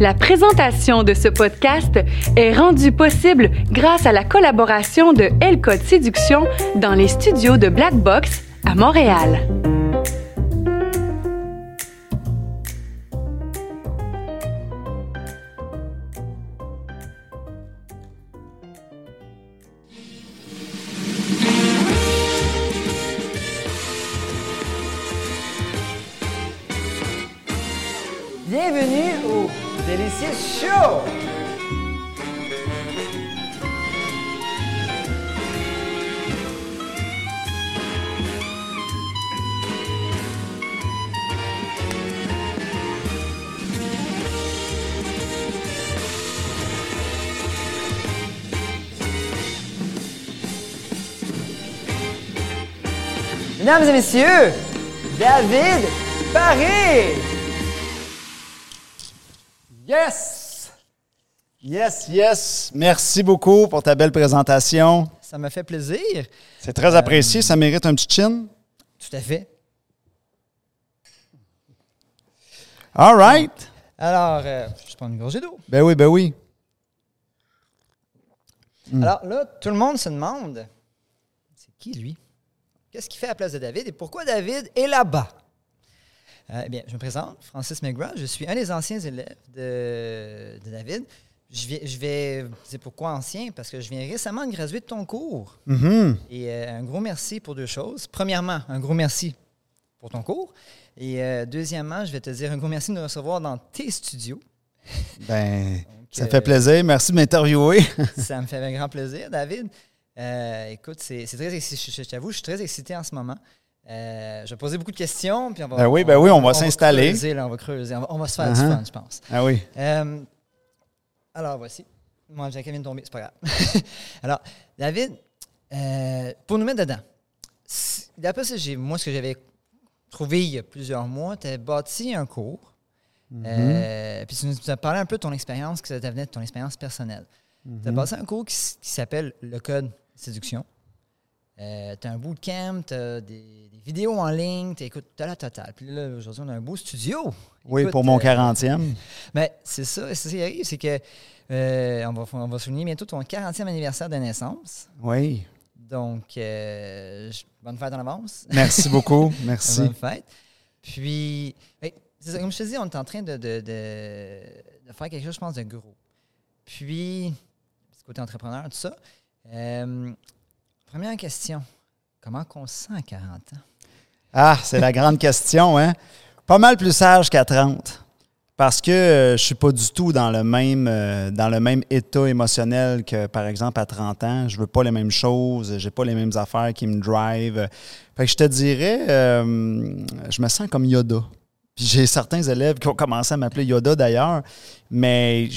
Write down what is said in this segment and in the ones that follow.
La présentation de ce podcast est rendue possible grâce à la collaboration de L Séduction dans les studios de Black Box à Montréal. Mesdames et messieurs, David Paris! Yes! Yes, yes. Merci beaucoup pour ta belle présentation. Ça me fait plaisir. C'est très apprécié. Ça mérite un petit chin. Tout à fait. All right. Alors, euh, je prends une gorgée d'eau. Ben oui, ben oui. Alors là, tout le monde se demande, c'est qui lui? Qu'est-ce qu'il fait à la place de David et pourquoi David est là-bas? Euh, eh bien, je me présente, Francis McGrath. Je suis un des anciens élèves de, de David. Je vais, je vais dire pourquoi ancien, parce que je viens récemment de graduer de ton cours. Mhm. Et euh, un gros merci pour deux choses. Premièrement, un gros merci pour ton cours. Et euh, deuxièmement, je vais te dire un gros merci de nous recevoir dans tes studios. Ben, ça euh, fait plaisir. Merci de m'interviewer. Ça me fait un grand plaisir, David. Euh, écoute, c'est très excité. Je, t'avoue, je suis très excité en ce moment. Euh, je vais poser beaucoup de questions. Puis on va, Ben oui, ben oui, on va s'installer. on va creuser. On va, on va se faire du Uh-huh. fun, je pense. ah oui. Euh, alors, voici. Moi, j'ai vient de tomber, c'est pas grave. alors, David, pour nous mettre dedans, d'après ce que j'ai, moi, ce que j'avais trouvé il y a plusieurs mois, tu as bâti un cours. Mhm. Euh, puis tu nous as parlé un peu de ton expérience, que ça venait de ton expérience personnelle. Tu as bâti un cours qui s'appelle Le Code Séduction. tu as un bootcamp, tu as des, des vidéos en ligne, tu écoutes t'as la totale. Puis là, aujourd'hui, on a un beau studio. Oui, pour mon euh, 40e. ben, c'est ça. C'est ça qui arrive, c'est que euh, on, va, on va souligner bientôt ton 40e anniversaire de naissance. Oui. Donc, euh, bonne fête en avance. Merci beaucoup. Merci. bonne fête. Puis, ben, c'est ça, comme je te dis, on est en train de, de- de- de faire quelque chose, je pense, de gros. Puis, petit côté entrepreneur, tout ça. Euh, première question. Comment qu'on se sent à 40 ans? Ah, c'est la grande question, hein? Pas mal plus sage qu'à 30. Parce que euh, je suis pas du tout dans le même euh, dans le même état émotionnel que par exemple à 30 ans. Je veux pas les mêmes choses, j'ai pas les mêmes affaires qui me drive. Fait que je te dirais je me sens comme Yoda. Puis j'ai certains élèves qui ont commencé à m'appeler Yoda d'ailleurs, mais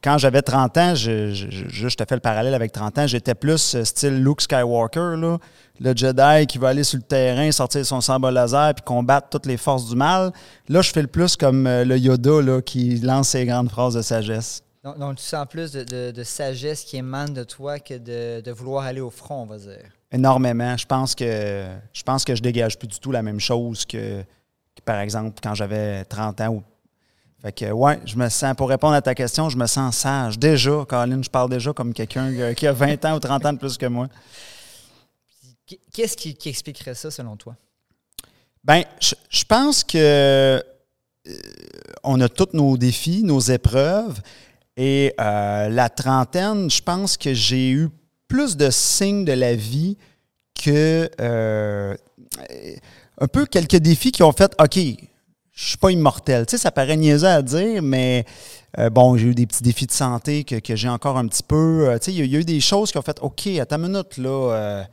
quand j'avais 30 ans, je, je, je- je te fais le parallèle avec 30 ans, j'étais plus euh, style Luke Skywalker, là, le Jedi qui va aller sur le terrain, sortir son sabre laser puis combattre toutes les forces du mal. Là, je fais le plus comme euh, le Yoda là, qui lance ses grandes phrases de sagesse. Donc, donc, tu sens plus de, de- de sagesse qui émane de toi que de, de vouloir aller au front, on va dire. Énormément. Je pense que je pense que je dégage plus du tout la même chose que, par exemple quand j'avais 30 ans. Ou... Fait que ouais, je me sens, pour répondre à ta question, je me sens sage. Déjà, Colin, je parle déjà comme quelqu'un euh, qui a 20 ans ou 30 ans de plus que moi. Qu- Qu'est-ce qui, qui expliquerait ça selon toi? Ben, je, je pense que euh, on a tous nos défis, nos épreuves. Et euh, la trentaine, je pense que j'ai eu plus de signes de la vie que euh, un peu quelques défis qui ont fait OK, je suis pas immortel. Tu sais, ça paraît niaiseux à dire, mais euh, bon, j'ai eu des petits défis de santé que, que j'ai encore un petit peu. Euh, tu sais, il y, a- eu des choses qui ont fait OK, attends une minute, là. euh,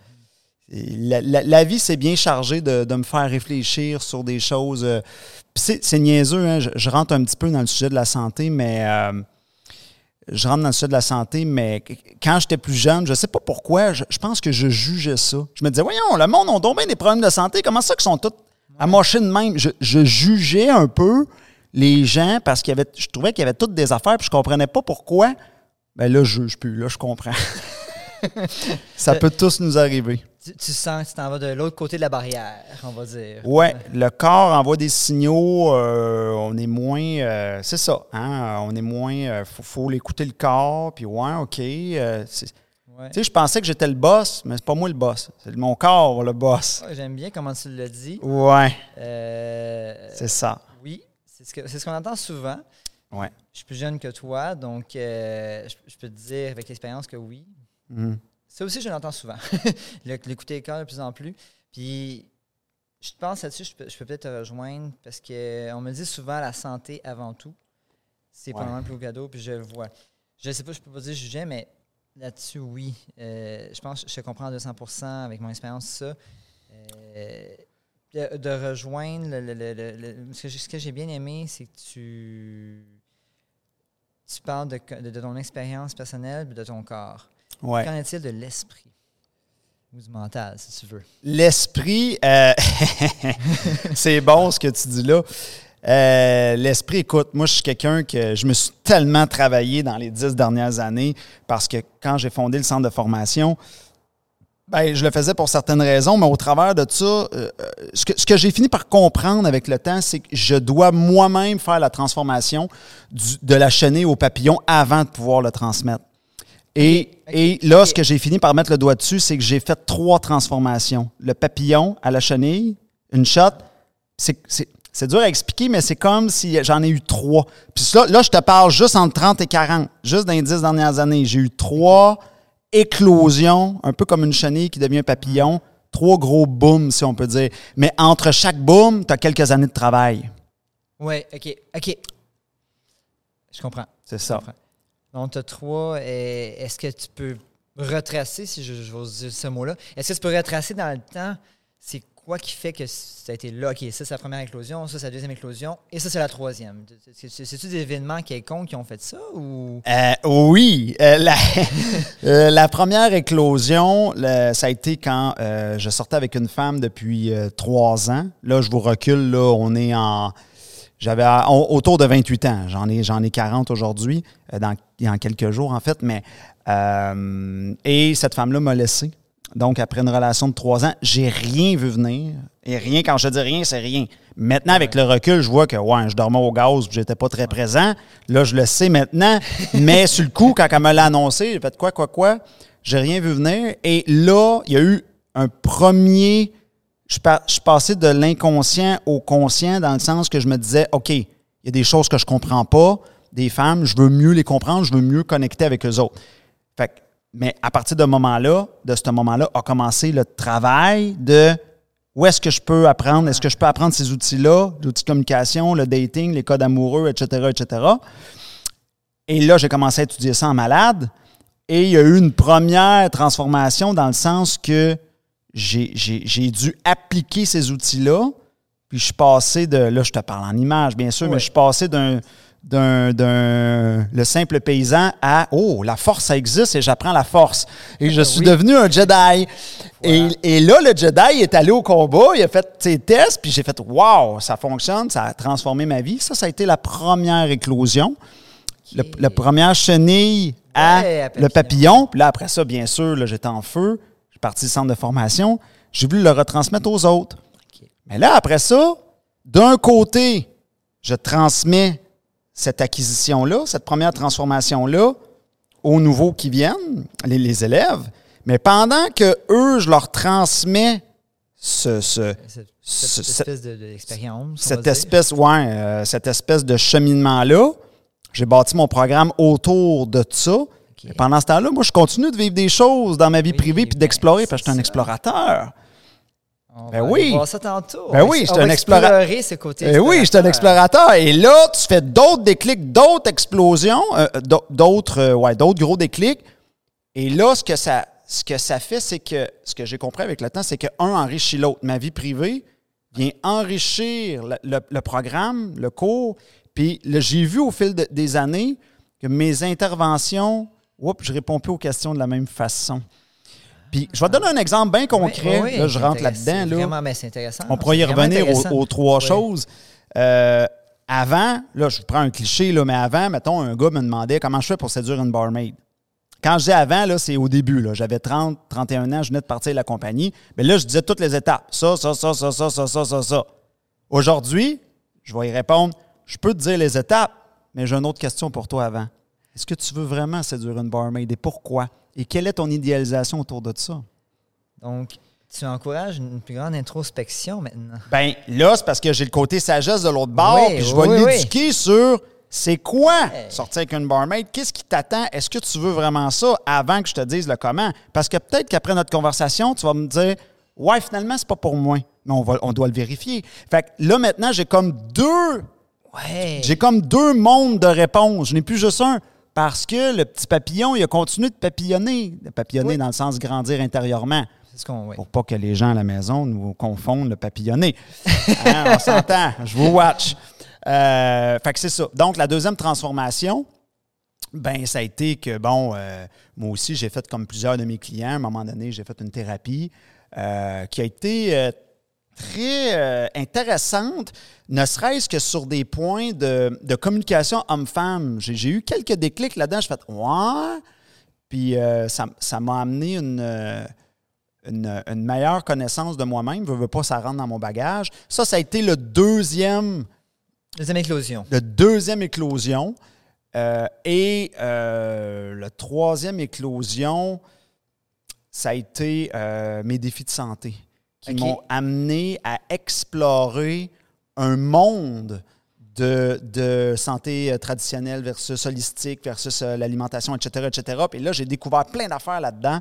la, la- vie, c'est bien chargé de, de me faire réfléchir sur des choses. c'est, niaiseux, hein, je, rentre un petit peu dans le sujet de la santé, mais je rentre dans le sujet de la santé, mais quand j'étais plus jeune, je sais pas pourquoi, je, je pense que je jugeais ça. Je me disais, voyons, le monde a donc bien des problèmes de santé, comment ça qu'ils sont tous amochés de même? Je, je jugeais un peu les gens parce qu'il y avait, je trouvais qu'il y avait toutes des affaires, puis je comprenais pas pourquoi. Ben là, je juge plus, là, je comprends. ça peut tous nous arriver. Tu, tu sens que tu t'en vas de l'autre côté de la barrière, on va dire. Ouais, le corps envoie des signaux. euh, on est moins. euh, c'est ça. Hein, on est moins. Il faut, faut l'écouter le corps. Puis, ouais, OK. euh, Ouais. tu sais, je pensais que j'étais le boss, mais c'est pas moi le boss. C'est mon corps le boss. Ouais, J'aime bien comment tu l'as dit. Ouais, Euh, c'est ça. oui, c'est ce c'est ce qu'on entend souvent. Ouais. Je suis plus jeune que toi, donc euh, je, je peux te dire avec l'expérience que oui. Mhm. Ça aussi, je l'entends souvent. L'écouter le corps de plus en plus. Puis, je pense là-dessus, je peux, peut-être te rejoindre parce qu'on me dit souvent la santé avant tout. C'est Ouais. probablement le plus cadeau, puis je le vois. Je ne sais pas, je peux pas dire juger, mais là-dessus, oui. Euh, je pense que je te comprends à 200 avec mon expérience, ça. Euh, de, de rejoindre le, ce que j'ai- bien aimé, c'est que tu, tu parles de, de- de ton expérience personnelle et de ton corps. Ouais. Qu'en est-il de l'esprit ou du mental, si tu veux? L'esprit, euh, c'est bon ce que tu dis là. Euh, L'esprit, écoute, moi, je suis quelqu'un que je me suis tellement travaillé dans les dix dernières années parce que quand j'ai fondé le centre de formation, ben, je le faisais pour certaines raisons, mais au travers de ça, euh, euh, ce que, ce que j'ai fini par comprendre avec le temps, c'est que je dois moi-même faire la transformation du- de la chenille au papillon avant de pouvoir le transmettre. Et, et là, ce que j'ai fini par mettre le doigt dessus, c'est que j'ai fait trois transformations. Le papillon à la chenille, une shot. C'est, dur à expliquer, mais c'est comme si j'en ai eu trois. Puis là, là, je te parle juste entre 30 et 40, juste dans les dix dernières années. J'ai eu trois éclosions, un peu comme une chenille qui devient un papillon. Trois gros booms, si on peut dire. Mais entre chaque boom, tu as quelques années de travail. Oui, OK. OK. Je comprends. C'est Je ça. comprends. Donc, tu as trois. euh, Est-ce que tu peux retracer, si je, je vais dire ce mot-là, est-ce que tu peux retracer dans le temps, c'est quoi qui fait que ça a été là? OK, ça, c'est la première éclosion, ça, c'est la deuxième éclosion, et ça, c'est la troisième. C'est- c'est- C'est-tu des événements quelconques qui ont fait ça ou? Euh, oui. Euh, la, euh, la première éclosion, ça a été quand euh, je sortais avec une femme depuis trois ans. Là, je vous recule, là, on est en. J'avais autour de 28 ans. J'en ai, j'en ai 40 aujourd'hui, euh, dans, dans quelques jours, en fait. Mais, euh, et cette femme-là m'a laissé. Donc, après une relation de trois ans, j'ai rien vu venir. Et rien, quand je dis rien, c'est rien. Maintenant, avec le recul, je vois que, ouais, je dormais au gaz, j'étais pas très présent. Là, je le sais maintenant. Mais sur le coup, quand elle me l'a annoncé, j'ai fait quoi, quoi, quoi. J'ai rien vu venir. Et là, il y a eu un premier. Je, je suis passé de l'inconscient au conscient dans le sens que je me disais, OK, il y a des choses que je comprends pas, des femmes, je veux mieux les comprendre, je veux mieux connecter avec eux autres. Fait mais à partir de moment-là, de ce moment-là, a commencé le travail de où est-ce que je peux apprendre, est-ce que je peux apprendre ces outils-là, l'outil de communication, le dating, les codes amoureux, etc., etc. Et là, j'ai commencé à étudier ça en malade. Et il y a eu une première transformation dans le sens que j'ai dû appliquer ces outils-là. Puis je suis passé de. Là, je te parle en image, bien sûr, mais je suis passé d'un. Le simple paysan à oh la force ça existe et j'apprends la force et je suis Oui. devenu un Jedi et, et là le Jedi est allé au combat il a fait ses tests puis j'ai fait wow ça fonctionne ça a transformé ma vie ça ça a été la première éclosion le, la première chenille à Ouais, le papillon. papillon. Puis là, après ça, bien sûr, là, j'étais en feu. Parti du centre de formation. J'ai voulu le retransmettre aux autres. Mais là, après ça, d'un côté, je transmets cette acquisition-là, cette première transformation-là aux nouveaux qui viennent, les, les élèves. Mais pendant que eux, je leur transmets ce, ce- Cette, Ce- cette ce- espèce de- cette espèce, ouais, euh, cette espèce de cheminement-là. J'ai bâti mon programme autour de ça. Et pendant ce temps-là, moi, je continue de vivre des choses dans ma vie Oui, privée puis ben, d'explorer parce que je suis un explorateur. On Ben va oui. voir ça tantôt. Ben oui, j'étais on un explorateur. ce côté Eh oui, je suis un explorateur. Et là, tu fais d'autres déclics, d'autres explosions, euh, d'au- d'autres euh, ouais, d'autres gros déclics. Et là, ce que ça, ce que ça fait, c'est que ce que j'ai compris avec le temps, c'est que un enrichit l'autre. Ma vie privée vient enrichir le, le- le programme, le cours. Puis là, j'ai vu au fil de- des années que mes interventions, oups, je réponds plus aux questions de la même façon. Puis je vais te donner un exemple bien concret. Oui, oui, là, je rentre là-dedans. Là. Vraiment, mais c'est intéressant. On pourrait y revenir aux, trois Oui. choses. Euh, avant, là, je vous prends un cliché, là, mais avant, mettons, un gars me demandait comment je fais pour séduire une barmaid. Quand je dis avant, là, c'est au début. Là. J'avais 30, 31 ans, je venais de partir de la compagnie. Mais là, je disais toutes les étapes. Ça, ça, ça, ça, ça, ça, ça, ça, ça. Aujourd'hui, je vais y répondre. Je peux te dire les étapes, mais j'ai une autre question pour toi avant. Est-ce que tu veux vraiment séduire une barmaid et pourquoi? Et quelle est ton idéalisation autour de ça? Donc, tu encourages une plus grande introspection maintenant. Ben là, c'est parce que j'ai le côté sagesse de l'autre bord, Oui, puis je vais oui, oui. l'éduquer sur c'est quoi Hey. sortir avec une barmaid, qu'est-ce qui t'attend, est-ce que tu veux vraiment ça avant que je te dise le comment? Parce que peut-être qu'après notre conversation, tu vas me dire Ouais, finalement, c'est pas pour moi. Mais on, va, on doit le vérifier. Fait que là, maintenant, j'ai comme deux Ouais. j'ai comme deux mondes de réponses. Je n'ai plus juste un. Parce que le petit papillon, il a continué de papillonner. De papillonner Oui. dans le sens grandir intérieurement. C'est ce qu'on. oui. Pour pas que les gens à la maison nous confondent le papillonner. Hein, on s'entend. Je vous watch. Euh, fait que c'est ça. Donc, la deuxième transformation, ben, ça a été que, bon, euh, moi aussi, j'ai fait comme plusieurs de mes clients. À un moment donné, j'ai fait une thérapie euh, qui a été très euh, intéressante, ne serait-ce que sur des points de, de communication homme-femme. J'ai eu quelques déclics là-dedans. Je fait Ouais. Puis euh, ça ça m'a amené une. euh, une, une meilleure connaissance de moi-même. Je veux pas, ça rentre dans mon bagage. Ça, ça a été le deuxième Deuxième éclosion. le deuxième éclosion. Euh, et le troisième éclosion, ça a été mes défis de santé qui m'ont amené à explorer un monde de, de santé euh, traditionnelle versus holistique, versus euh, l'alimentation, etc., etc. Puis là, j'ai découvert plein d'affaires là-dedans.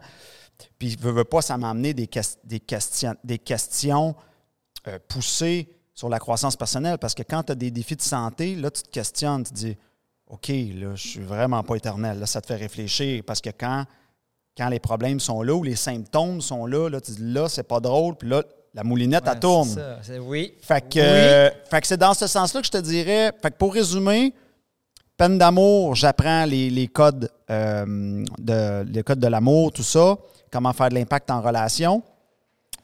Puis, veux, veux pas, ça m'a amené des, des, questions, des questions euh, poussées sur la croissance personnelle. Parce que quand tu as des défis de santé, là, tu te questionnes, tu te dis OK, là, je suis vraiment pas éternel. Là, ça te fait réfléchir. Parce que quand, quand les problèmes sont là ou les symptômes sont là, là tu dis là, c'est pas drôle. Puis là, la moulinette, Ouais, elle tourne. c'est ça. Oui. Fait que, Oui. euh, fait que c'est dans ce sens-là que je te dirais. Fait que pour résumer, peine d'amour, j'apprends les, les codes, euh, de, les codes de l'amour, tout ça, comment faire de l'impact en relation.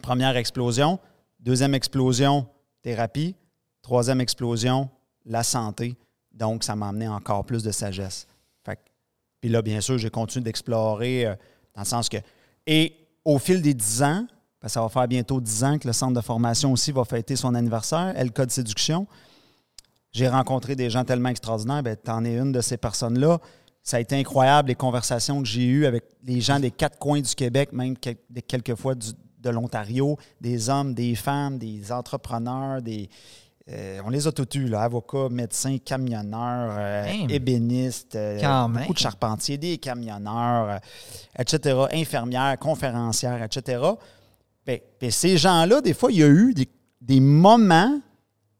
Première explosion. Deuxième explosion, thérapie. Troisième explosion, la santé. Donc, ça m'a amené encore plus de sagesse. Fait que- puis là, bien sûr, j'ai continué d'explorer euh, dans le sens que. Et au fil des dix ans, parce que ça va faire bientôt dix ans que le centre de formation aussi va fêter son anniversaire, El Code Séduction. J'ai rencontré des gens tellement extraordinaires. Ben, tu en es une de ces personnes-là. Ça a été incroyable, les conversations que j'ai eues avec les gens des quatre coins du Québec, même quelquefois du- de l'Ontario, des hommes, des femmes, des entrepreneurs, des. Euh, on les a tous eus, là, avocats, médecins, camionneurs, euh, ébénistes, euh, beaucoup de charpentiers, des camionneurs, etc., infirmières, conférencières, etc. Ben, ben, ces gens-là, des fois, il y a eu des, des moments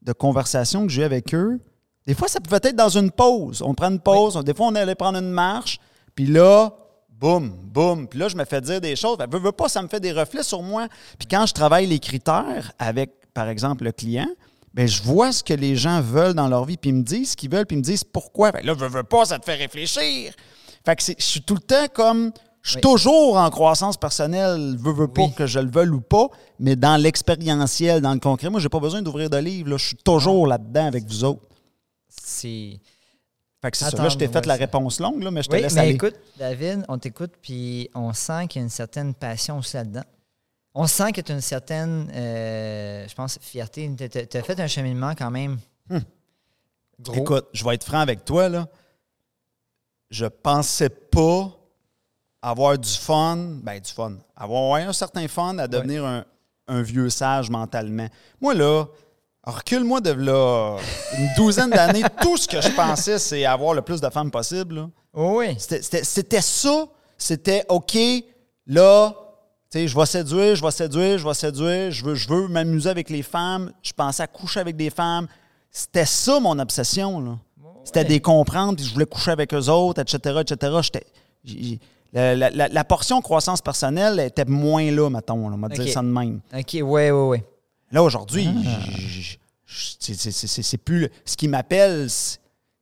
de conversation que j'ai eu avec eux. Des fois, ça pouvait être dans une pause. On prend une pause. Des fois, on allait prendre une marche. Puis là, boum, boum. Puis là, je me fais dire des choses. Ben, veux, veux pas, ça me fait des reflets sur moi. Puis quand je travaille les critères avec, par exemple, le client, ben, je vois ce que les gens veulent dans leur vie. Puis ils me disent ce qu'ils veulent. Puis ils me disent pourquoi. Ben, là, veux, veux pas, ça te fait réfléchir. Fait que c'est- je suis tout le temps comme. Je suis Oui. toujours en croissance personnelle, veux, veux pas Oui. que je le veuille ou pas, mais dans l'expérientiel, dans le concret. Moi, j'ai pas besoin d'ouvrir de livre. là. Je suis toujours là-dedans avec vous autres. C'est. Fait que c'est ça. Là, je t'ai ouais, fait la réponse longue, là, mais je te Oui, laisse mais aller. écoute, David, on t'écoute, puis on sent qu'il y a une certaine passion aussi là-dedans. On sent qu'il y a une certaine, euh, je pense, fierté. Tu as fait un cheminement quand même gros. Écoute, je vais être franc avec toi, là. Je pensais pas avoir du fun, ben du fun, avoir un certain fun à devenir un, un vieux sage mentalement. Moi, là, recule-moi de là une douzaine d'années, tout ce que je pensais, c'est avoir le plus de femmes possible. là. Oh oui. C'était- ça. C'était OK, là, tu sais, je vais séduire, je vais séduire, je vais séduire, je veux, je veux m'amuser avec les femmes, je pensais à coucher avec des femmes. C'était ça mon obsession, là. C'était des comprendre, puis je voulais coucher avec eux autres, etc., etc. La, la- la- la portion croissance personnelle était moins là, mettons, là, on va OK. dire ça de même. OK, ouais, ouais, ouais. Là, aujourd'hui, Ah. c'est- plus. le- Ce qui m'appelle,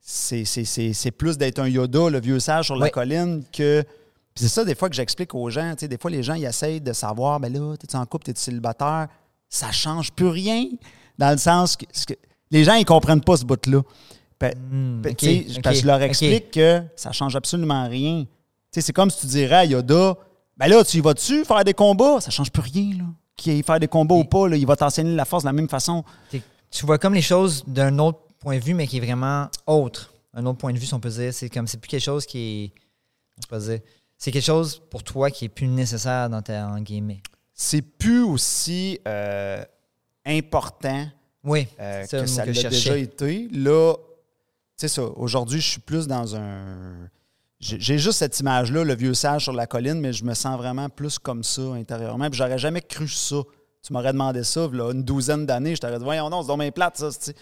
c'est- plus d'être un Yoda, le vieux sage sur la Oui. colline, que. Puis c'est ça, des fois, que j'explique aux gens. Tu sais, des fois, les gens, ils essayent de savoir, ben là, t'es-tu en couple, t'es-tu célibataire? Ça change plus rien. Dans le sens que. les gens, ils comprennent pas ce bout-là. Parce que je leur explique que ça change absolument rien. c'est comme si tu dirais à Yoda, ben là, tu y vas-tu faire des combats? Ça change plus rien, là. Qu'il faire des combats ou pas, là, il va t'enseigner la force de la même façon. Tu vois comme les choses d'un autre point de vue, mais qui est vraiment autre. Un autre point de vue, si on peut dire. C'est comme c'est plus quelque chose qui est. Je peux dire. C'est quelque chose pour toi qui est plus nécessaire dans ta en guillemets. C'est plus aussi euh, important Oui. euh, que ça l'a déjà été. Là, tu sais ça, aujourd'hui, je suis plus dans un... J'ai juste cette image-là, le vieux sage sur la colline, mais je me sens vraiment plus comme ça intérieurement. Puis j'aurais jamais cru ça. Tu m'aurais demandé ça, là, une douzaine d'années, je t'aurais dit, voyons non, c'est dans mes plates, ça. Tu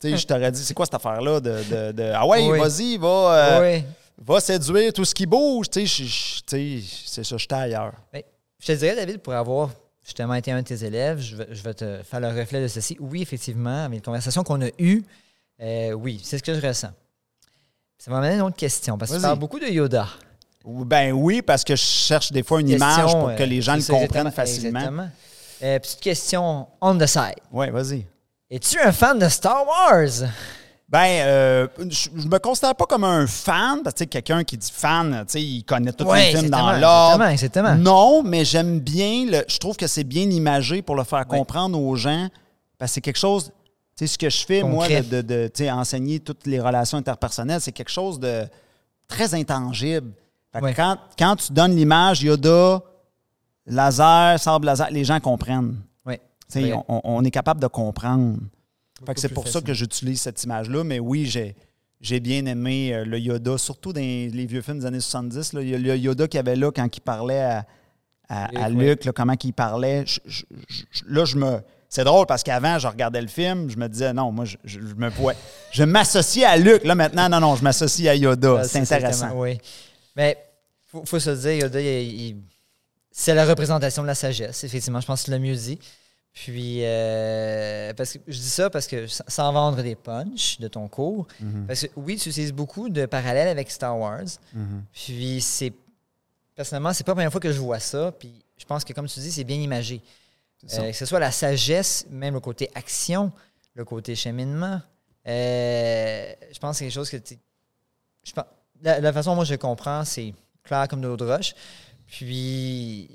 sais, je t'aurais dit, c'est quoi cette affaire-là de, de- de- Ah ouais, Oui. vas-y, va, euh, oui. Va séduire tout ce qui bouge. Tu sais, c'est ça, j'étais ailleurs. Ben, je te dirais, David, pour avoir justement été un de tes élèves, je vais, je vais te faire le reflet de ceci. Oui, effectivement, avec les conversations qu'on a eues, euh, oui, c'est ce que je ressens. Ça m'amène à une autre question, parce que tu parles beaucoup de Yoda. Ben oui, parce que je cherche des fois une Question, image pour euh, que les gens le comprennent exactement, facilement. Exactement. Euh, petite question on the side. Oui, vas-y. Es-tu un fan de Star Wars? Ben, euh, je, je me considère pas comme un fan, parce que tu sais, quelqu'un qui dit fan, tu sais, il connaît tous Ouais, les films dans l'ordre. exactement, exactement. Non, mais j'aime bien, le, je trouve que c'est bien imagé pour le faire comprendre aux gens, parce que c'est quelque chose, tu sais, ce que je fais, Concret. moi, de, enseigner toutes les relations interpersonnelles, c'est quelque chose de très intangible. Fait que Ouais. quand, quand tu donnes l'image Yoda, laser, sable laser, les gens comprennent. Oui. On est capable de comprendre. Fait Beaucoup que c'est pour ça que j'utilise cette image-là. Mais oui, j'ai, j'ai bien aimé euh, le Yoda, surtout dans les vieux films des années 70. Là. Il y a le Yoda qu'il y avait là quand il parlait à, à, à Luc, Luc, là, comment il parlait. Je- je- je- là, je me. C'est drôle parce qu'avant, je regardais le film, je me disais, non, moi, je, me pouvais. Je m'associais à Luc. Là, maintenant, non, non, je m'associe à Yoda. Ah, c'est intéressant. Oui. Mais faut, faut se dire, Yoda, il- il- c'est la représentation de la sagesse, effectivement. Je pense que tu l'as mieux dit. Puis, euh, parce que je dis ça parce que sans- vendre des punchs de ton cours, Mhm. parce que oui, tu utilises beaucoup de parallèles avec Star Wars. Mhm. Puis, c'est. Personnellement, c'est pas la première fois que je vois ça. Puis, je pense que, comme tu dis, c'est bien imagé. Euh, que ce soit la sagesse, même le côté action, le côté cheminement. Euh, je pense que c'est quelque chose que tu. Je pense, la, la façon dont moi je comprends, c'est clair comme de l'eau de roche. Puis,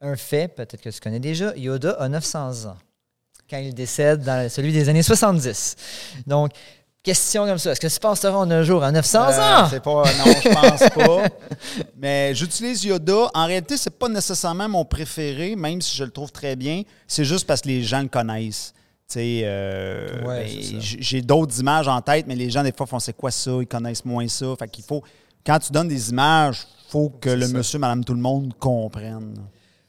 un fait, peut-être que tu connais déjà, Yoda a 900 ans quand il décède dans celui des années 70. Donc, question comme ça, est-ce que tu penses te rendre un jour à 900 Euh, ans? C'est pas, non, je pense pas. Mais j'utilise Yoda. En réalité, c'est pas nécessairement mon préféré, même si je le trouve très bien. C'est juste parce que les gens le connaissent. Euh, Ouais, ben, j'ai d'autres images en tête, mais les gens, des fois, font c'est quoi ça? Ils connaissent moins ça. Fait qu'il faut, quand tu donnes des images, faut que le ça. monsieur, madame, tout le monde comprenne.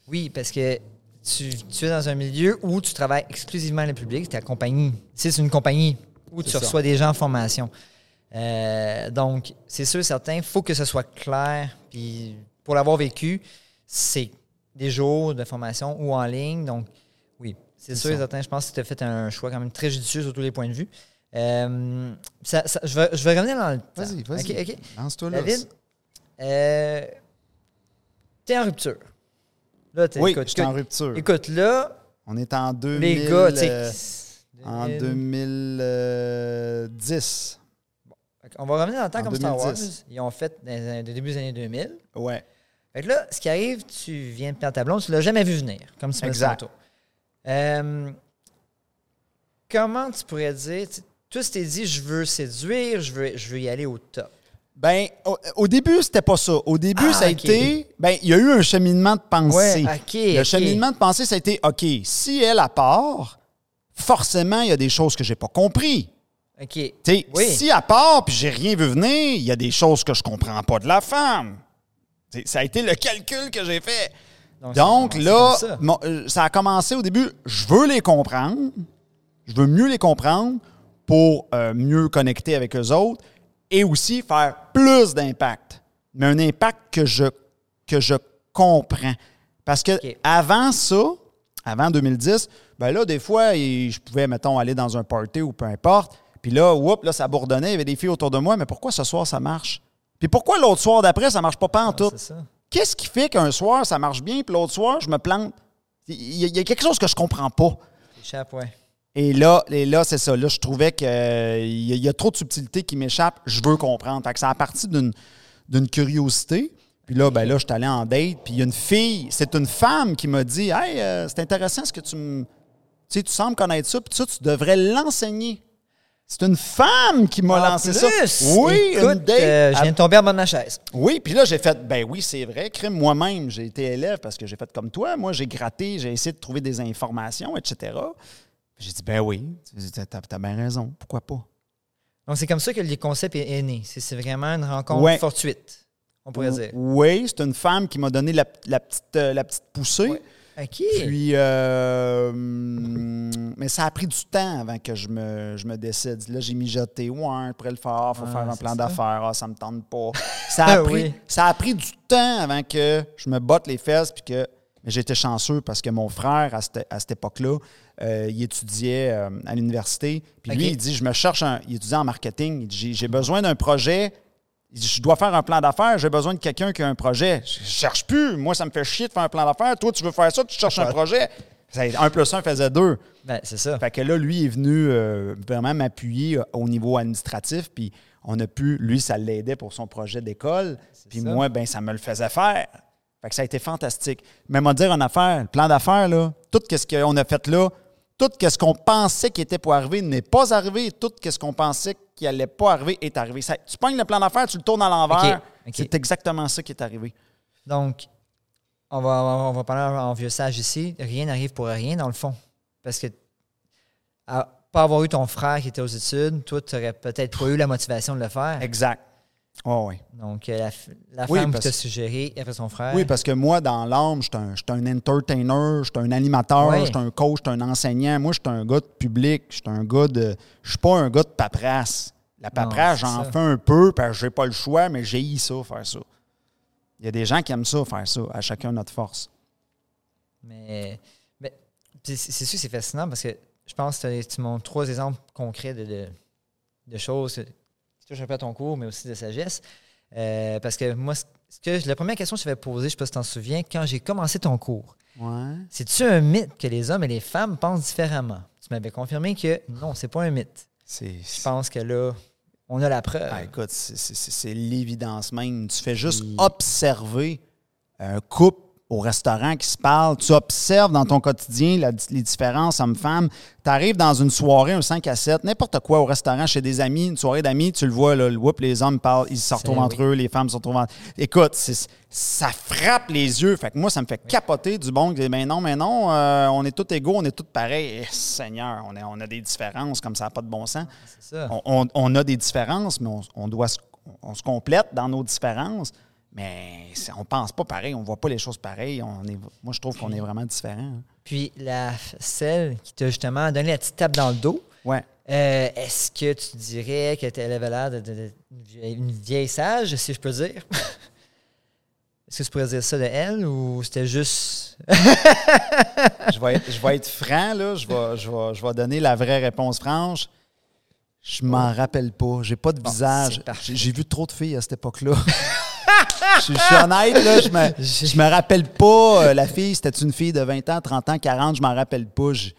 Oui, parce que tu, tu es dans un milieu où tu travailles exclusivement le public, ta compagnie. C'est une compagnie où tu C'est ça. reçois des gens en formation. Euh, donc, c'est sûr, certain, il faut que ce soit clair. Puis, pour l'avoir vécu, c'est des jours de formation ou en ligne. Donc, oui, c'est C'est sûr, ça. certain. Je pense que tu as fait un choix quand même très judicieux sur tous les points de vue. Euh, ça- ça- je, vais, je vais revenir dans le temps. Vas-y, vas-y. OK, OK. Lance-toi là. David, euh, t'es en rupture. Là, Oui, écoute, je suis en rupture. écoute, là, On est en 2000, les gars, euh, en 2010. Fait qu'on va revenir dans le temps En comme Star Wars. 2010. Ils ont fait dans les début des années 2000. Ouais. Fait que là, ce qui arrive, tu viens de perdre ta blonde, tu l'as jamais vu venir, comme tu Exact. Euh, comment tu pourrais dire, tu t'es dit, je veux séduire, je veux, je veux y aller au top. Ben, au, au début, c'était pas ça. Au début, Ah, ça a été. Ben, il y a eu un cheminement de pensée. Le cheminement de pensée, ça a été OK, si elle a part, forcément, il y a des choses que j'ai pas compris. OK. Tu sais, Oui. si à part puis j'ai rien vu venir, il y a des choses que je comprends pas de la femme. Ça a été le calcul que j'ai fait. Donc, là, ça. mon- euh, ça a commencé au début, je veux les comprendre, je veux mieux les comprendre pour euh, mieux connecter avec eux autres et aussi faire plus d'impact. Mais un impact que je, que je comprends. Parce que avant ça, avant 2010, ben là, des fois, je pouvais, mettons, aller dans un party ou peu importe. Puis là, whoop, là, ça bourdonnait, il y avait des filles autour de moi, mais pourquoi ce soir ça marche? Puis pourquoi l'autre soir d'après, ça marche pas pas en tout? Qu'est-ce qui fait qu'un soir, ça marche bien, puis l'autre soir, je me plante? Il y, a- il y a quelque chose que je comprends pas. Échappe, ouais. Et là, et là c'est ça. Là, je trouvais qu'il y, a- il y a trop de subtilités qui m'échappent. Je veux comprendre. Fait que ça a parti d'une, curiosité. Puis là, ben là, je suis allé en date, puis il y a une fille, c'est une femme qui m'a dit Hey, euh, c'est intéressant ce que tu me. Tu sais, tu sembles connaître ça, puis ça, tu devrais l'enseigner. C'est une femme qui m'a lancé plus, ça. Oui, une écoute, date. euh, je viens de tomber en bas de ma chaise. Oui, puis là, j'ai fait, ben oui, c'est vrai, crime, moi-même, j'ai été élève parce que j'ai fait comme toi. Moi, j'ai gratté, j'ai essayé de trouver des informations, etc. J'ai dit, ben oui, t'as as bien raison, pourquoi pas? Donc, c'est comme ça que le concept est, né. C'est vraiment une rencontre Ouais. fortuite, on pourrait dire. Oui, c'est une femme qui m'a donné la, la petite, euh, la petite poussée. Ouais. OK. Puis, euh, hum, mais ça a pris du temps avant que je me, je me décide. Là, j'ai mijoté, ouais, pourrais le faire, il faut Ah, faire un plan d'affaires, ah, ça me tente pas. Ça a, Ah pris, oui. ça a pris du temps avant que je me botte les fesses, puis que mais j'étais chanceux parce que mon frère, à cette, à cette époque-là, euh, il étudiait euh, à l'université. Puis lui, il dit, je me cherche un... Il étudiait en marketing. Il dit, j'ai- besoin d'un projet. Il dit, je dois faire un plan d'affaires. J'ai besoin de quelqu'un qui a un projet. Je cherche plus. Moi, ça me fait chier de faire un plan d'affaires. Toi, tu veux faire ça, tu cherches un projet. Ça, un plus un faisait deux. Ben, c'est ça. Fait que là, lui est venu euh, vraiment m'appuyer au niveau administratif. Puis on a pu, lui, ça l'aidait pour son projet d'école. Puis ça. moi, ben ça me le faisait faire. Fait que ça a été fantastique. Mais m'a dire en affaire, le plan d'affaires, là, tout ce qu'on a fait là, tout ce qu'on pensait qui était pour arriver n'est pas arrivé. Tout ce qu'on pensait qui allait pas arriver est arrivé. Ça- tu pognes le plan d'affaires, tu le tournes à l'envers. C'est exactement ça qui est arrivé. Donc, on va, on va parler en vieux sage ici. Rien n'arrive pour rien, dans le fond. Parce que, à pas avoir eu ton frère qui était aux études, toi, tu n'aurais peut-être pas eu la motivation de le faire. Exact. Oh, oui. Donc, euh, la, la Oui, femme qui parce- t'a suggéré après son frère. Oui, parce que moi, dans l'âme, je suis un, un entertainer, je suis un animateur, Ouais. je suis un coach, je suis un enseignant. Moi, je suis un gars de public, je suis un gars de. Je suis pas un gars de paperasse. La paperasse, j'en fais un peu parce que j'ai pas le choix, mais j'ai ça, faire ça. Il y a des gens qui aiment ça, faire ça, à chacun notre force. Mais, mais c'est sûr que c'est fascinant parce que je pense que tu montres trois exemples concrets de, de, de choses qui touchent un peu à ton cours, mais aussi de sagesse. Euh, parce que moi, ce que, la première question que je t'avais posée, je ne sais pas si tu t'en souviens, quand j'ai commencé ton cours, Ouais. c'est-tu un mythe que les hommes et les femmes pensent différemment? Tu m'avais confirmé que non, c'est pas un mythe. Je pense que là, on a la preuve. Ah, écoute, c'est- l'évidence même. Tu fais juste observer un couple au restaurant qui se parle. Tu observes dans ton quotidien la- les différences hommes-femmes. Tu arrives dans une soirée, un 5 à 7, n'importe quoi, au restaurant, chez des amis, une soirée d'amis, tu le vois, là, whoop, les hommes parlent, ils se retrouvent entre oui. eux, les femmes se retrouvent entre Écoute, ça frappe les yeux. Fait que moi, ça me fait capoter du bon. Ben non, mais non, euh, on est tous égaux, on est tous pareils. Eh, Seigneur, on, a des différences comme ça n'a pas de bon sens ça. on, on- on a des différences, mais on, on doit se, on se complète dans nos différences. Mais on pense pas pareil, on voit pas les choses pareilles. On est, moi, je trouve qu'on est vraiment différents. hein. Puis la, celle qui t'a justement donné la petite tape dans le dos, Ouais. Euh, Est-ce que tu dirais qu'elle avait l'air de, de- de- une vieille- sage, si je peux dire? Est-ce que tu pourrais dire ça de elle ou c'était juste. je, vais être, je vais être franc, là. Je vais, je, vais, je vais donner la vraie réponse franche. Je m'en rappelle pas. J'ai pas de Bon, visage. j'ai vu trop de filles à cette époque-là. je, suis- je suis honnête, là. Je me, je me rappelle pas. euh, la fille, c'était une fille de 20 ans, 30 ans, 40. Je m'en rappelle pas. Je-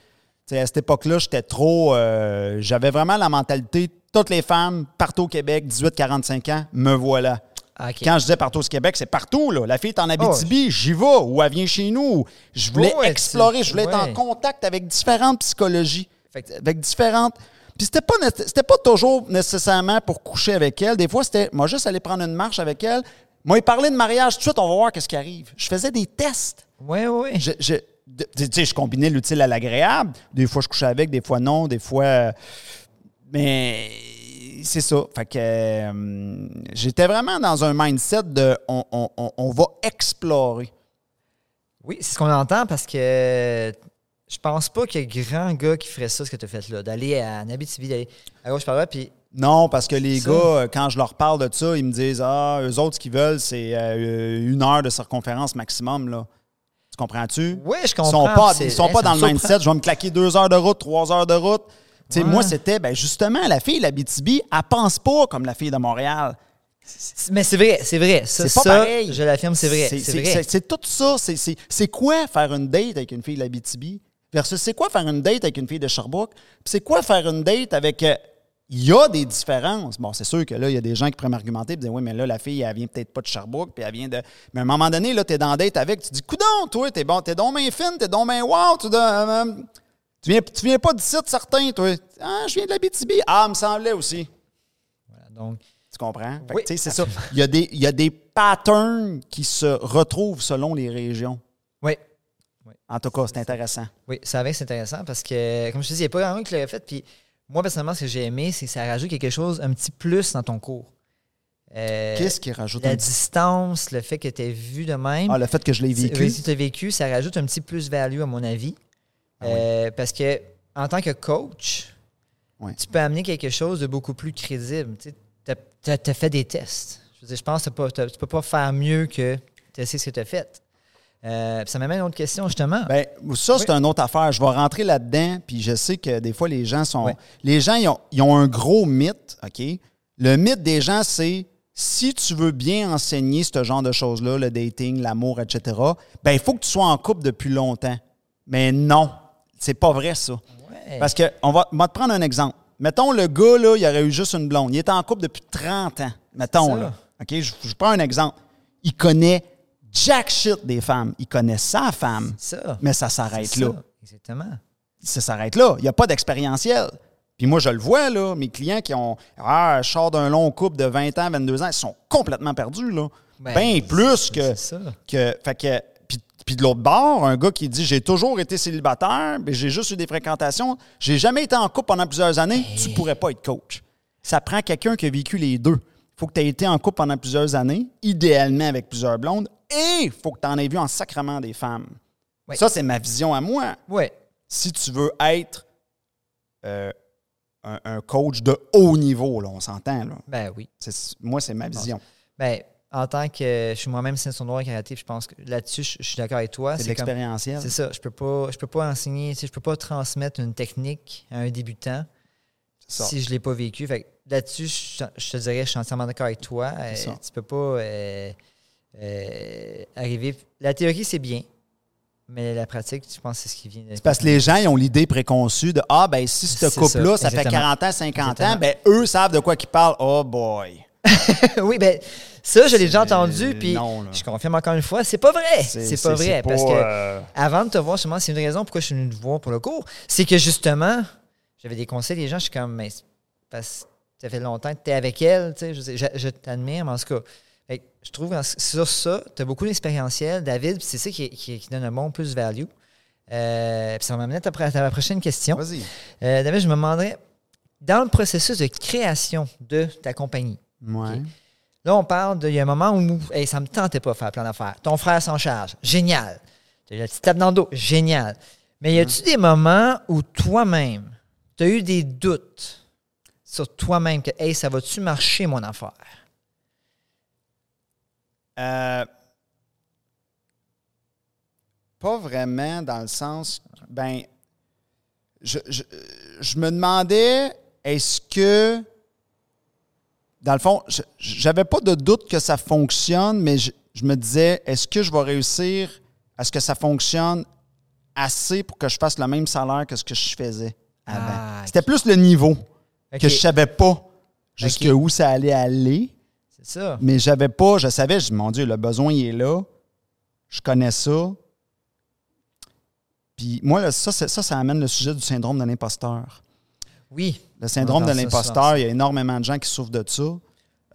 à cette époque-là, j'étais trop. euh, J'avais vraiment la mentalité. Toutes les femmes, partout au Québec, 18-45 ans, me voilà. Ah. Quand je disais partout au Québec, c'est partout. Là. La fille est en Abitibi, j'y vais, ou elle vient chez nous. Je voulais Oh, explorer, je voulais être en contact avec différentes psychologies, avec différentes. Puis c'était pas, pas toujours nécessairement pour coucher avec elle. Des fois, c'était moi juste aller prendre une marche avec elle. Moi, il parlait de mariage tout de suite, on va voir qu'est-ce qui arrive. Je faisais des tests. Oui, oui. Je, tu sais, je combinais l'utile à l'agréable. Des fois, je couchais avec, des fois non, des fois. euh, Mais c'est ça. Fait que euh, j'étais vraiment dans un mindset de on, on- on- on va explorer. Oui, c'est ce qu'on entend parce que je pense pas qu'il y ait grand gars qui ferait ça, ce que tu as fait là, d'aller à Abitibi, d'aller à gauche par là, puis Non, parce que les Ça. gars, euh, quand je leur parle de ça, ils me disent Ah, eux autres, ce qu'ils veulent, c'est euh, une heure de circonférence maximum. Là. Tu comprends-tu? Oui, je Ils comprends. sont pas, ils sont hey, pas dans le surprend. mindset, je vais me claquer deux heures de route, trois heures de route. Tu sais, Ouais. Moi, c'était ben, justement la fille, la BTB, elle pense pas comme la fille de Montréal. Mais c'est vrai, c'est vrai. C'est pas ça, pareil. Je l'affirme, c'est vrai. C'est tout ça. C'est- quoi faire une date avec une fille de la BTB versus c'est quoi faire une date avec une fille de Sherbrooke? Puis c'est quoi faire une date avec euh, il y a des différences. Bon, c'est sûr que là, il y a des gens qui pourraient m'argumenter et dire Oui, mais là, la fille, elle vient peut-être pas de Sherbrooke, puis elle vient de. Mais à un moment donné, là, tu es dans date avec, tu dis Coudon, toi, t'es bon, t'es donc bien fine, t'es donc bien wow, tu, euh, tu, viens, tu viens pas d'ici, certain, toi. Ah, je viens de la BTB. Ah, me semblait aussi. Voilà, donc. Tu comprends? Oui, c'est ça. Il y, a des, il y a des patterns qui se retrouvent selon les régions. Oui. En tout cas, c'est intéressant. Oui, ça c'est intéressant parce que, comme je te dis, il n'y a pas grand qui l'avait fait. Puis moi, personnellement, ce que j'ai aimé, c'est que ça rajoute quelque chose un petit plus dans ton cours. Euh, Qu'est-ce qui rajoute La distance, le fait que tu aies vu de même. Ah, le fait que je l'ai vécu. Si tu as vécu, ça rajoute un petit plus-value, à mon avis. Ah euh, parce que, en tant que coach, tu peux amener quelque chose de beaucoup plus crédible. Tu as, fait des tests. Je, je pense que tu ne peux pas faire mieux que tu sais ce que tu as fait. Euh, ça m'amène à une autre question, justement. Bien, ça, c'est une autre affaire. Je vais rentrer là-dedans, puis je sais que des fois, les gens sont. Les gens, ils ont, un gros mythe, OK? Le mythe des gens, c'est si tu veux bien enseigner ce genre de choses-là, le dating, l'amour, etc., ben il faut que tu sois en couple depuis longtemps. Mais non, c'est pas vrai, ça. Parce que, on va, te prendre un exemple. Mettons, le gars, là, il aurait eu juste une blonde. Il est en couple depuis 30 ans. Mettons, là. OK? je prends un exemple. Il connaît jack shit des femmes. Il connaît sa femme. Ça. Mais ça s'arrête là. Exactement. Ça s'arrête là. Il n'y a pas d'expérientiel. Puis moi, je le vois, là, mes clients qui ont. Ah, je sors d'un long couple de 20 ans, 22 ans, ils sont complètement perdus, là. Ben, Bien plus que. Ça. que fait que. Puis, de l'autre bord, un gars qui dit J'ai toujours été célibataire, mais j'ai juste eu des fréquentations, j'ai jamais été en couple pendant plusieurs années, tu tu pourrais pas être coach. Ça prend quelqu'un qui a vécu les deux. Il faut que tu aies été en couple pendant plusieurs années, idéalement avec plusieurs blondes, et il faut que tu en aies vu en sacrement des femmes. Ça, c'est ma vision à moi. Oui. Si tu veux être euh, un, coach de haut niveau, là, on s'entend. Là. Ben oui. Moi, c'est ma vision. Ben, en tant que je suis moi-même ceinture noire créatif, je pense que là-dessus, je, suis d'accord avec toi. C'est l'expérientiel. C'est ça. Je peux pas, je peux pas enseigner, je peux pas transmettre une technique à un débutant si je ne l'ai pas vécu. là-dessus, je, te dirais, je suis entièrement d'accord avec toi. Euh, tu peux pas. Euh, euh, arriver. La théorie, c'est bien. Mais la pratique, je pense que c'est ce qui vient. C'est parce que les gens, ils ont l'idée préconçue de Ah, ben si ce couple-là, ça, fait 40 ans, 50 ans, ben eux savent de quoi qu'ils parlent. Oh boy. oui, ben ça, je l'ai déjà entendu, puis je confirme encore une fois, c'est pas vrai. C'est pas vrai. parce que euh, avant de te voir, justement, c'est une raison pourquoi je suis venu te voir pour le cours. C'est que justement, j'avais des conseils des gens, je suis comme, mais parce que ça fait longtemps que tu es avec elle, tu sais, je, je t'admire, mais en tout cas, je trouve que sur ça, tu as beaucoup d'expérientiel, David, c'est ça qui, donne un bon plus-value. Euh, puis ça va m'amener à, ta prochaine question. Vas-y. Euh, David, je me demanderais, dans le processus de création de ta compagnie, là, on parle de, il y a un moment où ça ne me tentait pas de faire plein d'affaires. Ton frère s'en charge, génial. Tu as la petite tape dans le dos, génial. Mais y a-tu des moments où toi-même, tu as eu des doutes sur toi-même que, hey, ça va-tu marcher mon affaire? Euh, pas vraiment dans le sens, ben, je, me demandais, est-ce que, dans le fond, j'avais pas de doute que ça fonctionne, mais je, me disais, est-ce que je vais réussir à ce que ça fonctionne assez pour que je fasse le même salaire que ce que je faisais avant? Ah, C'était plus le niveau que je savais pas jusqu'où ça allait aller. C'est ça. Mais j'avais pas, je savais, je mon Dieu, le besoin il est là. Je connais ça. Puis moi, ça, ça, ça amène le sujet du syndrome de l'imposteur. Oui. Le syndrome de l'imposteur, il y a énormément de gens qui souffrent de ça.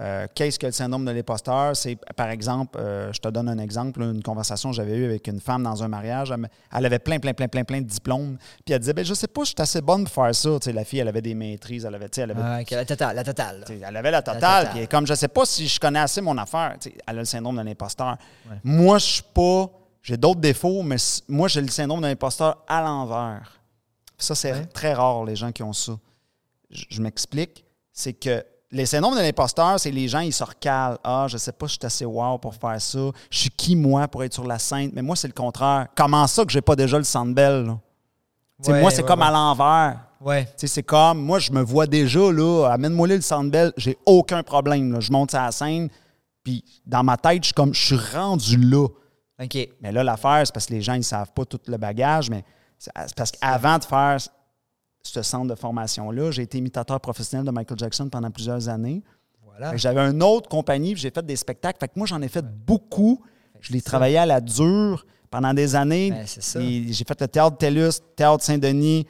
Euh, qu'est-ce que le syndrome de l'imposteur? C'est, par exemple, euh, je te donne un exemple, une conversation que j'avais eue avec une femme dans un mariage. Elle, avait plein, plein, plein, plein, plein de diplômes. Puis elle disait, ben, je sais pas, je suis assez bonne pour faire ça. la fille, elle avait des maîtrises, elle avait. Elle avait ah, la totale, la totale. Elle avait la totale. Puis comme je sais pas si je connais assez mon affaire, elle a le syndrome de l'imposteur. Moi, je suis pas. J'ai d'autres défauts, mais moi, j'ai le syndrome de l'imposteur à l'envers. Ça, c'est très rare, les gens qui ont ça. je m'explique. C'est que les syndromes de l'imposteur, c'est les gens, ils se recalent. Ah, je sais pas, je suis assez wow pour faire ça. Je suis qui, moi, pour être sur la scène? Mais moi, c'est le contraire. Comment ça que j'ai pas déjà le sandbell? moi, c'est comme à l'envers. Ouais. C'est comme, moi, je me vois déjà, là, amène-moi le sandbell, j'ai aucun problème. Je monte sur la scène, puis dans ma tête, je suis comme, je suis rendu là. OK. Mais là, l'affaire, c'est parce que les gens, ils savent pas tout le bagage, mais c'est parce qu'avant de faire ce centre de formation-là. J'ai été imitateur professionnel de Michael Jackson pendant plusieurs années. Voilà. J'avais une autre compagnie, puis j'ai fait des spectacles. Fait que moi, j'en ai fait beaucoup. Je l'ai travaillé à la dure pendant des années. Ben, J'ai fait le théâtre TELUS, théâtre Saint-Denis.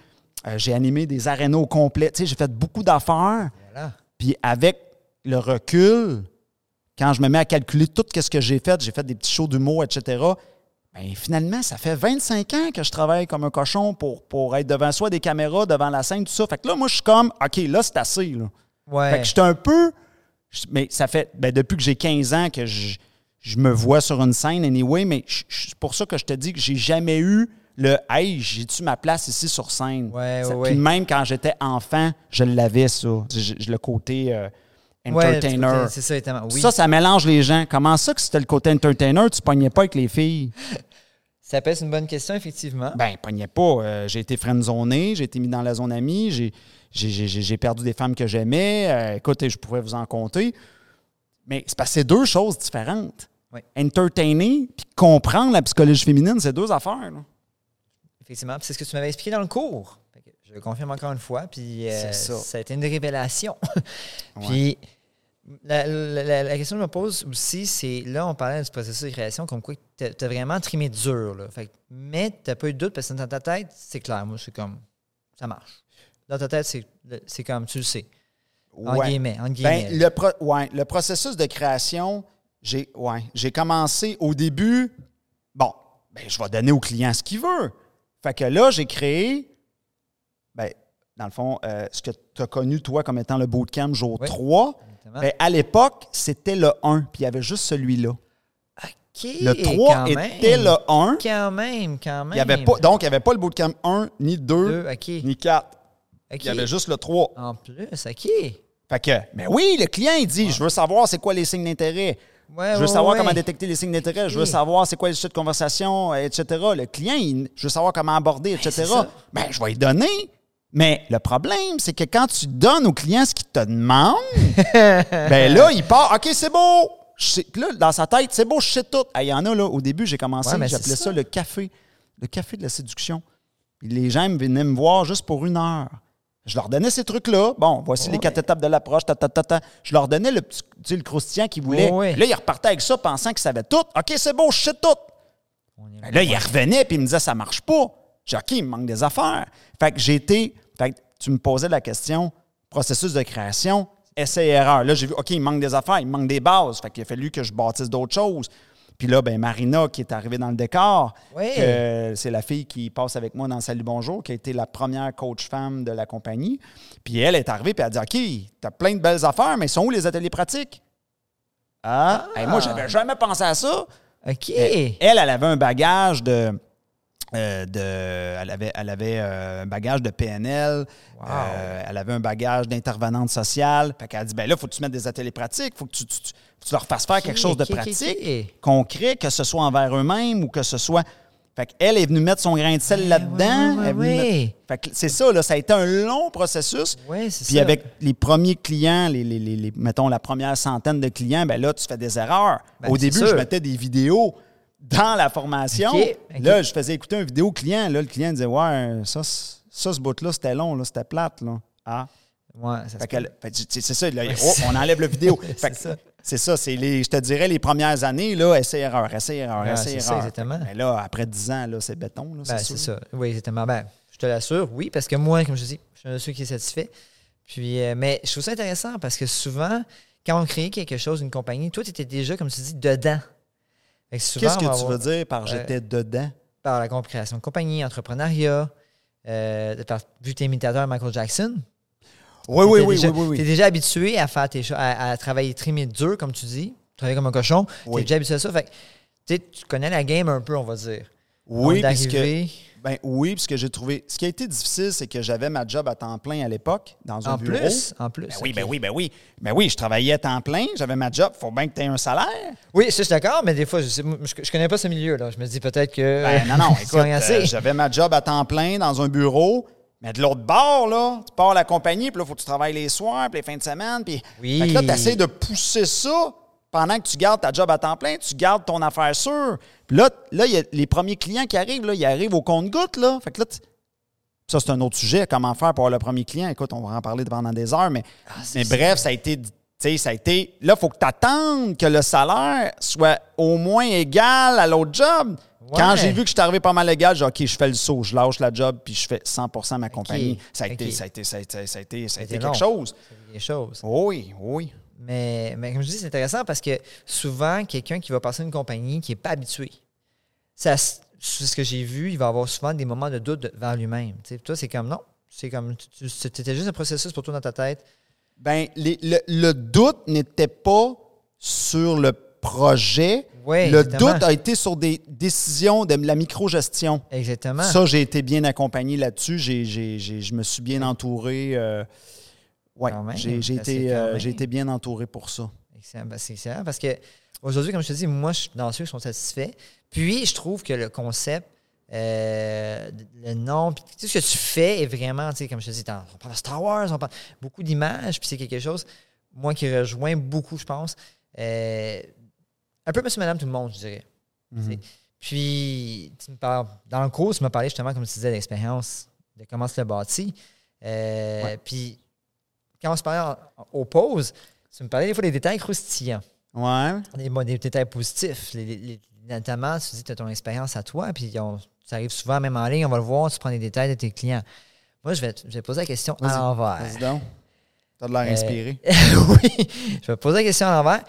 Euh, j'ai animé des arénas au complet. Tu sais, j'ai fait beaucoup d'affaires. Voilà. Puis avec le recul, quand je me mets à calculer tout ce que j'ai fait, j'ai fait des petits shows d'humour, etc. Ben, finalement, ça fait 25 ans que je travaille comme un cochon pour, pour être devant soi des caméras, devant la scène, tout ça. Fait que là, moi, je suis comme, OK, là, c'est assez. Là. Ouais. Fait que j'étais un peu. Mais ça fait. Ben, depuis que j'ai 15 ans que je, je me vois sur une scène, anyway, mais c'est pour ça que je te dis que j'ai jamais eu le Hey, j'ai-tu ma place ici sur scène? Ouais, Ça- ouais, Puis même quand j'étais enfant, je l'avais, ça. Je- je- le côté euh, entertainer. C'est ça. Oui. Ça, ça mélange les gens. Comment ça que c'était le côté entertainer, tu pognais pas avec les filles? Ça peut être une bonne question, effectivement. Ben, pognais pas. Euh, j'ai été friendzoné, j'ai été mis dans la zone amie, j'ai, perdu des femmes que j'aimais. Euh, écoutez, je pourrais vous en compter. Mais c'est parce que c'est deux choses différentes. Oui. Entertainer puis comprendre la psychologie féminine, c'est deux affaires. là. Effectivement. C'est ce que tu m'avais expliqué dans le cours. Je le confirme encore une fois. Puis euh, ça. a été une révélation. puis la- la- la question que je me pose aussi, c'est là, on parlait du processus de création, comme quoi tu as, vraiment trimé dur. Là. Fait mais tu n'as pas eu de doute parce que dans ta tête, c'est clair. Moi, c'est comme ça marche. Dans ta tête, c'est comme tu le sais. En Ouais. guillemets. En guillemets. Ben, le, pro- ouais, le processus de création, j'ai ouais, commencé au début. Bon, ben, je vais donner au client ce qu'il veut. Fait que là, j'ai créé, ben, dans le fond, euh, ce que tu as connu, toi, comme étant le bootcamp jour Oui. 3. Exactement. Ben, à l'époque, c'était le 1, puis il y avait juste celui-là. OK, Le 3 quand était même. le 1. Quand même, quand même. Il y avait pas, donc, il n'y avait pas le bootcamp 1, ni 2, Deux, OK. ni 4. OK. Il y avait juste le 3. En plus, OK. Fait que, mais oui, le client, il dit Je veux savoir c'est quoi les signes d'intérêt. Ouais, Je veux ouais, savoir comment détecter les signes d'intérêt. Je veux savoir c'est quoi les sujets de conversation, etc. Le client, il- je veux savoir comment aborder, etc. Ben, je vais lui donner. Mais le problème, c'est que quand tu donnes au client ce qu'il te demande, ben là, il part. OK, c'est beau. Je sais- Puis là, dans sa tête, c'est beau, je sais tout. Ah, Il y en a, là, au début, j'ai commencé, Ouais, mais c'est j'appelais ça. ça. le café. Le café de la séduction. Puis les gens venaient me voir juste pour une heure. Je leur donnais ces trucs-là. Bon, voici les quatre étapes de l'approche. Ta, ta, ta, ta. Je leur donnais le petit, tu sais, le croustillant qu'ils voulaient. Ouais, ouais. Là, ils repartaient avec ça, pensant qu'ils savaient tout. OK, c'est beau, je sais tout. On est Ben là, il revenait puis il me disait ça marche pas. J'ai dit, OK, il me manque des affaires. Fait que j'ai été. Fait que tu me posais la question processus de création, essai et erreur. Là, j'ai vu, OK, il me manque des affaires, il me manque des bases. Fait qu'il a fallu que je bâtisse d'autres choses. Puis là, ben Marina, qui est arrivée dans le décor, que c'est la fille qui passe avec moi dans Salut Bonjour, qui a été la première coach femme de la compagnie. Puis elle est arrivée, puis elle a dit OK, t'as plein de belles affaires, mais sont où les ateliers pratiques? Ah, Hey, moi, j'avais jamais pensé à ça. OK. Elle, elle avait un bagage de. Euh, de elle avait, elle avait euh, un bagage de PNL, euh, elle avait un bagage d'intervenante sociale. Fait qu'elle a dit ben là, il faut que tu mettes des ateliers pratiques, il faut que tu, tu- tu- tu leur fasses faire quelque chose de pratique, concret, que ce soit envers eux-mêmes ou que ce soit. Fait qu'elle est venue mettre son grain de sel là-dedans. ouais, ouais. mettre- Fait que c'est ça, là, ça a été un long processus. Puis ça. avec les premiers clients, les, les- les- les- mettons la première centaine de clients, ben là, tu fais des erreurs. Ben, Au début, sûr. je mettais des vidéos dans la formation. Là, je faisais écouter une vidéo au client. Là, le client disait Ouais, ça, ça ce bout-là, c'était long, là, c'était plate. Là. Ah. Ouais, c'est ça, là, oh, on enlève la vidéo. C'est ça. C'est les, je te dirais les premières années, là, essai-erreur, essai-erreur, Ouais, essai-erreur. c'est ça, exactement. Mais là, après 10 ans, là, c'est béton. Là, Ben, c'est ça. Oui, exactement. Ben, je te l'assure, oui, parce que moi, comme je te dis, je suis un de ceux qui est satisfait. Puis, euh, mais je trouve ça intéressant parce que souvent, quand on crée quelque chose, une compagnie, toi, tu étais déjà, comme tu dis, dedans. Qu'est-ce que tu avoir- veux dire par j'étais dedans? par la création de compagnie, entrepreneuriat, euh, par, vu que tu es imitateur Michael Jackson. Oui, oui, oui, déjà, oui, oui, oui. t'es déjà habitué à faire tes à, à travailler trimé dur, comme tu dis, travailler comme un cochon. Tu Oui. es déjà habitué à ça. Fait tu tu connais la game un peu, on va dire. Oui, puisque, ben, oui, puisque j'ai trouvé. Ce qui a été difficile, c'est que j'avais ma job à temps plein à l'époque, dans un En bureau. plus, en plus. Ben oui, ok. ben oui, ben oui. Ben oui, je travaillais à temps plein, j'avais ma job, faut bien que tu aies un salaire. Oui, ça, je suis d'accord, mais des fois, je, je connais pas ce milieu. là. Je me dis peut-être que. Ben non, non, écoute, euh, j'avais ma job à temps plein dans un bureau, mais de l'autre bord, là, tu pars à la compagnie, puis là, il faut que tu travailles les soirs, puis les fins de semaine, puis... Oui. Fait que là, tu essaies de pousser ça pendant que tu gardes ta job à temps plein, tu gardes ton affaire sûre. Puis là, là, il y a les premiers clients qui arrivent, là, ils arrivent au compte-gouttes, là. Fait que là, Ça, c'est un autre sujet. Comment faire pour avoir le premier client? Écoute, on va en parler pendant des heures, mais, mais bref, ça a été. tu sais, ça a été. Là, il faut que tu attendes que le salaire soit au moins égal à l'autre job. Quand j'ai vu que je suis arrivé pas mal égal, j'ai dit, OK, je fais le saut, je lâche la job, puis je fais 100% ma compagnie. Ça a, été, ça a été, ça a été, ça a été, ça a été été quelque chose. C'est des choses. Oui, oui. Mais, mais comme je dis, c'est intéressant parce que souvent, quelqu'un qui va passer une compagnie qui n'est pas habitué, ça, c'est ce que j'ai vu, il va avoir souvent des moments de doute vers lui-même. Toi, c'est comme non. C'est comme, c'était juste un processus pour toi dans ta tête. Ben, les- le, le doute n'était pas sur le projet. Ouais, le exactement. doute a été sur des décisions de la microgestion. Exactement. Ça, j'ai été bien accompagné là-dessus. J'ai, j'ai- j'ai- je me suis bien entouré. euh, même, j'ai, été, euh, été bien entouré pour ça. Excellent. Ben, c'est excellent parce que aujourd'hui, comme je te dis, moi, je suis dans ceux qui sont satisfaits. Puis, je trouve que le concept, euh, le nom, puis tout ce que tu fais est vraiment, tu sais, comme je te dis, on parle de Star Wars, on parle beaucoup d'images, puis c'est quelque chose, moi, qui rejoint beaucoup, je pense. euh, un peu monsieur, madame, tout le monde, je dirais. Mhm. Sais. Puis, tu me parles, dans le cours, tu m'as parlé justement, comme tu disais, de l'expérience, de comment tu l'as bâti. Euh, Ouais. Puis, quand on se parlait aux pauses, tu me parlais des fois des détails croustillants, Ouais. des, bon, des détails positifs. Les- les- les- notamment, tu dis que tu as ton expérience à toi, puis on- ça arrive souvent, même en ligne, on va le voir, tu prends des détails de tes clients. Moi, je vais, te- je vais poser la question à l'envers. Vas-y donc. T'as de l'air Euh, inspiré. oui, je vais poser la question à l'envers.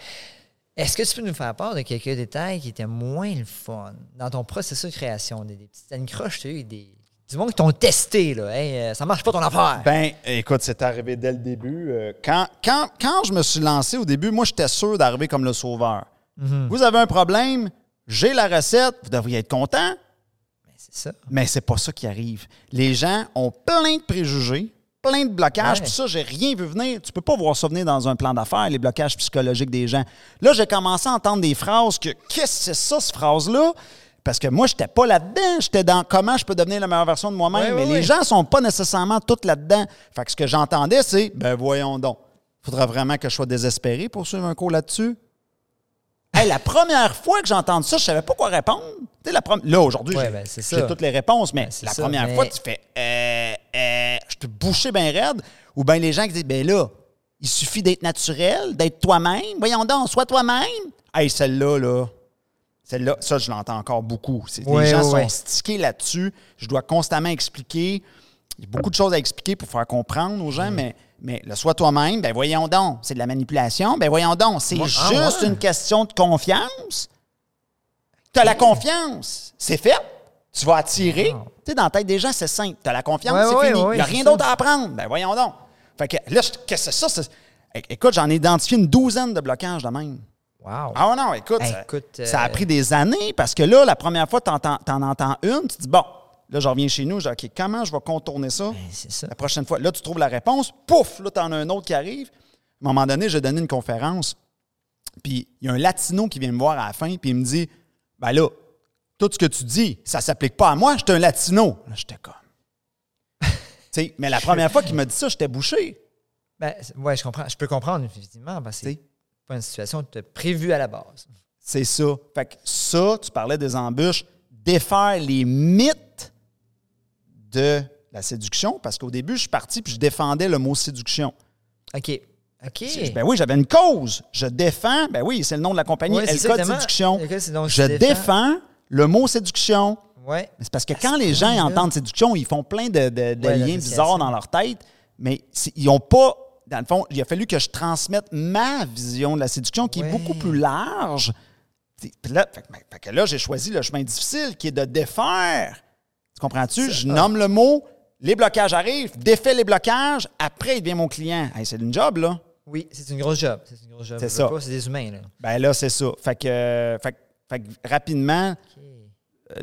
Est-ce que tu peux nous faire part de quelques détails qui étaient moins le fun dans ton processus de création? Des, des petites anicroches, tu as eu des. Du monde qui t'ont testé, là. Hey, euh, ça marche pas ton affaire. Ben, écoute, c'est arrivé dès le début. Euh, quand, quand, quand je me suis lancé au début, moi, j'étais sûr d'arriver comme le sauveur. Mhm. Vous avez un problème, j'ai la recette, vous devriez être content. Ben, c'est ça. Mais c'est pas ça qui arrive. Les gens ont plein de préjugés, plein de blocages. Puis ça, j'ai rien vu venir. Tu peux pas voir ça venir dans un plan d'affaires, les blocages psychologiques des gens. Là, j'ai commencé à entendre des phrases que qu'est-ce que c'est ça, cette phrase-là? Parce que moi, j'étais pas là-dedans. J'étais dans comment je peux devenir la meilleure version de moi-même. Mais les gens sont pas nécessairement tous là-dedans. Fait que ce que j'entendais, c'est ben voyons donc. Faudra vraiment que je sois désespéré pour suivre un cours là-dessus. Hey, la première fois que j'ai entendu ça, je savais pas quoi répondre. La Là, aujourd'hui, Ouais, j'ai ben, toutes les réponses, mais Ben, la ça, première mais- fois, tu fais euh, euh, je te bouché bien raide. Ou bien les gens qui disent ben là, il suffit d'être naturel, d'être toi-même. Voyons donc, sois toi-même. Hey, celle-là, là. Celle-là, ça, je l'entends encore beaucoup. C'est- les gens sont stickés là-dessus. Je dois constamment expliquer. Il y a beaucoup de choses à expliquer pour faire comprendre aux Mm. gens, mais, mais le sois toi-même, ben voyons donc, c'est de la manipulation. Ben voyons donc, c'est Moi- ah, juste ouais. une question de confiance. Tu as la confiance, c'est fait. Tu vas attirer. Wow. Tu sais, dans la tête des gens, c'est simple. Tu as la confiance, Ouais, c'est ouais, fini. Il n'y a rien d'autre à apprendre. Ben voyons donc. Fait que là, je- qu'est-ce que c'est ça? C'est- Écoute, j'en ai identifié une douzaine de blocages de même. Wow. Ah non, écoute, Hey, ça, écoute, ça a euh, pris des années parce que là, la première fois, tu en, entends une, tu te dis, bon, là, je reviens chez nous, je dis, OK, comment je vais contourner ça? Ben, ça. La prochaine fois, là, tu trouves la réponse, pouf, là, tu en as un autre qui arrive. À un moment donné, j'ai donné une conférence, puis il y a un latino qui vient me voir à la fin, puis il me dit, ben là, tout ce que tu dis, ça s'applique pas à moi, j'étais un latino. Là, j'étais comme. tu sais, mais la première fois qu'il m'a dit ça, j'étais bouché. Ben, ouais, je comprends. Je peux comprendre, effectivement, Tu c'est. Pas une situation que tu as prévue à la base. C'est ça. Fait que ça, tu parlais des embûches, défaire les mythes de la séduction, parce qu'au début, je suis parti puis je défendais le mot séduction. OK. OK. Ben oui, j'avais une cause. Je défends, ben oui, c'est le nom de la compagnie, ça, Code. Séduction. Je défends. défends le mot séduction. Ouais. C'est parce que À quand les gens entendent séduction, ils font plein de, de- de Ouais, liens bizarres dans leur tête, mais ils n'ont pas. Dans le fond, il a fallu que je transmette ma vision de la séduction qui Ouais. est beaucoup plus large. Puis là, fait, que- fait que là, j'ai choisi le chemin difficile qui est de défaire. Tu comprends-tu? Je nomme le mot, les blocages arrivent, défais les blocages, après il devient mon client. Hey, c'est une job, là. Oui, c'est une grosse job. C'est une grosse job. C'est ça. C'est des humains, là. Ben là, c'est ça. Fait que, euh, fait, que- fait que rapidement, OK.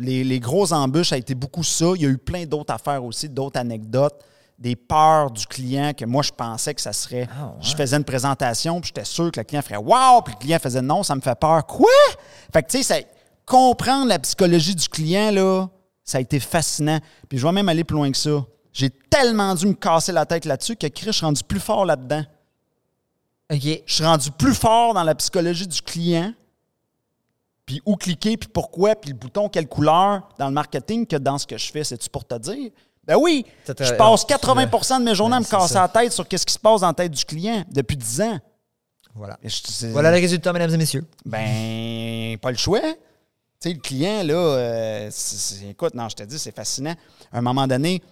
les, les grosses embûches, ça a été beaucoup ça. Il y a eu plein d'autres affaires aussi, d'autres anecdotes, des peurs du client que moi, je pensais que ça serait. Ah, ouais. Je faisais une présentation, puis j'étais sûr que le client ferait Wow! Puis le client faisait Non, ça me fait peur. Quoi? Fait que, tu sais, comprendre la psychologie du client, là, ça a été fascinant. Puis je vais même aller plus loin que ça. J'ai tellement dû me casser la tête là-dessus que Chris, je suis rendu plus fort là-dedans. OK. Je suis rendu plus fort dans la psychologie du client, puis où cliquer, puis pourquoi, puis le bouton, quelle couleur dans le marketing que dans ce que je fais. C'est-tu pour te dire? Ben oui, je passe oh, 80% de mes journées à me Ouais, c'est casser la tête sur qu'est-ce qui se passe dans la tête du client depuis 10 ans. Voilà. Je- Voilà le résultat, mesdames et messieurs. Ben, pas le choix. Tu sais, le client, là, euh, écoute, non, je te dis, c'est fascinant. À un moment donné,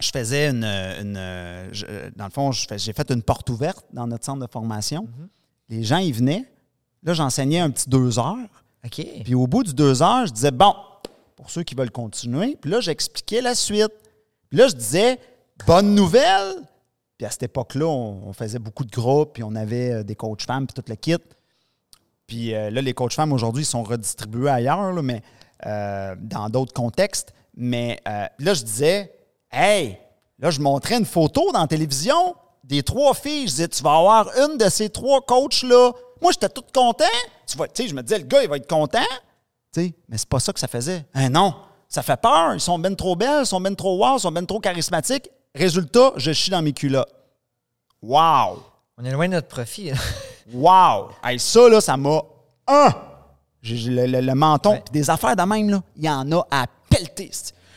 je faisais une. une- je- dans le fond, j'ai fait une porte ouverte dans notre centre de formation. Les gens, ils venaient. Là, j'enseignais un petit deux heures. OK. Puis au bout du deux heures, je disais, bon, pour ceux qui veulent continuer. Puis là, j'expliquais la suite. Puis là, je disais, bonne nouvelle. Puis à cette époque-là, on, faisait beaucoup de groupes, puis on avait euh, des coachs femmes, puis tout le kit. Puis euh, là, les coachs femmes aujourd'hui ils sont redistribués ailleurs, là, mais euh, dans d'autres contextes. Mais là, je disais, hey, là, je montrais une photo dans la télévision des trois filles. Je disais, tu vas avoir une de ces trois coachs-là. Moi, j'étais tout content. Tu vois, je me disais, le gars, il va être content. Tu sais, mais c'est pas ça que ça faisait. Hein, non, ça fait peur. Ils sont ben trop belles, ils sont ben trop wow, ils sont ben trop charismatiques. Résultat, je chie dans mes culottes. Wow! On est loin de notre profit. là. Wow! Hey, ça, là, ça m'a. J'ai le, le- le menton. Ouais. Puis des affaires de même, là, il y en a à pelleter.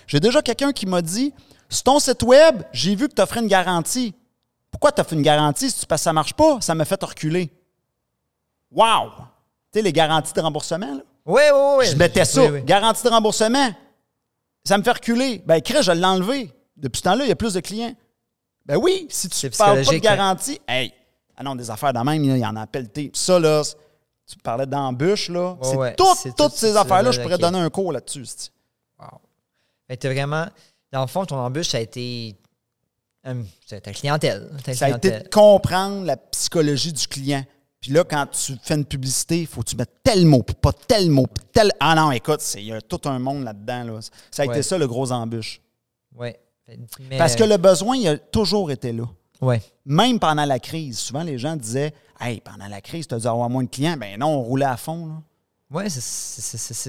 J'ai déjà quelqu'un qui m'a dit Sur ton site web, j'ai vu que tu offrais une garantie. Pourquoi tu offres une garantie si tu passes ça marche pas? Ça m'a fait reculer. Wow! Tu sais, les garanties de remboursement, là? Oui, oui, oui. Je mettais ça. Oui, oui. Garantie de remboursement. Ça me fait reculer. Ben, Chris, je l'ai enlevé. Depuis ce temps-là, il y a plus de clients. Ben oui, si tu C'est parles pas de hein. garantie, hey, ah non, des affaires de même, il y en a à pelleter. Ça, là, tu parlais d'embûche, là. C'est ouais, toutes, c'est toutes tout ces affaires-là, là, je pourrais donner un cours là-dessus. Wow. Fait que t'as vraiment. Dans le fond, ton embûche, ça a été. hum, c'est ta clientèle. Ta Ça a été de comprendre la psychologie du client. Puis là, quand tu fais une publicité, il faut que tu mettes tel mot, puis pas tel mot, puis tel. Ah non, écoute, il y a tout un monde là-dedans. Là. Ça a Ouais. été ça, le gros embûche. Mais- Parce que le besoin, il a toujours été là. Ouais. Même pendant la crise, souvent les gens disaient Hey, pendant la crise, tu as dû avoir moins de clients. Ben non, on roulait à fond. Là. Ouais, c'est-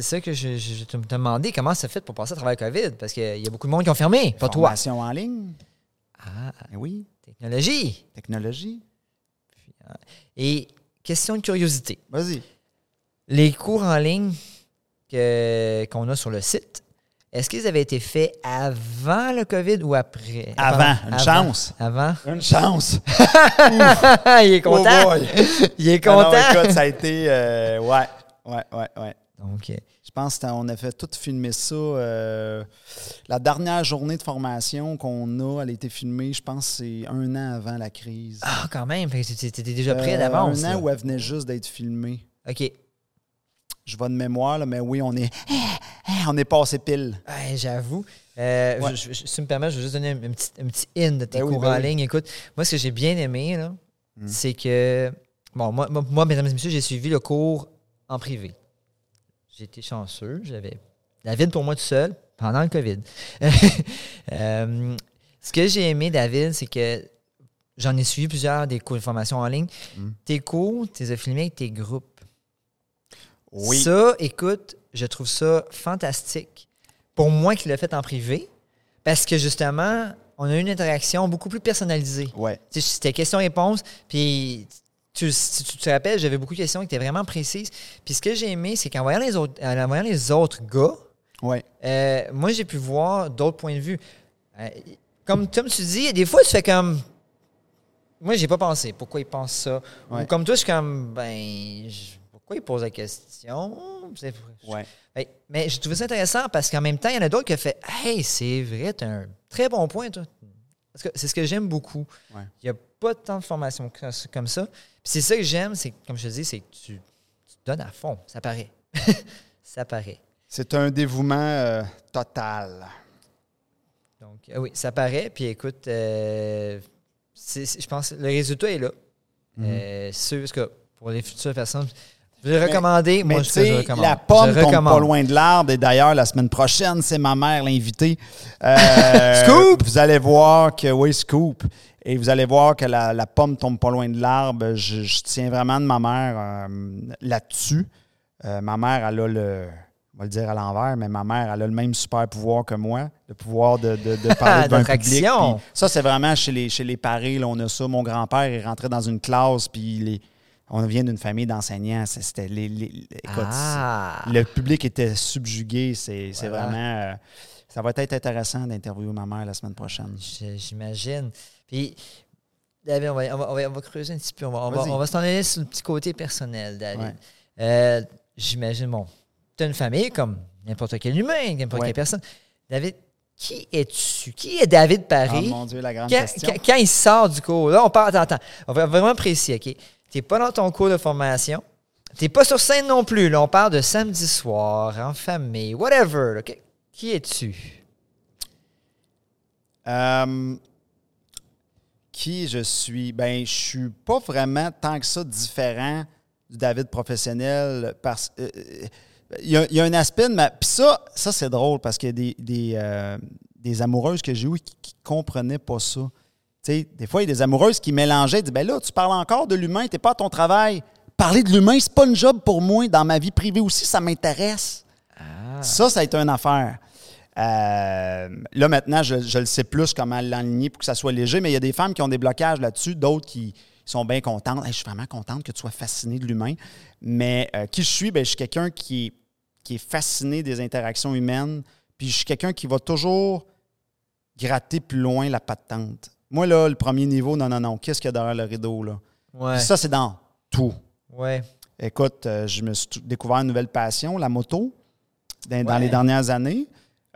ça que je, je, te te demandais. Comment ça fait pour passer à travers le COVID? Parce qu'il y a beaucoup de monde qui ont fermé. Pas toi. Formation en ligne. Ah, Ben oui, technologie. technologie. Et question de curiosité. Vas-y. Les cours en ligne que- qu'on a sur le site, est-ce qu'ils avaient été faits avant le COVID ou après? Avant, une avant. chance. Avant? Une chance. Il est content. Oh boy. Il est Ah non, content. écoute, ça a été. euh, ouais, ouais, ouais, ouais. Donc, Je pense qu'on a fait tout filmer ça. euh, la dernière journée de formation qu'on a, elle a été filmée, je pense, c'est un an avant la crise. ah, quand même. Fait que tu étais déjà prêt Euh, d'avance. Un an là. où elle venait juste d'être filmée. OK. Je vais de mémoire, là, mais oui, on est, on est passé pile. Ouais, J'avoue. Euh, Ouais. je- je- si tu me permets, je vais juste donner un, un petit, un petit in de tes Ben oui, cours ben en oui. ligne. Écoute, moi, ce que j'ai bien aimé, là, Mm. c'est que, bon, moi, moi, mesdames et messieurs, j'ai suivi le cours en privé. J'ai été chanceux. J'avais David pour moi tout seul pendant le COVID. Euh, ce que j'ai aimé, David, c'est que j'en ai suivi plusieurs des cours de formation en ligne. Mm. Tes cours, as filmés avec tes groupes. Oui. Ça, écoute, je trouve ça fantastique. Pour moi qui l'ai fait en privé, parce que justement, on a eu une interaction beaucoup plus personnalisée. Ouais. C'était question-réponse, puis tu, si tu te rappelles, j'avais beaucoup de questions qui étaient vraiment précises. Puis ce que j'ai aimé, c'est qu'en voyant les autres, en voyant les autres gars, Ouais. euh, moi, j'ai pu voir d'autres points de vue. Euh, comme, comme tu dis, des fois, tu fais comme. Moi, j'ai pas pensé. Pourquoi il pense ça? Ouais. Ou comme toi, je suis comme. Ben. je- Pourquoi il pose la question? Ouais. Ben, mais j'ai trouvé ça intéressant parce qu'en même temps, il y en a d'autres qui ont fait Hey, c'est vrai, tu as un très bon point, toi. Parce que c'est ce que j'aime beaucoup. Il n'y a pas tant de formation que- comme ça. C'est ça que j'aime, c'est que, comme je te dis, c'est que tu, donnes à fond. Ça paraît. ça paraît. C'est un dévouement euh, total. Donc, euh, oui, ça paraît. Puis écoute, euh, je pense que le résultat est là. C'est sûr, parce que pour les futures personnes, je vais recommander. Mais moi, je recommande. la pomme Je tombe pas loin de l'arbre. Et d'ailleurs, la semaine prochaine, c'est ma mère l'invitée. Euh, Scoop! Vous allez voir que, oui, scoop. Et vous allez voir que la, la pomme tombe pas loin de l'arbre. Je, je tiens vraiment de ma mère euh, là-dessus. Euh, ma mère, elle a le. On va le dire à l'envers, mais ma mère, elle a le même super pouvoir que moi, le pouvoir de, de, de parler devant un public. Puis Ça, c'est vraiment chez les, chez les parés, là, on a ça. Mon grand-père est rentré dans une classe, puis il est- on vient d'une famille d'enseignants. C'était les, les- écoute, Ah! le public était subjugué. C'est Voilà. vraiment. euh, ça va être intéressant d'interviewer ma mère la semaine prochaine. J'imagine. Puis, David, on va, on va- on va- on va creuser un petit peu. On va, on va, Vas-y. on va s'en aller sur le petit côté personnel, David. Ouais. Euh, J'imagine, bon, tu as une famille comme n'importe quel humain, n'importe Ouais. quelle personne. David, qui es-tu? Qui est David Oh Paris? mon Dieu, la grande quand, question. quand- quand il sort du cours, là, on parle, attends, attends, on va vraiment précis, OK? Tu n'es pas dans ton cours de formation. Tu n'es pas sur scène non plus. Là, on parle de samedi soir, en famille, whatever. là. Qui- Qui es-tu? Euh, qui je suis? Ben, je suis pas vraiment tant que ça différent du David professionnel parce euh, euh, il y, a- il y a un aspect de ma. Puis ça, ça c'est drôle parce qu'il y a des, des, euh, des amoureuses que j'ai eues qui, qui comprenaient pas ça. Des fois, il y a des amoureuses qui mélangeaient, disent Ben là, tu parles encore de l'humain, t'es pas à ton travail. Parler de l'humain, c'est pas une job pour moi. Dans ma vie privée aussi, ça m'intéresse. Ah. Ça, ça a été une affaire. Euh, là, maintenant, je, je le sais plus comment l'enligner pour que ça soit léger, mais il y a des femmes qui ont des blocages là-dessus, d'autres qui sont bien contentes. Hey, je suis vraiment contente que tu sois fascinée de l'humain. Mais euh, qui je suis? Ben, je suis quelqu'un qui est, qui est fasciné des interactions humaines, puis je suis quelqu'un qui va toujours gratter plus loin la patente. Moi, là, le premier niveau, non, non, non. Qu'est-ce qu'il y a derrière le rideau, là? Ouais. Ça, c'est dans tout. ouais. Écoute, euh, je me suis découvert une nouvelle passion, la moto, dans, les dernières années.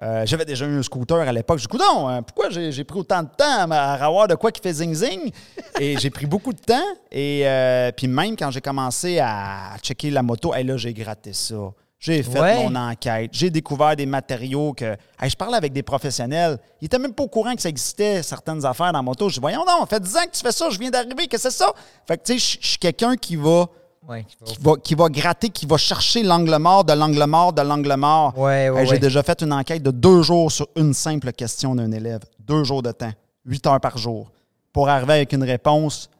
Euh, J'avais déjà eu un scooter à l'époque. Je dis, Coudon, hein, pourquoi j'ai pris autant de temps à, avoir de quoi qui fait zing-zing? Et j'ai pris beaucoup de temps. Et euh, puis même quand j'ai commencé à checker la moto, hey, là, j'ai gratté ça. J'ai fait Ouais. mon enquête. J'ai découvert des matériaux que. Hey, je parlais avec des professionnels. Ils n'étaient même pas au courant que ça existait, certaines affaires dans la moto. Je dis, voyons ça fait 10 ans que tu fais ça, je viens d'arriver, que c'est ça? Fait que, tu sais, je suis quelqu'un qui va Ouais. qui va, qui va gratter, qui va chercher l'angle mort de l'angle mort de l'angle mort. Ouais, ouais, Hey, J'ai déjà fait une enquête de deux jours sur une simple question d'un élève. Deux jours de temps. Huit heures par jour. Pour arriver avec une réponse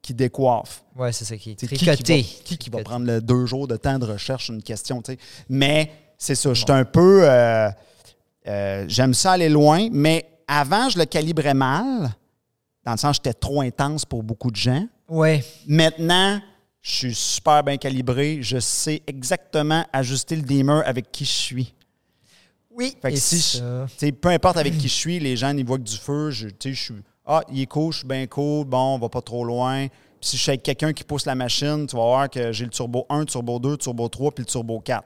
qui décoiffe. Ouais, c'est ça qui est qui, tricoté. va, qui, qui va Tricoté. prendre le deux jours de temps de recherche sur une question, tu sais. Mais c'est ça, je suis un peu... euh, euh, J'aime ça aller loin, mais avant, je le calibrais mal, dans le sens j'étais trop intense pour beaucoup de gens. Ouais. Maintenant, je suis super bien calibré. Je sais exactement ajuster le dimmer avec qui je suis. Oui. Fait que et si je- peu importe avec qui je suis, les gens ils voient que du feu. Je, je suis Ah, il est cool, je suis bien cool, bon, on va pas trop loin. Puis si je suis avec quelqu'un qui pousse la machine, tu vas voir que j'ai le turbo 1, turbo 2, turbo 3 puis le turbo 4.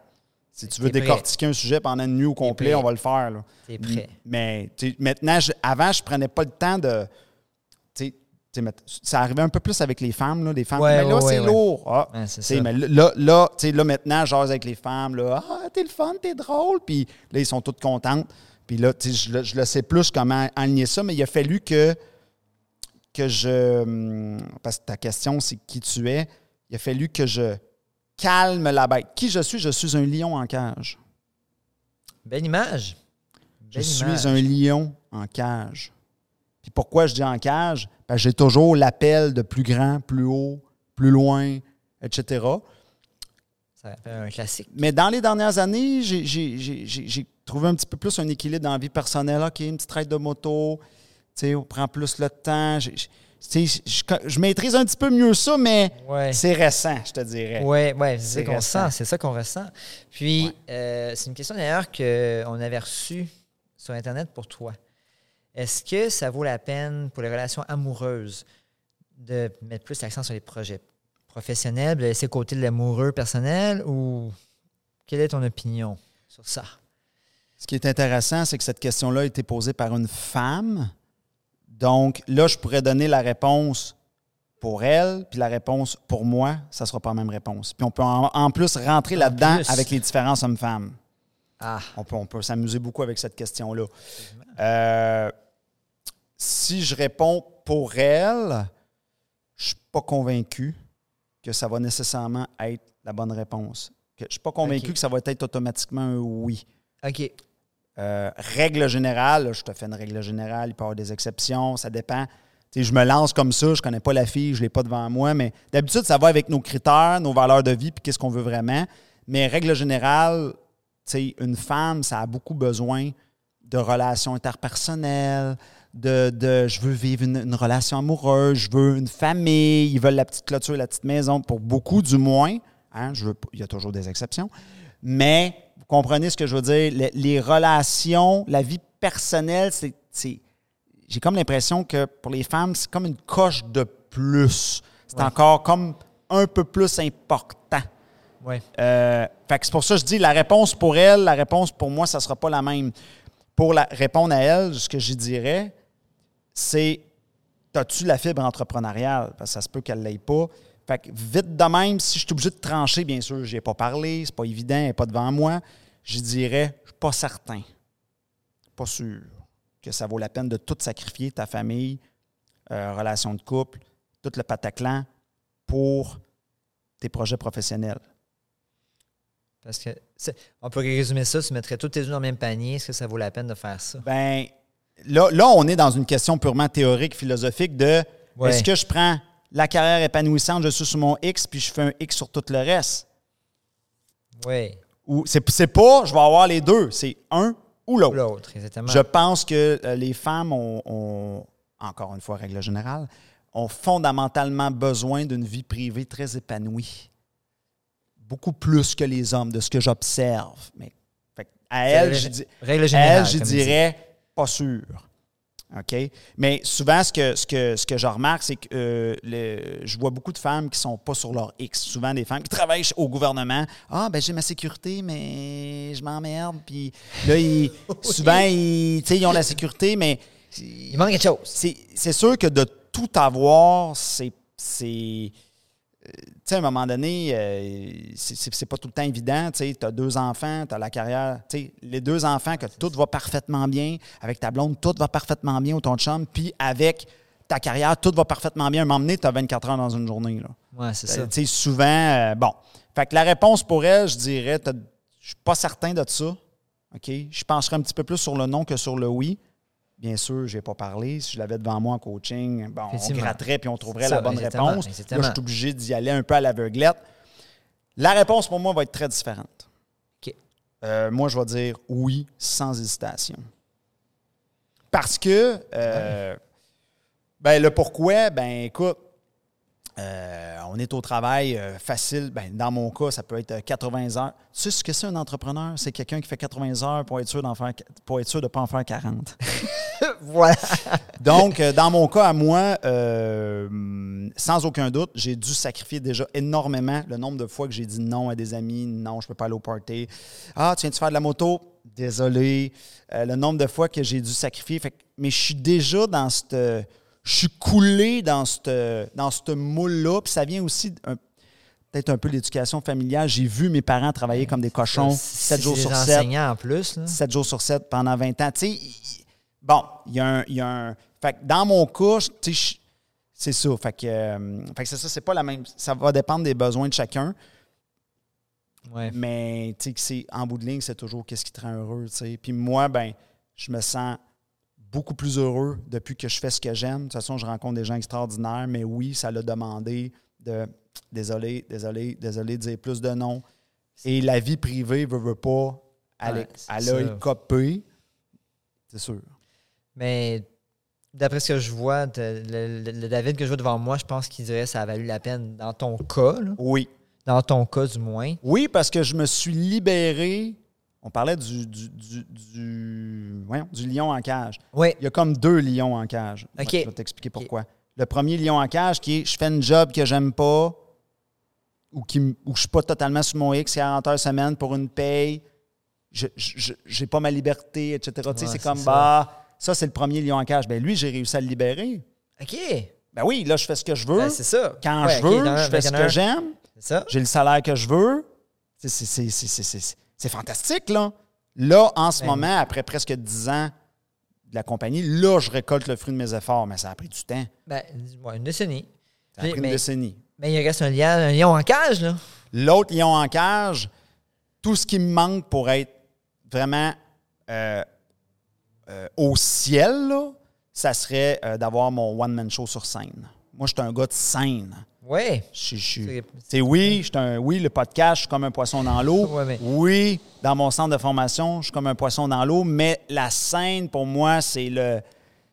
Si tu veux prêt. décortiquer un sujet pendant une nuit au complet, on va le faire. Là. T'es prêt. Mais maintenant, je- avant, je prenais pas le temps de. Ça arrivait un peu plus avec les femmes. Là, les femmes, Ouais, mais là, ouais, c'est ouais, lourd. Ah, c'est mais là, là, tu sais, là, maintenant, je jase avec les femmes. Là, ah, t'es le fun, t'es drôle. Puis là, ils sont toutes contentes. Puis là, je, le- je le sais plus comment aligner ça, mais il a fallu que, que je. hum, Parce que ta question, c'est qui tu es. Il a fallu que je calme la bête. Qui je suis? Je suis un lion en cage. Belle image. Je suis un lion en cage. Puis pourquoi je dis en cage? Parce que j'ai toujours l'appel de plus grand, plus haut, plus loin, etc. Ça fait un classique. Mais dans les dernières années, j'ai- trouvé un petit peu plus un équilibre dans la vie personnelle. OK, une petite traite de moto, tu sais, on prend plus le temps. Tu sais, je, je maîtrise un petit peu mieux ça, mais Ouais. c'est récent, je te dirais. Ouais, ouais, c'est ça qu'on récent. sent, c'est ça qu'on ressent. Puis, Ouais. euh, c'est une question d'ailleurs qu'on avait reçue sur Internet pour toi. Est-ce que ça vaut la peine pour les relations amoureuses de mettre plus l'accent sur les projets professionnels, de laisser de côté l'amoureux personnel ou quelle est ton opinion sur ça? Ce qui est intéressant, c'est que cette question-là a été posée par une femme. Donc là, je pourrais donner la réponse pour elle, puis la réponse pour moi, ça ne sera pas la même réponse. Puis on peut en, en plus rentrer là-dedans avec les différences hommes-femmes. Ah, On peut, on peut s'amuser beaucoup avec cette question-là. Euh, si je réponds pour elle, je ne suis pas convaincu que ça va nécessairement être la bonne réponse. Que je ne suis pas convaincu que ça va être automatiquement un oui. OK. Euh, règle générale, là, je te fais une règle générale, il peut y avoir des exceptions, ça dépend. Je me lance comme ça, je ne connais pas la fille, je ne l'ai pas devant moi, mais d'habitude, ça va avec nos critères, nos valeurs de vie, puis qu'est-ce qu'on veut vraiment. Mais règle générale, une femme, ça a beaucoup besoin de relations interpersonnelles, de, de je veux vivre une, une relation amoureuse, je veux une famille, ils veulent la petite clôture, la petite maison, pour beaucoup du moins. Hein, je veux, il y a toujours des exceptions. Mais vous comprenez ce que je veux dire? Les, les relations, la vie personnelle, c'est. J'ai comme l'impression que pour les femmes, c'est comme une coche de plus. C'est Ouais. encore comme un peu plus important. Ouais. Euh, fait que c'est pour ça que je dis la réponse pour elle, la réponse pour moi, ça ne sera pas la même. Pour la, répondre à elle, ce que j'y dirais, c'est as-tu la fibre entrepreneuriale? Parce que ça se peut qu'elle ne l'ait pas. Fait que vite de même, si je suis obligé de trancher, bien sûr, je ai pas parlé, c'est pas évident, elle n'est pas devant moi, je dirais, je suis pas certain, pas sûr que ça vaut la peine de tout sacrifier, ta famille, euh, relation de couple, tout le pataclan pour tes projets professionnels. Parce que on peut résumer ça, tu mettrais tous tes œufs dans le même panier. Est-ce que ça vaut la peine de faire ça? Ben, là, là, on est dans une question purement théorique, philosophique de Ouais. est-ce que je prends la carrière épanouissante, je suis sur mon X, puis je fais un X sur tout le reste? Oui. Ou c'est c'est pas je vais avoir les deux, c'est un ou Ou l'autre. l'autre, exactement. Je pense que euh, les femmes ont, ont, encore une fois, règle générale, ont fondamentalement besoin d'une vie privée très épanouie. Beaucoup plus que les hommes, de ce que j'observe. Mais fait à elle, règle- je dis, règle générale, elle, je dirais pas sûr. OK? Mais souvent, ce que, ce que, ce que je remarque, c'est que euh, je vois beaucoup de femmes qui sont pas sur leur X. Souvent, des femmes qui travaillent au gouvernement. Ah, ben j'ai ma sécurité, mais je m'emmerde. Puis là, ils- souvent, ils, ils ont la sécurité, mais Il manque quelque chose. c'est sûr que de tout avoir, c'est. Tu sais, à un moment donné, euh, c'est- pas tout le temps évident. Tu sais, as deux enfants, tu as la carrière. Tu sais, les deux enfants, que tout va parfaitement bien. Avec ta blonde, tout va parfaitement bien, ou ton chum. Puis avec ta carrière, tout va parfaitement bien. À un moment donné, tu as 24 heures dans une journée. Là. Ouais, c'est ça. Euh, Tu sais, souvent, euh, bon. Fait que la réponse pour elle, je dirais, je suis pas certain de ça. OK? Je pencherais un petit peu plus sur le non que sur le oui. Bien sûr, je n'ai pas parlé. Si je l'avais devant moi en coaching, bon, on gratterait puis on trouverait Ça, la bonne exactement, réponse. exactement. Là, je suis obligé d'y aller un peu à l'aveuglette. La réponse pour moi va être très différente. Euh, moi, je vais dire oui sans hésitation. Parce que, euh, ben, le pourquoi, ben, écoute, euh, on est au travail euh, facile. Ben, dans mon cas, ça peut être euh, 80 heures. Tu sais ce que c'est un entrepreneur? C'est quelqu'un qui fait 80 heures pour être sûr, d'en faire, pour être sûr de ne pas en faire 40. voilà. Donc, euh, dans mon cas, à moi, euh, sans aucun doute, j'ai dû sacrifier déjà énormément le nombre de fois que j'ai dit non à des amis. Non, je ne peux pas aller au party. Ah, tu viens-tu faire de la moto? Désolé. Euh, le nombre de fois que j'ai dû sacrifier. Fait que- mais je suis déjà dans cette. Je suis coulé dans cette, dans moule-là. Puis ça vient aussi peut-être un peu de l'éducation familiale. J'ai vu mes parents travailler comme des cochons, Si 7 jours sur des 7. enseignants en plus. Là. 7 jours sur 7 pendant 20 ans. Tu sais, bon, il y a un. y a un- fait que dans mon cas, tu sais, c'est ça. Fait que, euh, fait que c'est ça, c'est pas la même. Ça va dépendre des besoins de chacun, Ouais. mais tu sais, en bout de ligne, c'est toujours qu'est-ce qui te rend heureux. tu sais. Puis moi, ben, je me sens beaucoup plus heureux depuis que je fais ce que j'aime. De toute façon, je rencontre des gens extraordinaires, mais oui, ça l'a demandé de désolé, désolé, désolé de dire plus de non. Et la vie privée veut, veut pas. Elle, Ouais, est- c'est elle ça. a écopé. C'est sûr. Mais d'après ce que je vois, de- le, le- le David que je vois devant moi, je pense qu'il dirait que ça a valu la peine dans ton cas. là. Oui. Dans ton cas, du moins. Oui, parce que je me suis libéré. On parlait du, du, du, du- voyons, du lion en cage. Oui. Il y a comme deux lions en cage. OK. Je vais t'expliquer pourquoi. Le premier lion en cage qui est je fais une job que j'aime pas ou qui où je suis pas totalement sur mon X 40 heures semaine pour une paye. Je n'ai pas ma liberté, etc. Tu sais, Ouais, c'est comme ça. bah ça c'est le premier lion en cage. Ben lui j'ai réussi à le libérer. OK. Ben oui, là je fais ce que je veux. Ben, c'est ça. Quand Ouais, je veux, je fais ce que j'aime. C'est ça. J'ai le salaire que je veux. C'est- c'est- fantastique, là. Là, en ce Ben moment, après presque 10 ans de la compagnie, là, je récolte le fruit de mes efforts, mais ça a pris du temps. Ben, ouais, une décennie. Ça a pris une décennie. mais il reste un lion, un lion en cage, là. L'autre lion en cage, tout ce qui me manque pour être vraiment euh, euh, au ciel, là, ça serait euh, d'avoir mon one-man show sur scène. Moi, je suis un gars de scène. Ouais. Suis- C'est- oui, je un, oui, le podcast, je suis comme un poisson dans l'eau. Ouais, mais- Oui, dans mon centre de formation, je suis comme un poisson dans l'eau, mais la scène, pour moi, c'est le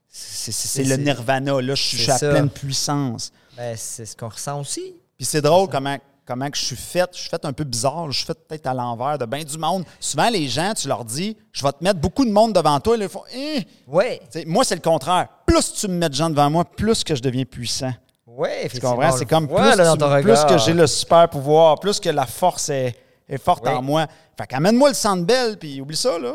c'est- le nirvana. Là, je suis à ça. pleine puissance. Ben, c'est ce qu'on ressent aussi. Puis c'est drôle comment, comment que je suis faite. Je suis faite un peu bizarre. Je suis faite peut-être à l'envers de bien du monde. Souvent, les gens, tu leur dis, je vais te mettre beaucoup de monde devant toi. Ils font, Hein? Oui, Tu sais, moi, c'est le contraire. Plus tu me mets de gens devant moi, plus que je deviens puissant. Oui, Tu effectivement. comprends? on C'est comme plus, là, tu- plus que j'ai le super pouvoir, plus que la force est, est forte Oui. en moi. Fait qu'amène-moi le centre belle, puis oublie ça, là.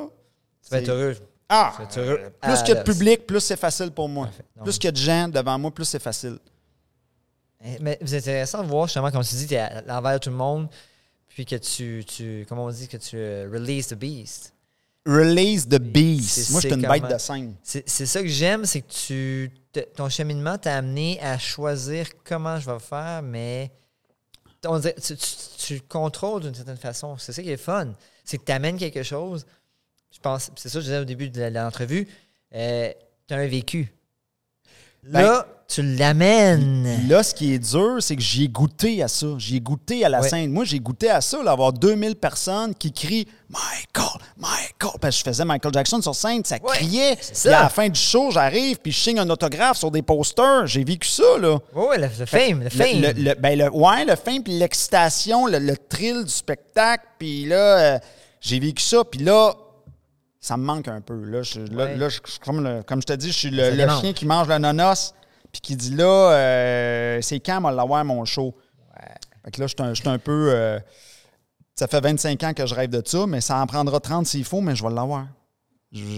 Tu vas être heureux. Ah! Tu être heureux. Plus Ah, qu'il y a là, de public, plus c'est facile pour moi. Plus qu'il y a de gens devant moi, plus c'est facile. Eh, Mais c'est intéressant de voir justement, comme tu dis, tu es à l'envers de tout le monde, puis que tu, tu comment on dit, que tu euh, release the beast. Release the beast. C'est- Moi, je suis une bête de scène. C'est c'est ça que j'aime, c'est que tu te- ton cheminement t'a amené à choisir comment je vais faire, mais on dirait- tu, tu, tu le contrôles d'une certaine façon. C'est ça qui est fun. C'est que tu amènes quelque chose. Je pense, c'est ça que je disais au début de l'entrevue, tu as un vécu. Là, tu l'amènes. Là, ce qui est dur, c'est que j'y ai goûté à ça. J'y ai goûté à la Ouais. scène. Moi, j'ai goûté à ça, là, avoir 2000 personnes qui crient Michael, Michael. Parce que je faisais Michael Jackson sur scène, ça Ouais, criait. ça. à la fin du show, j'arrive, puis je signe un autographe sur des posters. J'ai vécu ça, là. Oui, ouais, le, le fame, le Le- fame. Le, le- ben, le- ouais, le fame, puis l'excitation, le, le thrill du spectacle. Puis là, euh, j'ai vécu ça. Puis là, ça me manque un peu. Là, je, là, Ouais. là, je- je- comme, le- comme je te dis, je suis le, chien qui mange le nonos, puis qui dit là, euh, c'est quand moi l'avoir mon show? Fait que là, je suis un, peu. euh, ça fait 25 ans que je rêve de ça, mais ça en prendra 30 s'il faut, mais je vais l'avoir.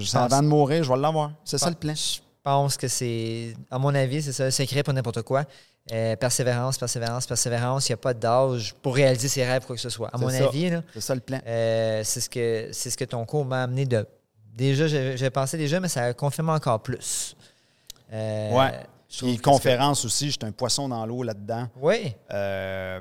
Ça, avant de mourir, je vais l'avoir. C'est ça le plan. Je pense que c'est, à mon avis, c'est ça, le secret pour n'importe quoi. Euh, persévérance, persévérance, persévérance. Il n'y a pas d'âge pour réaliser ses rêves, quoi que ce soit. À mon ça. avis, C'est ça le plan. euh, c'est ce que c'est ce que ton cours m'a amené de. Déjà, j'avais pensé déjà, mais ça a confirmé encore plus. Euh, Ouais. Puis que conférence aussi, j'étais un poisson dans l'eau là-dedans. Oui. Euh,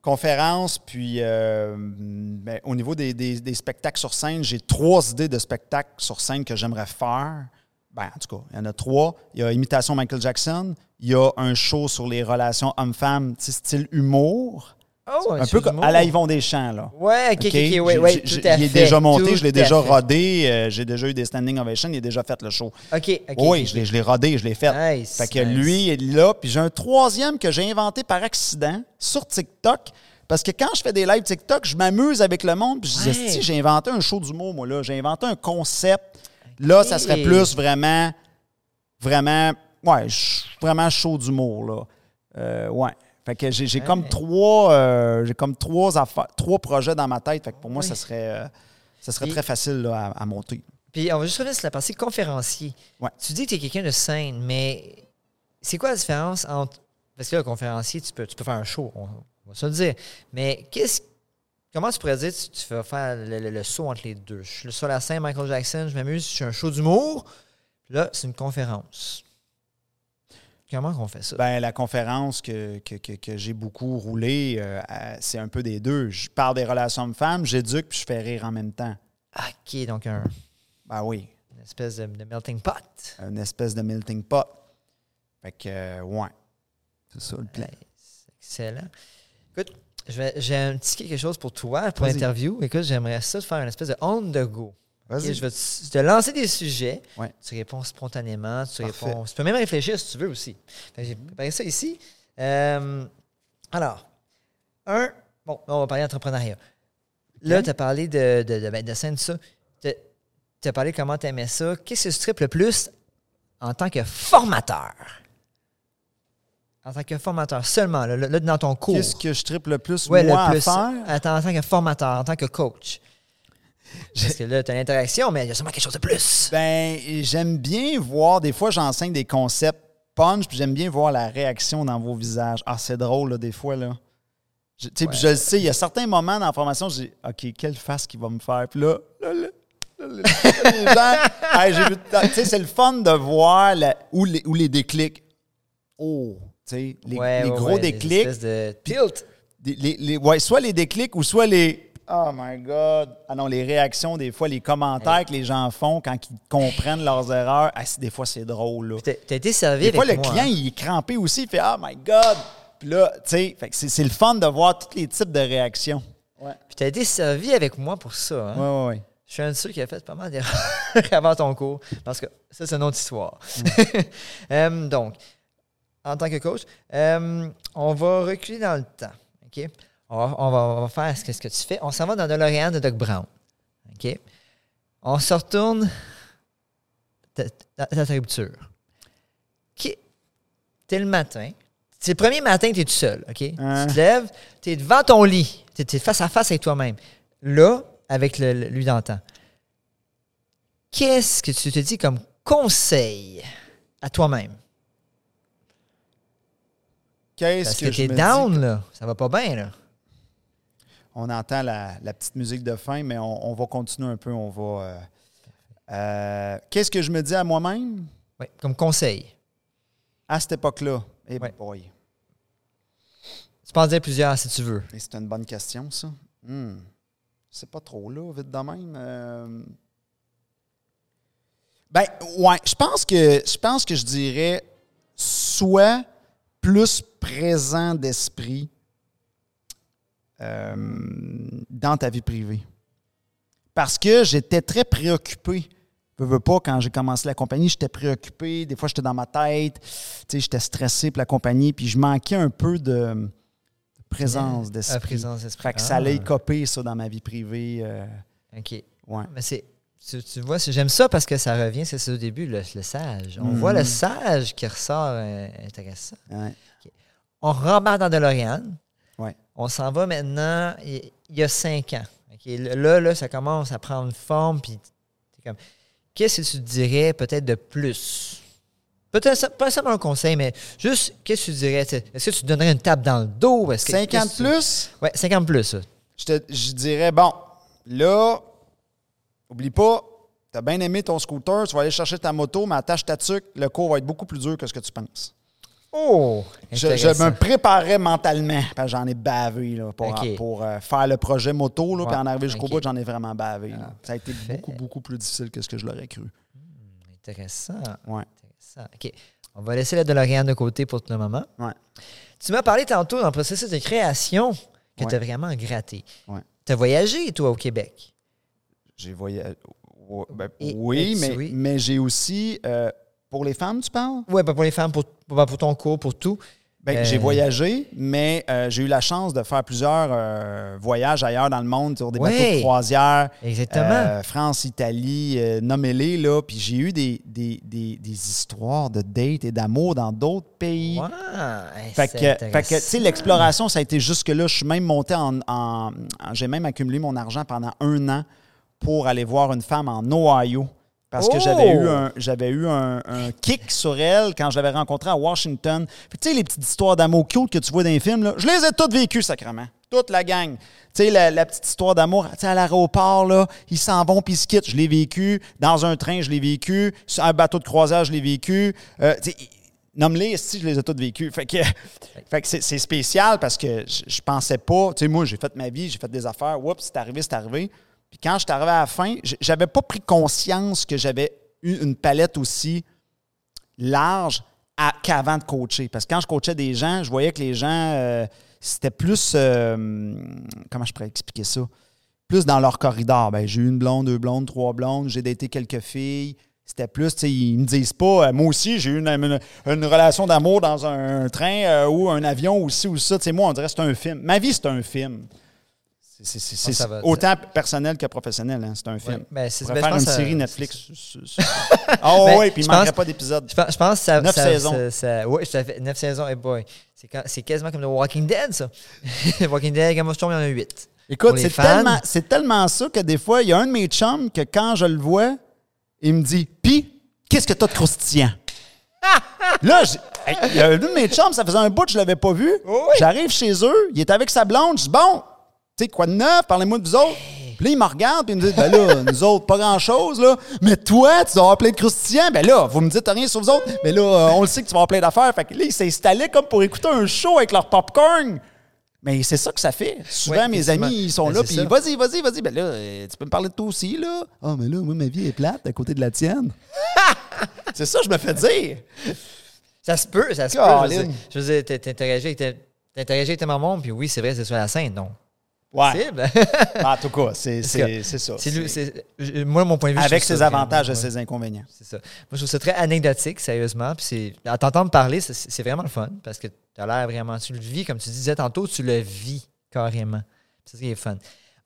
conférence, puis euh, ben, au niveau des, des- des spectacles sur scène, j'ai trois idées de spectacles sur scène que j'aimerais faire. Ben, en tout cas, il y en a trois. Il y a Imitation Michael Jackson, il y a un show sur les relations hommes-femmes, style humour. Oh, un peu comme à la Yvon Deschamps, là. Ouais, ok, ok, OK? ok, ouais, ouais, tout à Il est fait, déjà monté, tout je l'ai déjà fait. rodé, euh, j'ai déjà eu des standing ovations, il a déjà fait le show. Ok, ok. oui, je l'ai- je l'ai rodé, je l'ai fait. Nice, fait que nice. lui est là. Puis j'ai un troisième que j'ai inventé par accident sur TikTok. Parce que quand je fais des lives TikTok, je m'amuse avec le monde. Puis je disais, si j'ai inventé un show d'humour, moi, là. J'ai inventé un concept. Là, ça serait plus vraiment, vraiment, ouais, vraiment show d'humour, là. Euh, ouais. Fait que j'ai Ouais. comme trois, euh, j'ai comme trois affaires, trois projets dans ma tête. Fait que pour moi, ça serait, euh, ça serait Puis- très facile là, à, à monter. Puis on va juste revenir sur la partie conférencier. Ouais. Tu dis que tu es quelqu'un de scène, mais c'est quoi la différence entre. Parce que là, le conférencier, tu peux, tu peux faire un show, on, on va se le dire. Mais qu'est-ce. Comment tu pourrais dire tu, tu vas faire le, le- le saut entre les deux? Je suis sur la scène Michael Jackson, je m'amuse, je suis un show d'humour. Là, c'est une conférence. Comment qu'on fait ça? Ben, la conférence que, que, que- que j'ai beaucoup roulée, euh, c'est un peu des deux. Je parle des relations hommes-femmes, j'éduque puis je fais rire en même temps. OK, donc un, Ben oui, une espèce de, de melting pot. une espèce de melting pot. Fait que, euh, ouais, c'est ça le plan. Excellent. Écoute, j'ai un petit quelque chose pour toi, pour l'interview. Écoute, j'aimerais ça te faire une espèce de on the go. Je vais te, lancer des sujets. Ouais. Tu réponds spontanément. Tu, Parfait. réponds, tu peux même réfléchir si tu veux aussi. J'ai préparé ça ici. Euh, alors, un. Bon, on va parler d'entrepreneuriat. Là, tu as parlé de, de, de, ben, de scène, ça. Tu as parlé de comment tu aimais ça. Qu'est-ce que tu tripes le plus en tant que formateur? En tant que formateur seulement, là, là, dans ton cours. Qu'est-ce que je triple le plus, Ouais, moi, le plus. à faire? En tant que formateur, en tant que coach. Parce que là, tu as l'interaction, mais il y a sûrement quelque chose de plus. Ben, j'aime bien voir, des fois, j'enseigne des concepts punch, puis j'aime bien voir la réaction dans vos visages. Ah, c'est drôle, là, des fois, là. Je, tu sais, puis je le sais, il y a certains moments dans la formation, je dis, OK, quelle face qu'il va me faire? Puis là, là, là, là, Hey, c'est le fun de voir la- où, les, où les déclics. Oh, tu sais, les, Ouais, les ouais, gros ouais, déclics. de tilt. Les- les- ouais, soit les déclics ou soit les Oh my God! Ah non, les réactions, des fois, les commentaires que les gens font quand ils comprennent leurs erreurs, ah, des fois, c'est drôle. Là. Tu as été servi Des avec fois, le moi, client, hein. il est crampé aussi, il fait Oh my God! Puis là, tu sais, c'est c'est le fun de voir tous les types de réactions. Ouais, Puis tu as été servi avec moi pour ça. hein. ouais, ouais. ouais. Je suis un de ceux qui a fait pas mal d'erreurs avant ton cours, parce que ça, c'est une autre histoire. Euh, donc, en tant que coach, euh, on va reculer dans le temps. OK? On va, on va, on va faire ce que, ce que tu fais. On s'en va dans DeLorean de Doc Brown. OK? On se retourne ta, ta, rupture. OK? T'es le matin. C'est le premier matin que tu es tout seul. OK? Hein? Tu te lèves, tu es devant ton lit. Tu es, face à face avec toi-même. Là, avec le, le- lui dans temps. Qu'est-ce que tu te dis comme conseil à toi-même? Qu'est-ce que, que, t'es me down, dis? là. Ça va pas bien, là. On entend la, la petite musique de fin, mais on, on va continuer un peu. On va. euh, euh, Qu'est-ce que je me dis à moi-même? Ouais, comme conseil. à cette époque-là? Eh Ouais. boy. Tu peux en dire plusieurs si tu veux. Et c'est une bonne question, ça. Hmm. C'est pas trop là, vite de même. Euh, Ben, ouais, je pense que je pense que je dirais soit plus présent d'esprit euh, dans ta vie privée. Parce que j'étais très préoccupé. Je veux pas, quand j'ai commencé la compagnie, j'étais préoccupé. Des fois, j'étais dans ma tête. J'étais stressé pour la compagnie. Puis je manquais un peu de présence d'esprit. présence d'esprit. Fait que ça Ah. allait copier ça dans ma vie privée. euh, OK. ouais. Mais c'est. Tu, tu vois, j'aime ça parce que ça revient, c'est au début, le, le sage. On voit le sage qui ressort euh, intéressant. ouais. On rembarque dans DeLorean. On s'en va maintenant, il y a cinq ans. Là, là, ça commence à prendre forme. Puis t'es comme, qu'est-ce que tu dirais peut-être de plus? Peut-être ça- pas seulement un conseil, mais juste, qu'est-ce que tu dirais? Est-ce que tu donnerais une tape dans le dos? Que- 50 qu'est-ce que tu- plus, Ouais, 50 plus. je, te, je dirais, bon, là, oublie pas, tu as bien aimé ton scooter, tu vas aller chercher ta moto, mais attache ta tuque, le cours va être beaucoup plus dur que ce que tu penses. Oh! Je, je intéressant. me préparais mentalement, parce que j'en ai bavé là, pour, pour euh, faire le projet moto, là, puis en arriver jusqu'au bout, j'en ai vraiment bavé. Ah, ça a été beaucoup, beaucoup plus difficile que ce que je l'aurais cru. Intéressant. Ouais. Intéressant. OK. On va laisser la DeLorean de côté pour le moment. Ouais. Tu m'as parlé tantôt dans le processus de création que Ouais. tu as vraiment gratté. Ouais. Tu as voyagé, toi, au Québec? J'ai voyagé. ben, Et- oui, et- mais, oui? mais j'ai aussi. euh, pour les femmes, tu parles? Oui, pas pour les femmes, pour, pour, pour ton cours, pour tout. Ben, Euh, J'ai voyagé, mais euh, j'ai eu la chance de faire plusieurs euh, voyages ailleurs dans le monde, sur des bateaux de croisière. Exactement. euh, France, Italie, euh, nommez-les, là. Puis j'ai eu des, des, des, des histoires de dates et d'amour dans d'autres pays. Wow. Fait que, fait que, tu sais, l'exploration, ça a été jusque-là. Je suis même monté en. en- en- J'ai même accumulé mon argent pendant un an pour aller voir une femme en Ohio. Parce que Oh! j'avais eu, un, j'avais eu un, un kick sur elle quand je l'avais rencontrée à Washington. Tu sais, les petites histoires d'amour cute que tu vois dans les films, là, je les ai toutes vécues, sacrément. Toute la gang. Tu sais, la, la petite histoire d'amour, tu sais, à l'aéroport, là, ils s'en vont puis ils se quittent. Je l'ai vécu. Dans un train, je l'ai vécu. Sur un bateau de croisière, je l'ai vécu. Euh, Nomme-les, si je les ai toutes vécues. Fait que, fait que c'est, c'est spécial parce que je, je pensais pas. Tu sais, moi, j'ai fait ma vie, j'ai fait des affaires. Oups, c'est arrivé, c'est arrivé. Puis quand je suis arrivé à la fin, j'avais pas pris conscience que j'avais eu une palette aussi large qu'avant de coacher. Parce que quand je coachais des gens, je voyais que les gens, euh, c'était plus. euh, comment je pourrais expliquer ça? Plus dans leur corridor. Ben, j'ai eu une blonde, deux blondes, trois blondes, j'ai daté quelques filles. C'était plus, tu sais, ils me disent pas, euh, moi aussi, j'ai eu une, relation d'amour dans un train ou un avion aussi ou ça. Tu moi, on dirait que c'est un film. Ma vie, c'est un film. C'est- Ah, autant personnel que professionnel. hein, c'est un film. Ouais. Ben, c'est- faire une ça- série Netflix. Ah Ben, oui, puis il ne manquerait pas d'épisodes. Je pense, je pense que ça. Neuf ça- saisons. ça- ça fait neuf saisons, et boy. C'est, quasiment comme The Walking Dead, ça. Walking Dead, Game of Thrones, il y en a huit. Écoute, c'est tellement, tellement ça que des fois, il y a un de mes chums que quand je le vois, il me dit Pis, qu'est-ce que t'as de croustillant Là, il y a un de mes chums, ça faisait un bout que je l'avais pas vu. Oh oui. J'arrive chez eux, il est avec sa blonde, je dis Bon, tu sais, quoi de neuf? Parlez-moi de vous autres. Puis là, il me regarde, puis il me dit Ben là, nous autres, pas grand-chose, là. Mais toi, tu dois avoir plein de croustillants. Ben là, vous me dites rien sur vous autres. Mais là, euh, on le sait que tu vas avoir plein d'affaires. Fait que là, il s'est installé comme pour écouter un show avec leur popcorn. Mais c'est ça que ça fait. Souvent, Ouais, mes amis, ils sont Ben, là, puis vas-y, vas-y, vas-y. Ben là, euh, tu peux me parler de toi aussi, là. Ah, mais là, moi, ma vie est plate à côté de la tienne. c'est ça, je me fais dire. Ça se peut, ça se peut. Je veux dire- t'interagis avec, avec ta maman, puis oui, c'est vrai, c'est sur la scène, non? Ouais. possible. En tout cas, c'est ça. C'est euh, moi, mon point de vue. Avec ses avantages et ses inconvénients. C'est ça. Moi, je trouve ça très anecdotique, sérieusement. Puis c'est, à t'entendre parler, c'est, c'est vraiment le fun parce que tu as l'air vraiment. Tu le vis, comme tu disais tantôt, tu le vis carrément. C'est ça qui est fun.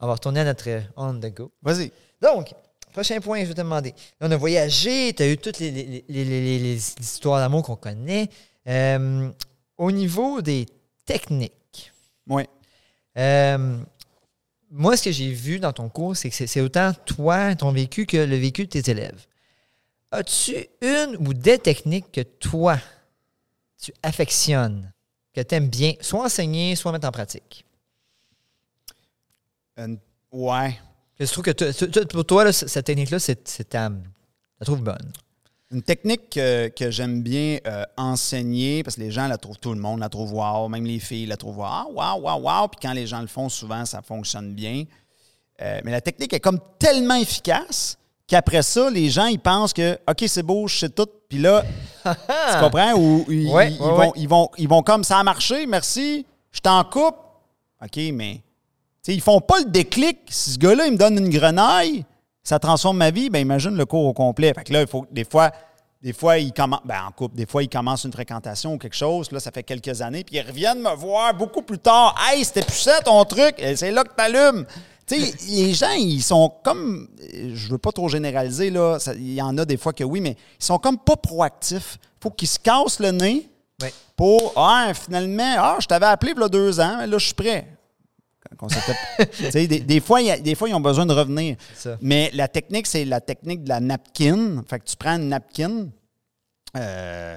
On va retourner à notre euh, on the go. Vas-y. Donc, prochain point, je vais te demander. Là, on a voyagé, tu as eu toutes les, les- les- les- les- les histoires d'amour qu'on connaît. Euh, au niveau des techniques, Oui. euh, moi, ce que j'ai vu dans ton cours, c'est que c'est, autant toi, ton vécu, que le vécu de tes élèves. As-tu une ou des techniques que toi, tu affectionnes, que tu aimes bien, soit enseigner, soit mettre en pratique? Euh, ouais. Je trouve que pour toi, là, cette technique-là, c'est, c'est ta, je la trouve bonne. Une technique que, que j'aime bien euh, enseigner, parce que les gens la trouvent, tout le monde la trouve wow, même les filles la trouvent wow, wow, wow, wow. Puis quand les gens le font, souvent, ça fonctionne bien. Euh, mais la technique est comme tellement efficace qu'après ça, les gens, ils pensent que, OK, c'est beau, je sais tout. Puis là, tu comprends? Ou ils, Ouais, ils ouais, vont, ouais. ils, vont, ils vont comme ça a marché, merci, je t'en coupe. OK, mais tu sais, ils font pas le déclic. Si ce gars-là, il me donne une grenaille, ça transforme ma vie, ben imagine le cours au complet. Fait que là, il faut des fois, des fois, ils commencent, ben en couple, des fois, ils commencent une fréquentation ou quelque chose, là, ça fait quelques années, puis ils reviennent me voir beaucoup plus tard. Hey, c'était plus ça ton truc, Et c'est là que t'allumes. Tu sais, les gens, ils sont comme, je veux pas trop généraliser, là, ça- il y en a des fois que oui, mais ils sont comme pas proactifs. faut qu'ils se cassent le nez pour, ah, finalement, ah, je t'avais appelé il y a deux ans, là, je suis prêt. Qu'on s'était- Tu sais, des, des fois, il y a- des fois, ils ont besoin de revenir. Mais la technique, c'est la technique de la napkin. Fait que tu prends une napkin. euh,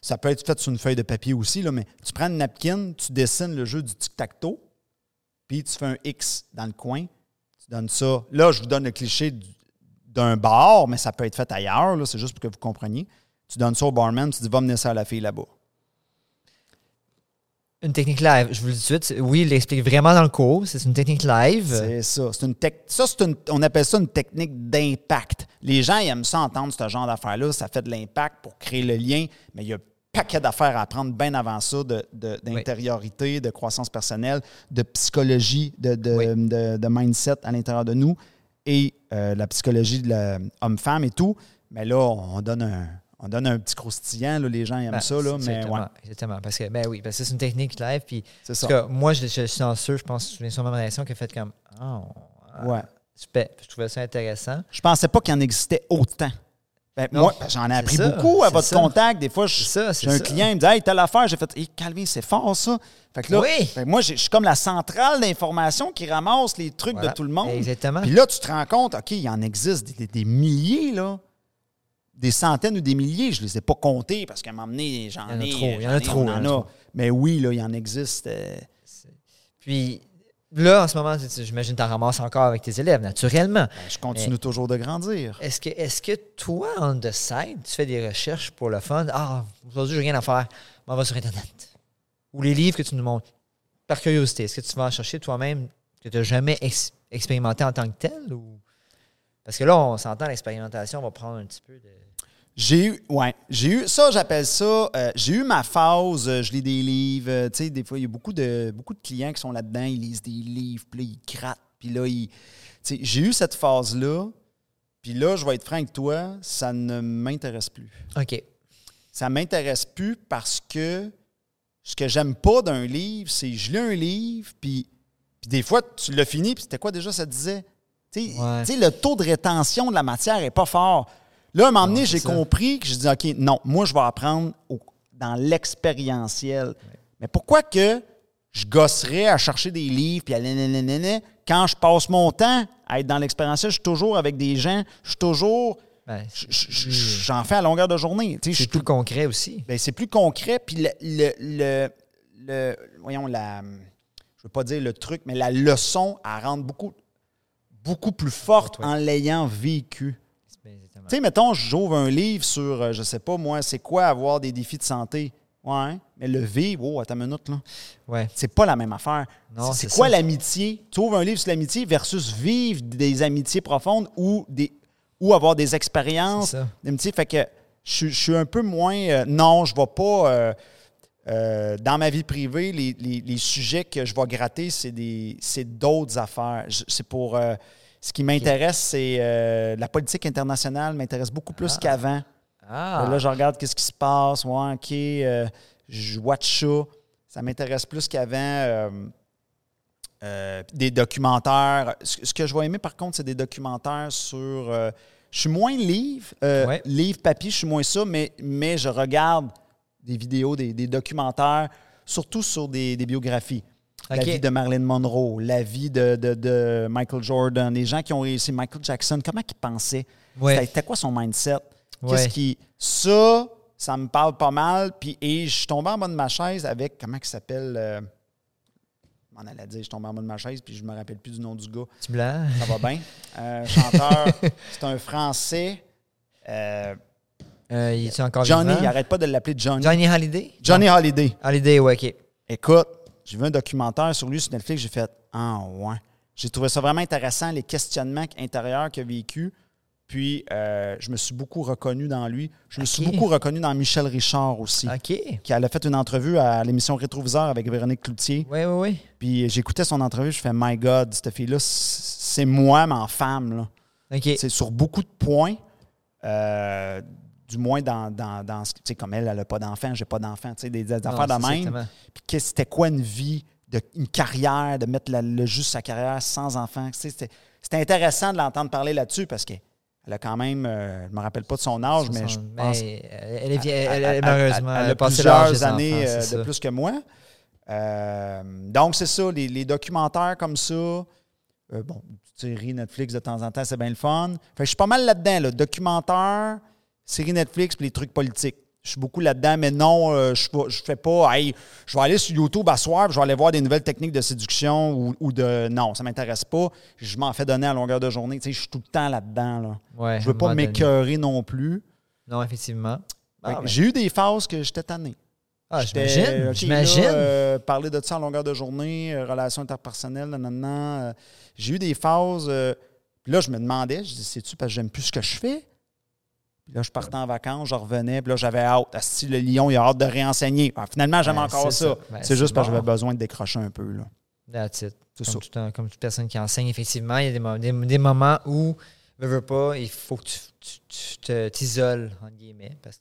ça peut être fait sur une feuille de papier aussi, là, mais tu prends une napkin, tu dessines le jeu du tic-tac-toe, puis tu fais un X dans le coin. Tu donnes ça. Là, je vous donne le cliché du- d'un bar, mais ça peut être fait ailleurs. C'est juste pour que vous compreniez. Tu donnes ça au barman, tu dis va mener ça à la fille là-bas. Une technique live, je vous le dis tout de suite. Oui, il l'explique vraiment dans le cours. C'est une technique live. C'est ça. C'est une tec- ça, c'est une, on appelle ça une technique d'impact. Les gens ils aiment ça entendre ce genre d'affaires-là. Ça fait de l'impact pour créer le lien, mais il y a un paquet d'affaires à apprendre bien avant ça, de- de- d'intériorité, de, croissance personnelle, de psychologie, de, de, Oui. de- de mindset à l'intérieur de nous et euh, la psychologie de l'homme-femme et tout. Mais là, on donne un, on donne un petit croustillant. là. les gens aiment Ben, ça, là, mais exactement, ouais, exactement. Parce que, ben oui, parce que c'est une technique live. Puis, c'est en ça. cas, moi, je, je suis chanceux, je pense, je me souviens sur ma réaction qui a fait comme, oh, Ouais. super. Je trouvais ça intéressant. Je pensais pas qu'il en existait autant. Ben, Non, moi, j'en ai appris ça, beaucoup à votre ça. contact. Des fois, j'ai un client, il me dit Hey, telle affaire. J'ai fait Hey, Calvin, c'est fort ça. Fait que là, Oui. fait que moi, je suis comme la centrale d'information qui ramasse les trucs Voilà. de tout le monde. Exactement. Puis là, tu te rends compte, OK, il en existe des, des- des milliers, là. Des centaines ou des milliers. Je ne les ai pas comptés parce qu'à un moment donné, j'en ai. trop, il y en a trop, il y en a trop. Mais oui, là, il en existe. euh, Puis, là, en ce moment, j'imagine que tu en ramasses encore avec tes élèves, naturellement. ben, je continue toujours de grandir. Est-ce que, est que toi, on the side, tu fais des recherches pour le fun? Ah, aujourd'hui, j'ai rien à faire. On va sur Internet. Ou les livres que tu nous montres. Par curiosité, est-ce que tu vas en chercher toi-même que tu n'as jamais ex- expérimenté en tant que tel? Ou... Parce que là, on s'entend, l'expérimentation va prendre un petit peu de. J'ai eu, ouais, j'ai eu, ça, j'appelle ça, euh, j'ai eu ma phase, euh, je lis des livres, euh, tu sais, des fois, il y a beaucoup de, beaucoup de clients qui sont là-dedans, ils lisent des livres, puis là, ils grattent, puis là, ils, tu sais, j'ai eu cette phase-là, puis là, je vais être franc avec toi, ça ne m'intéresse plus. OK. Ça m'intéresse plus parce que ce que j'aime pas d'un livre, c'est je lis un livre, puis, puis des fois, tu l'as fini, puis c'était quoi déjà, ça disait? Ouais. le taux de rétention de la matière est pas fort. Là, à un moment donné, j'ai compris que je dis, OK, non, moi, je vais apprendre au- dans l'expérientiel. Mais pourquoi que je gosserais à chercher des livres, puis à nananana, quand je passe mon temps à être dans l'expérientiel, je suis toujours avec des gens, je suis toujours... Ben, je- J'en fais à longueur de journée. C'est suis plus concret aussi. ben, c'est plus concret. Puis le, le, le- le- voyons, la, je veux pas dire le truc, mais la leçon, elle rentre beaucoup, beaucoup plus forte Ouais. en l'ayant vécu. Tu sais, mettons, j'ouvre un livre sur, euh, je sais pas moi, c'est quoi avoir des défis de santé? Ouais, mais le vivre, oh, attends une minute, là. Ouais. C'est pas la même affaire. C'est quoi l'amitié? Tu ouvres un livre sur l'amitié versus vivre des amitiés profondes ou, des, ou avoir des expériences d'amitié. Fait que je, suis- je suis un peu moins. euh, non, je ne vais pas. euh, euh, dans ma vie privée, les, les- les sujets que je vais gratter, c'est d'autres affaires. C'est pour. euh, ce qui m'intéresse, c'est euh, la politique internationale m'intéresse beaucoup plus Ah. qu'avant. Ah, Là, je regarde qu'est-ce qui se passe. Ouais, OK. je watch ça. Ça m'intéresse plus qu'avant. des documentaires. Ce, que je vais aimer, par contre, c'est des documentaires sur. je suis moins livre, Ouais. livre, papier, je suis moins ça, mais, mais je regarde des vidéos, des, des documentaires, surtout sur des, des biographies. La vie de Marilyn Monroe, la vie de, de- de Michael Jordan, les gens qui ont réussi, Michael Jackson, comment ils pensaient? Ouais. C'était- quoi son mindset? Ouais. Qu'est-ce qui. Ça, ça me parle pas mal. Puis, et je suis tombé en bas de ma chaise avec. Comment il s'appelle? Euh, je m'en allais dire, je suis tombé en bas de ma chaise, puis je me rappelle plus du nom du gars. Petit blanc. Ça va bien? Euh, chanteur, c'est un Français. Euh, Euh, il est encore Johnny, vivant? il arrête pas de l'appeler Johnny. Johnny Halliday? Johnny Non. Holiday. Halliday, ouais, OK. Écoute, j'ai vu un documentaire sur lui sur Netflix, j'ai fait Ah, ouais. J'ai trouvé ça vraiment intéressant, les questionnements intérieurs qu'il a vécu. Puis, euh, je me suis beaucoup reconnu dans lui. Je me suis Ok. beaucoup reconnu dans Michel Richard aussi, OK. qui elle a fait une entrevue à l'émission Rétroviseur avec Véronique Cloutier. Oui, oui, oui. Puis, j'écoutais son entrevue, je fais My God, cette fille-là, c'est moi, mais en femme. Là. OK. C'est sur beaucoup de points. euh, du moins dans, dans, dans ce- tu sais, comme elle, elle n'a pas d'enfant, j'ai pas d'enfant, tu sais, des, des affaires de même. exactement. Puis qu'est-ce- c'était quoi une vie, de, une carrière, de mettre la- le juste sa carrière sans enfant. Tu sais, C'était intéressant de l'entendre parler là-dessus parce qu'elle a quand même, euh, je ne me rappelle pas de son âge, mais je pense elle est, vie- elle, elle- elle- elle- malheureusement, elle elle a plusieurs années enfants, euh, de plus que moi. Euh, donc, c'est ça, les, les documentaires comme ça. bon, séries Netflix de temps en temps, c'est bien le fun. Fait que je suis pas mal là-dedans, là, documentaires, séries Netflix puis les trucs politiques. Je suis beaucoup là-dedans, mais non, euh, je ne fais pas, hey, je vais aller sur YouTube à soir, je vais aller voir des nouvelles techniques de séduction ou, ou de. Non, ça ne m'intéresse pas. Je m'en fais donner à longueur de journée. Tu sais, je suis tout le temps là-dedans. Là. Ouais, Je veux à un pas m'écœurer non plus. Non, effectivement. Ah, J'ai eu des phases que j'étais tanné. ah, J'étais, j'imagine. J'imagine. euh, parler de ça en longueur de journée, euh, relations interpersonnelles, nanana, euh, J'ai eu des phases. euh, là, je me demandais, je dis, c'est-tu parce que j'aime plus ce que je fais? Puis là, je partais en vacances, je revenais, puis là, j'avais hâte. Asti, le lion, il a hâte de réenseigner. Ah, finalement, j'aime Ben, encore ça. ça. Ben, c'est c'est juste parce que j'avais besoin de décrocher un peu. Là. That's it. C'est Comme, ça. tout un- comme toute personne qui enseigne, effectivement, il y a des, mo- des, des moments où, veux, veux pas, il faut que tu, t'isoles, entre guillemets. Parce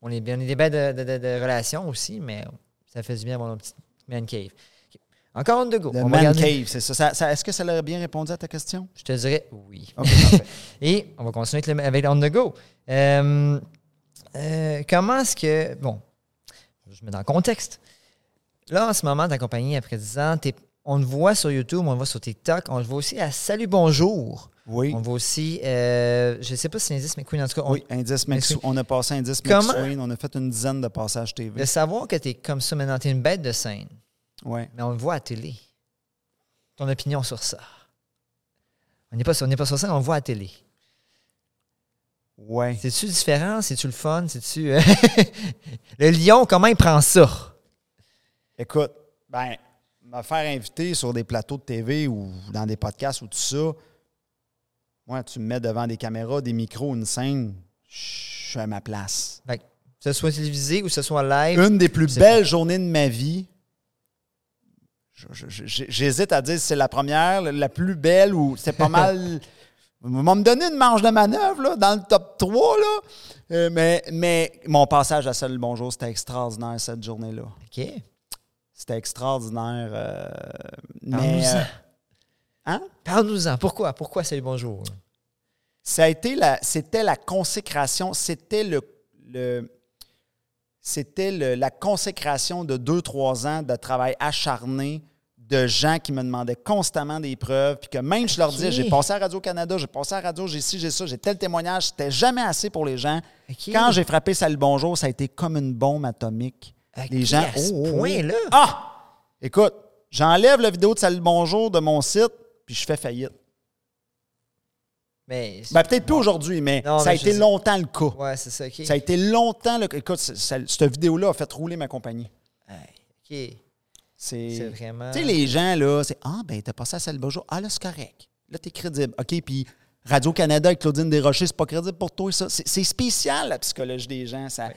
qu'on est bien, on est des belles de, de- de- de relations aussi, mais ça fait du bien avoir un petit man cave. Encore on the go. Le On va man regarder- cave, c'est ça. Ça- ça- Est-ce que ça aurait bien répondu à ta question? Je te dirais oui. Et on va continuer avec, le- avec On the Go. Euh, euh, comment est-ce que. Bon, je mets dans le contexte. Là, en ce moment, ta compagnie, après 10 ans, on le voit sur YouTube, on le voit sur TikTok, on le voit aussi à Salut Bonjour. Oui. On le voit aussi, euh, je ne sais pas si c'est Indice McQueen, en tout cas, on- Oui, Indice McSween. On a passé Indice Comment- McSween. On a fait une dizaine de passages TV. de savoir que tu es comme ça maintenant, tu es une bête de scène, Oui. mais on le voit à télé. Ton opinion sur ça. On n'est pas, on pas sur ça, on le voit à télé. Oui. C'est-tu différent? C'est-tu le fun? C'est-tu. euh, le lion, comment il prend ça? Écoute, ben, me faire inviter sur des plateaux de TV ou dans des podcasts ou tout ça, moi, tu me mets devant des caméras, des micros, une scène, je suis à ma place. Fait que, ce soit télévisé ou que ce soit live. Une des plus belles journées de ma vie, j'hésite à dire si c'est la première, la plus belle ou c'est pas mal. Va me donner une marge de manœuvre là, dans le top 3. Là. Euh, mais, mais mon passage à Salut Bonjour, c'était extraordinaire cette journée-là. OK. C'était extraordinaire. euh, mais Parle-nous-en. euh, hein? Parle-nous-en. Pourquoi? Pourquoi salut bonjour? ça a été la, c'était la consécration, c'était le, le- c'était la consécration de deux, trois ans de travail acharné de gens qui me demandaient constamment des preuves, puis que même je leur disais, j'ai passé à Radio-Canada, j'ai passé à Radio, j'ai ci, j'ai ça, j'ai tel témoignage, c'était jamais assez pour les gens. Quand j'ai frappé Salut Bonjour, ça a été comme une bombe atomique. Les gens, à ce oh, oh, oh. point-là? Ah! Écoute, j'enlève la vidéo de Salut Bonjour de mon site, puis je fais faillite. Mais. Ben, peut-être plus aujourd'hui, mais Non, ça a été longtemps le cas. ouais, c'est ça. Ça a été longtemps. le- Écoute, c- ça- cette vidéo-là a fait rouler ma compagnie. OK. C'est. Vraiment. Tu sais, les gens, là, c'est Ah, ben, t'as passé à Salut Bonjour. Ah, là, c'est correct. Là, t'es crédible. OK, puis Radio-Canada avec Claudine Desrochers, c'est pas crédible pour toi, ça. C'est spécial, la psychologie des gens. Ça...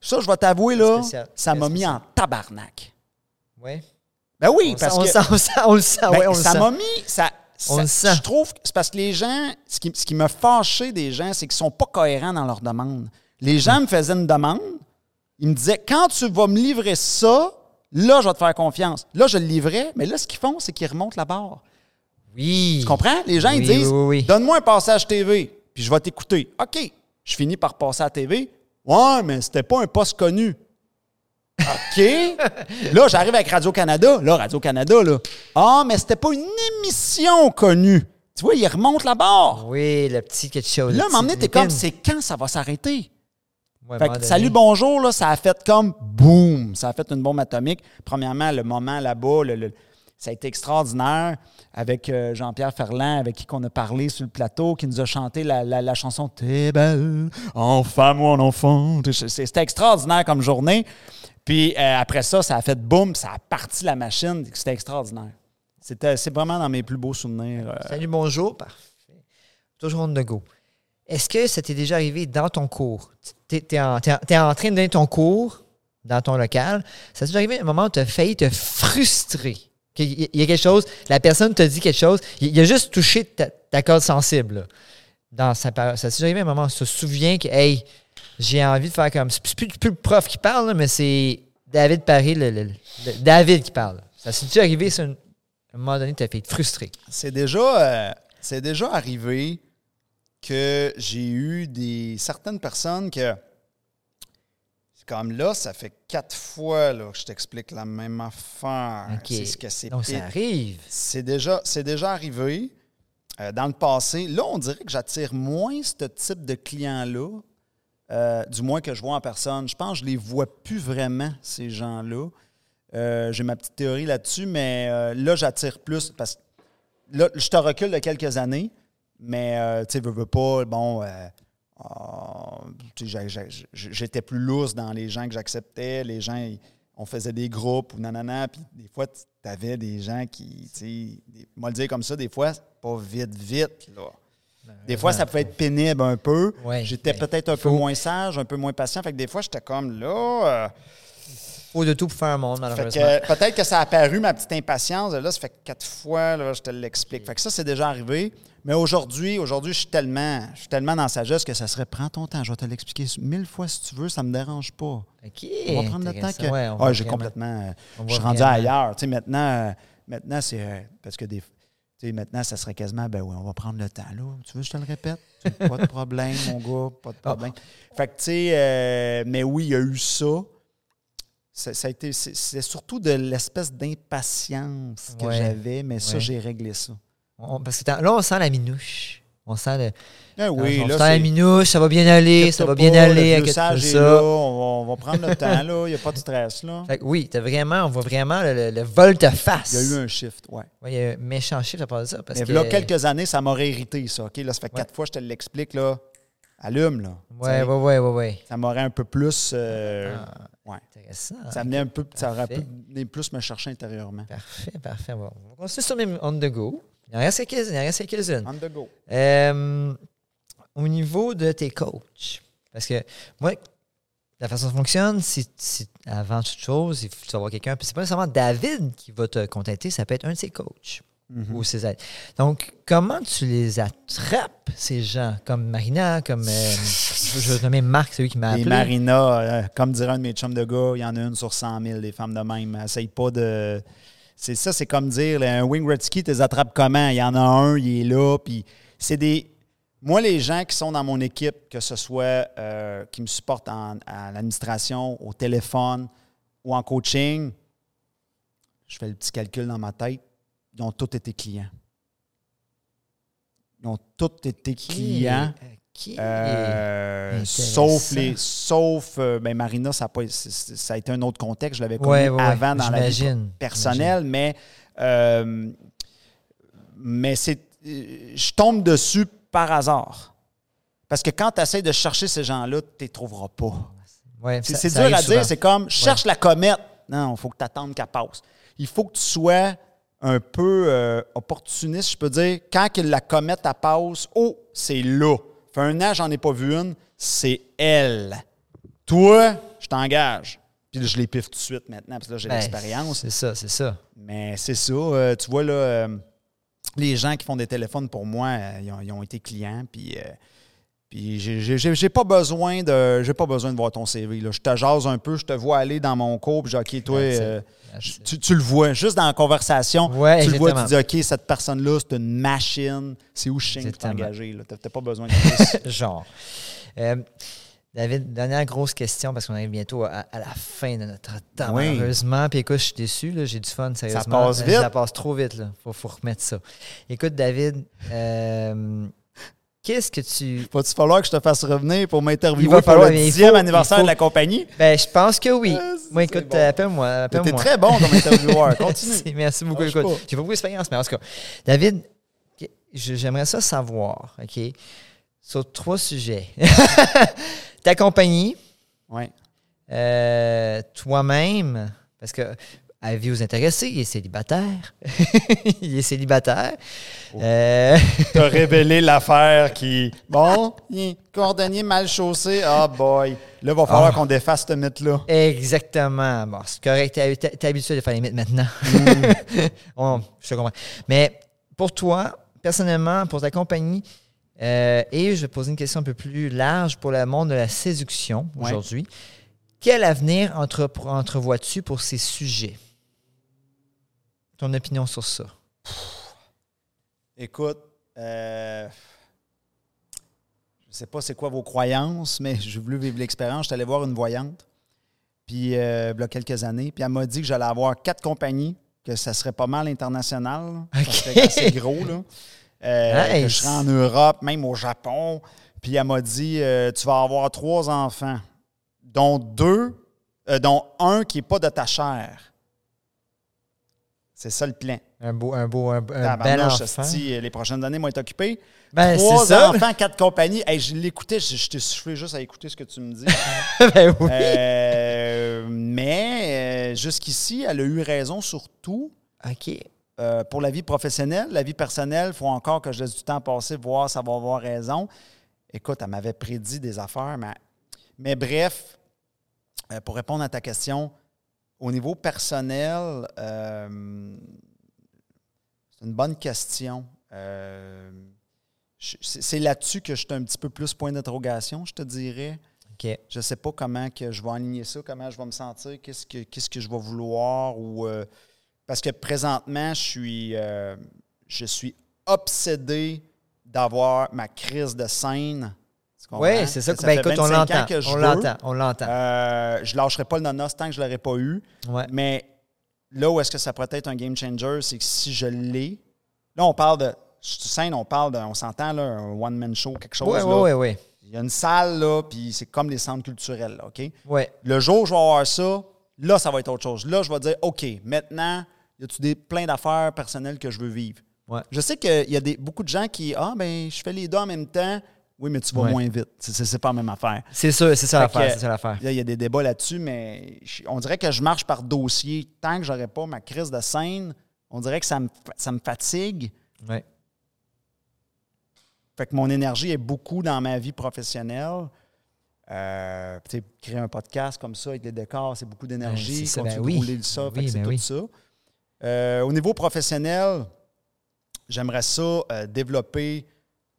Ça, je vais t'avouer, là, Spécial. ça m'a mis en tabarnak. Ouais. Ben oui, On, parce que sent, on, le sent, on le sent, ben, ouais, on le ça m'a mis. Ça, On ça- le sent. Je trouve que c'est parce que les gens, ce qui, ce qui m'a fâché des gens, c'est qu'ils sont pas cohérents dans leurs demandes. Les gens me faisaient une demande, ils me disaient quand tu vas me livrer ça, là, je vais te faire confiance. Là, je le livrais, mais là, ce qu'ils font, c'est qu'ils remontent la barre. Oui. Tu comprends? Les gens, ils disent oui, oui, oui. Donne-moi un passage TV, puis je vais t'écouter. OK. Je finis par passer à la TV. Ouais, mais c'était pas un poste connu. OK. là, j'arrive avec Radio-Canada. Là, Radio-Canada, là. Ah, mais c'était pas une émission connue. Tu vois, ils remontent la barre. Oui, le petit quelque chose. Là, petit t'es comme, c'est quand ça va s'arrêter? Ouais, Fait que, salut, bonjour, là, ça a fait comme boum. Ça a fait une bombe atomique. Premièrement, le moment là-bas, le- le- ça a été extraordinaire avec euh, Jean-Pierre Ferland, avec qui on a parlé sur le plateau, qui nous a chanté la, la- la chanson T'es belle, en femme ou en enfant. C'était extraordinaire comme journée. Puis euh, après ça, ça a fait boum, ça a parti la machine. C'était extraordinaire. C'était, c'est vraiment dans mes plus beaux souvenirs. euh, Salut, bonjour. Parfait. Toujours on the go. Est-ce que ça t'est déjà arrivé dans ton cours? Tu es, en, en- en train de donner ton cours dans ton local. Ça t'est déjà arrivé un moment où tu as failli te frustrer? Il y a quelque chose, la personne te dit quelque chose, il, a juste touché ta, corde sensible. dans sa. Ça t'est arrivé un moment où tu te souviens que, hey, j'ai envie de faire comme. C'est plus, plus le prof qui parle, là, mais c'est David Paris, le, le- le- David qui parle. Ça s'est déjà arrivé, ça, un un moment donné, tu as fait te frustrer. C'est déjà, euh, c'est déjà arrivé que j'ai eu des certaines personnes que c'est comme là, ça fait quatre fois là, que je t'explique la même affaire. C'est ce que c'est. Donc, pire. ça arrive. C'est déjà, c'est déjà arrivé euh, dans le passé. Là, on dirait que j'attire moins ce type de clients-là, euh, du moins que je vois en personne. Je pense que je les vois plus vraiment, ces gens-là. Euh, J'ai ma petite théorie là-dessus, mais euh, là, j'attire plus parce que là, je te recule de quelques années, mais tu sais, veux, veux pas, bon, ah, j'étais plus lousse dans les gens que j'acceptais. Les gens, on faisait des groupes ou nanana, puis des fois, tu avais des gens qui, tu sais, moi le dire comme ça, des fois, pas vite, vite, là. Des fois, ça pouvait être pénible un peu. Ouais, J'étais peut-être un peu moins sage, un peu moins patient. Fait que des fois, j'étais comme là. euh, Faut de tout pour faire un monde, malheureusement. peut-être que ça a apparu, ma petite impatience. Là, ça fait quatre fois, là, je te l'explique. Fait que ça, c'est déjà arrivé. Mais aujourd'hui, aujourd'hui, je suis tellement, je suis tellement dans la sagesse que ça serait prends ton temps, je vais te l'expliquer mille fois si tu veux, ça me dérange pas. OK. On va prendre le temps que. Ouais, va j'ai complètement. euh, je suis rendu ailleurs. Tu sais, maintenant, euh, maintenant c'est. euh, parce que des. Maintenant, ça serait quasiment, ben oui, on va prendre le temps. Là, tu veux que je te le répète? Pas de problème, mon gars, pas de Ah. problème. Fait que, tu sais, euh, mais oui, il y a eu ça. Ça, ça a été, c'est surtout de l'espèce d'impatience que Ouais. j'avais, mais ça, Ouais. j'ai réglé ça. On- parce que là, on sent la minouche. On sent le. Oui, là, sent la c'est- minouche, ça va bien aller, ça va bien pas, aller, Le est ça. là, on va, on va prendre le temps, là. Il n'y a pas de stress, là. Fait que oui, t'as vraiment, on voit vraiment le, le, le volte-face. Il y a eu un shift, ouais. Ouais, il y a eu un méchant chiffre à part de ça. Parce Mais que, là, quelques années, ça m'aurait irrité, ça. OK, là, ça fait Ouais. quatre fois que je te l'explique, là. Allume, là. Ouais, ouais, ouais, ouais. Ça m'aurait un peu plus. euh, Ah, ouais. Intéressant. Ça venait un peu. Ça aurait pu plus me chercher intérieurement. Parfait, parfait. Bon, on va continuer sur mes on the go. Il en reste quelques-unes. Il en reste quelques-unes. On the go. Euh, au niveau de tes coachs, parce que moi, la façon dont ça fonctionne, c'est- avant toute chose, il faut que tu vas voir quelqu'un. Puis c'est pas nécessairement David qui va te contacter, ça peut être un de ses coachs Mhm. ou ses aides. Donc, comment tu les attrapes, ces gens, comme Marina, comme. euh, je vais nommer Marc, c'est lui qui m'a Et appelé. Marina, euh, comme dirait un de mes chums de gars, il y en a une sur 100 000, des femmes de même. Essaye pas de. C'est ça, c'est comme dire, là, un wing Gretzky, tu les attrapes comment? Il y en a un, il est là, puis c'est des. Moi, les gens qui sont dans mon équipe, que ce soit euh, qui me supportent en, à l'administration, au téléphone ou en coaching, je fais le petit calcul dans ma tête, ils ont tous été clients. Ils ont tous été clients. Euh, sauf les sauf euh, ben Marina ça a, pas- ça a été un autre contexte. Je l'avais connu Ouais, avant dans la vie personnelle mais euh, mais c'est je tombe dessus par hasard. Parce que quand tu essaies de chercher ces gens-là tu ne les trouveras pas. Ouais, c'est dur à dire c'est comme cherche la comète. Non il faut que tu attendes qu'elle passe. Il faut que tu sois un peu euh, opportuniste je peux dire. Quand la comète elle passe oh c'est là fait un an j'en ai pas vu une c'est elle Toi, je t'engage. Puis là, je les piffe tout de suite maintenant, parce que là, j'ai Ben, l'expérience. C'est ça, c'est ça. Mais c'est ça. euh, tu vois, là, euh, les gens qui font des téléphones pour moi, euh, ils, ont, ils ont été clients. Puis, puis j'ai- pas besoin de j'ai pas besoin de voir ton CV. Là. Je te jase un peu, je te vois aller dans mon cours, puis OK, toi, euh, tu, tu le vois, juste dans la conversation. Ouais, tu le vois, tu dis, OK, cette personne-là, c'est une machine. C'est où pour Exactement. t'engager. là? T'as pas besoin de plus. Genre. Euh, David, dernière grosse question parce qu'on arrive bientôt à, à la fin de notre temps, Oui. malheureusement. Puis écoute, je suis déçu, là, j'ai du fun, sérieusement. passe Euh, vite. Ça passe trop vite, là. Faut, faut remettre ça. Écoute, David, euh, qu'est-ce que tu. Va-tu falloir que je te fasse revenir pour m'interviewer pour falloir, le mais il 10e faut- anniversaire faut- de la compagnie? Ben, je pense que oui. Ah, Moi, écoute, bon. appelle-moi. T'es très bon comme intervieweur. Continue. Merci, beaucoup. Écoute, j'ai pas beaucoup d'expérience, mais en tout cas, David, j'aimerais ça savoir, OK, sur trois sujets. Ta compagnie, Ouais. euh, toi-même, parce que avis aux intéressés, il est célibataire. il est célibataire. Oh. Euh, T'as révélé l'affaire qui. Bon, il cordonnier mal chaussé. Ah, boy. Là, va falloir Ah. qu'on défasse ce mythe-là. exactement. Bon, c'est correct. T'es t'es- habitué de faire les mythes maintenant. On- je te comprends. Mais pour toi, personnellement, pour ta compagnie, euh, et je vais poser une question un peu plus large pour le monde de la séduction Ouais. aujourd'hui. Quel avenir entre, entrevois-tu pour ces sujets? Ton opinion sur ça? Écoute, euh, je sais pas c'est quoi vos croyances, mais j'ai voulu vivre l'expérience. J'étais allé voir une voyante, puis euh, il y a quelques années, puis elle m'a dit que j'allais avoir quatre compagnies, que ça serait pas mal international, là. ça serait assez gros, là. Euh, Que je serais en Europe, même au Japon. Puis elle m'a dit Tu vas avoir trois enfants, dont deux, dont un qui n'est pas de ta chair. C'est ça le plan. Un beau, un beau, un, un bel enfant. les prochaines années vont être occupées. Ben, Trois c'est ça. enfants, quatre compagnies. Hey, je l'écoutais, je, je t'ai soufflé juste à écouter ce que tu me dis. ben oui. Euh, mais euh, jusqu'ici, elle a eu raison sur tout. OK. Euh, pour la vie professionnelle, la vie personnelle, il faut encore que je laisse du temps passer, voir si elle va avoir raison. Écoute, elle m'avait prédit des affaires, mais, mais bref, pour répondre à ta question, au niveau personnel, euh, c'est une bonne question. Euh, c'est là-dessus que je suis un petit peu plus point d'interrogation, je te dirais. Je ne sais pas comment que je vais aligner ça, comment je vais me sentir, qu'est-ce que, qu'est-ce que je vais vouloir. ou euh, Parce que présentement, je suis, je suis obsédé d'avoir ma crise de scène. Tu? Oui, c'est ça. Ça ben, fait écoute, on 25 ans l'entend. que je On l'entend. On l'entend. Euh, je lâcherai pas le nonos tant que je ne l'aurai pas eu. ouais. Mais là où est-ce que ça pourrait être un game changer, c'est que si je l'ai, là, on parle de. Sur scène, on parle de. On s'entend, là, un one-man show, quelque chose. Oui, oui, oui, Il y a une salle, là, puis c'est comme les centres culturels, là, OK? oui. Le jour où je vais avoir ça, là, ça va être autre chose. Là, je vais dire, OK, maintenant, y a-tu des plein d'affaires personnelles que je veux vivre? Ouais. Je sais qu'il y a des, beaucoup de gens qui, ah, ben, je fais les deux en même temps. Oui, mais tu vas Ouais. moins vite. C'est- pas la même affaire. C'est ça, c'est ça l'affaire. il y a des débats là-dessus, mais je- on dirait que je marche par dossier. Tant que j'aurai pas ma crise de scène, on dirait que ça me, fa- ça me fatigue. Ouais. Fait que mon énergie est beaucoup dans ma vie professionnelle. Euh, tu sais, créer un podcast comme ça avec les décors, c'est beaucoup d'énergie. Ben, c'est ben oui. ça, oui, c'est tout oui. ça. Euh, au niveau professionnel, j'aimerais ça euh, développer.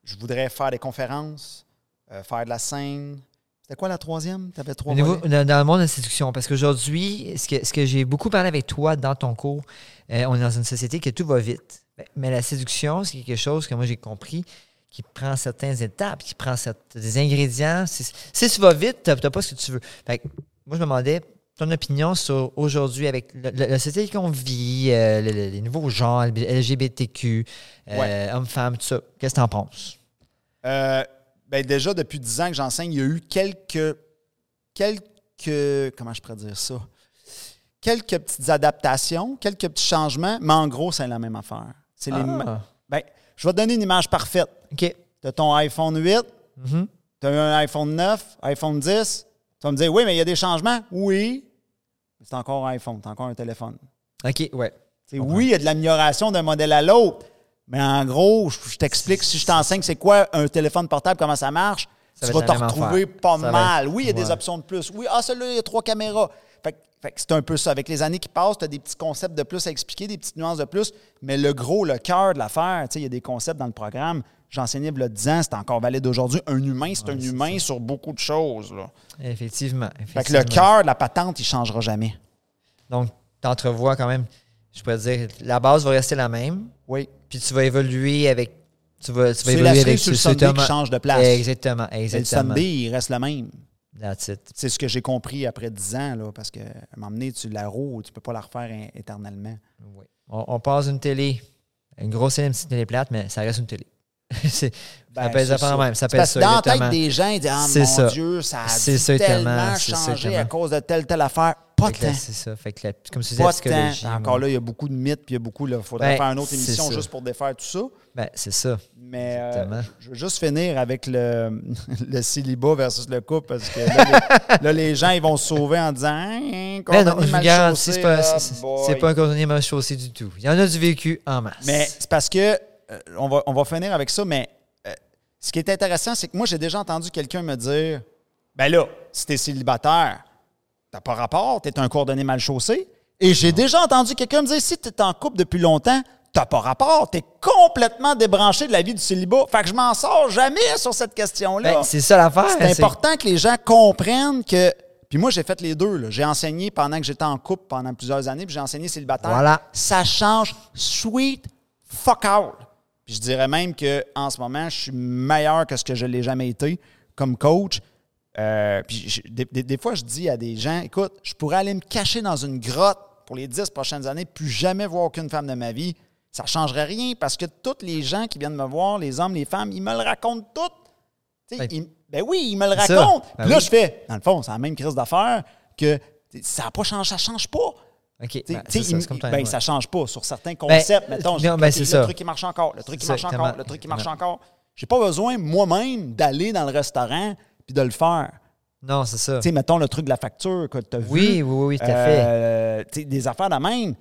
Je voudrais faire des conférences, euh, faire de la scène. C'était quoi la troisième? Tu avais trois niveau, dans, dans le monde de la séduction, parce qu'aujourd'hui, ce que, ce que j'ai beaucoup parlé avec toi dans ton cours, euh, on est dans une société que tout va vite. Mais la séduction, c'est quelque chose que moi j'ai compris qui prend certaines étapes, qui prend des ingrédients. Si, si tu vas vite, tu n'as pas ce que tu veux. Fait que moi, je me demandais ton opinion sur aujourd'hui, avec le- le- la société qu'on vit, euh, le- le- les nouveaux genres, LGBTQ, euh, hommes-femmes, tout ça. Qu'est-ce que tu en penses? Euh, ben déjà, depuis 10 ans que j'enseigne, il y a eu quelques. quelques. Comment je pourrais dire ça? Quelques petites adaptations, quelques petits changements, mais en gros, c'est la même affaire. C'est les Ah, ben, je vais te donner une image parfaite. OK. Tu as ton iPhone 8, Mhm. tu as un iPhone 9, iPhone 10. Tu vas me dire, oui, mais il y a des changements? Oui. C'est encore un iPhone, c'est encore un téléphone. OK, ouais. Oui, il y a de l'amélioration d'un modèle à l'autre. Mais en gros, je, je t'explique, si je t'enseigne c'est quoi un téléphone portable, comment ça marche, Ça tu va vas te retrouver pas Ça mal. Oui, il y a des options de plus. Oui, ah, celui-là, il y a trois caméras. Fait, que- fait c'est un peu ça. Avec les années qui passent, tu as des petits concepts de plus à expliquer, des petites nuances de plus. Mais le gros, le cœur de l'affaire, tu sais, il y a des concepts dans le programme. J'enseignais il y a 10 ans, c'est encore valide aujourd'hui. Un humain, c'est un humain sur beaucoup de choses. Là. Effectivement. Fait que le cœur de la patente, il ne changera jamais. Donc, tu entrevois quand même, je pourrais dire, la base va rester la même, Oui. puis tu vas évoluer avec. Tu vas, tu vas la évoluer cerise avec sur le Sunday qui change de place. Exactement, Mais le exactement. Sunday, il reste le même. C'est ce que j'ai compris après 10 ans, là, parce qu'à un moment donné, tu la roues, tu peux pas la refaire éternellement. Oui. On, on passe d'une télé, une grosse télé, une petite télé plate, mais ça reste une télé. C'est- Ben, ça pèse ça même. Ça pèse ça. dans la tête des gens, ils disent Ah C'est mon ça. Dieu, ça a ça, tellement changé à cause de telle, telle affaire. Pas temps. C'est ça. Fait que la- comme tu disais, Pas psychologie. Encore là, il y a beaucoup de mythes, puis il y a beaucoup. Il faudrait Ben, faire une autre émission ça. juste pour défaire tout ça. Ben, c'est ça. Mais euh, Exactement. je veux juste finir avec le, le célibat versus le couple parce que là, les, là, les gens ils vont se sauver en disant Hein, Mais cordonnier non, je garantis, c'est pas, ah, pas un cordonnier mal chaussé du tout. Il y en a du vécu en masse. Mais c'est parce que, euh, on, va, on va finir avec ça, mais euh, ce qui est intéressant, c'est que moi, j'ai déjà entendu quelqu'un me dire Ben là, si t'es célibataire, t'as pas rapport, t'es un cordonnier mal chaussé. Et j'ai déjà entendu quelqu'un me dire Si t'es en couple depuis longtemps, t'as pas rapport, t'es complètement débranché de la vie du célibat. Fait que je m'en sors jamais sur cette question-là. Ben, c'est ça l'affaire. C'est important que les gens comprennent que. Puis moi, j'ai fait les deux. J'ai enseigné pendant que j'étais en couple pendant plusieurs années, puis j'ai enseigné célibataire. Voilà. Ça change sweet fuck out. Puis je dirais même qu'en ce moment, je suis meilleur que ce que je l'ai jamais été comme coach. Euh, puis je- des, des- des fois, je dis à des gens écoute, je pourrais aller me cacher dans une grotte pour les dix prochaines années, plus jamais voir aucune femme de ma vie. Ça ne changerait rien parce que tous les gens qui viennent me voir, les hommes, les femmes, ils me le racontent tout. Tu sais, Ben, ils- ben oui, ils me le racontent. Ben Puis là, oui. je fais, dans le fond, c'est la même crise d'affaires que ça n'a pas changé, ça change pas. OK. Ben, ça, il- comme ben, ça change pas sur certains concepts. mettons, je non, ben, le truc qui marche encore, le truc qui marche exactement, encore, le truc qui marche encore. J'ai pas besoin moi-même d'aller dans le restaurant puis de le faire. Non, c'est ça. Tu sais, mettons le truc de la facture que tu as vu. Oui, oui, oui, oui, tout à fait. Euh, des affaires de même.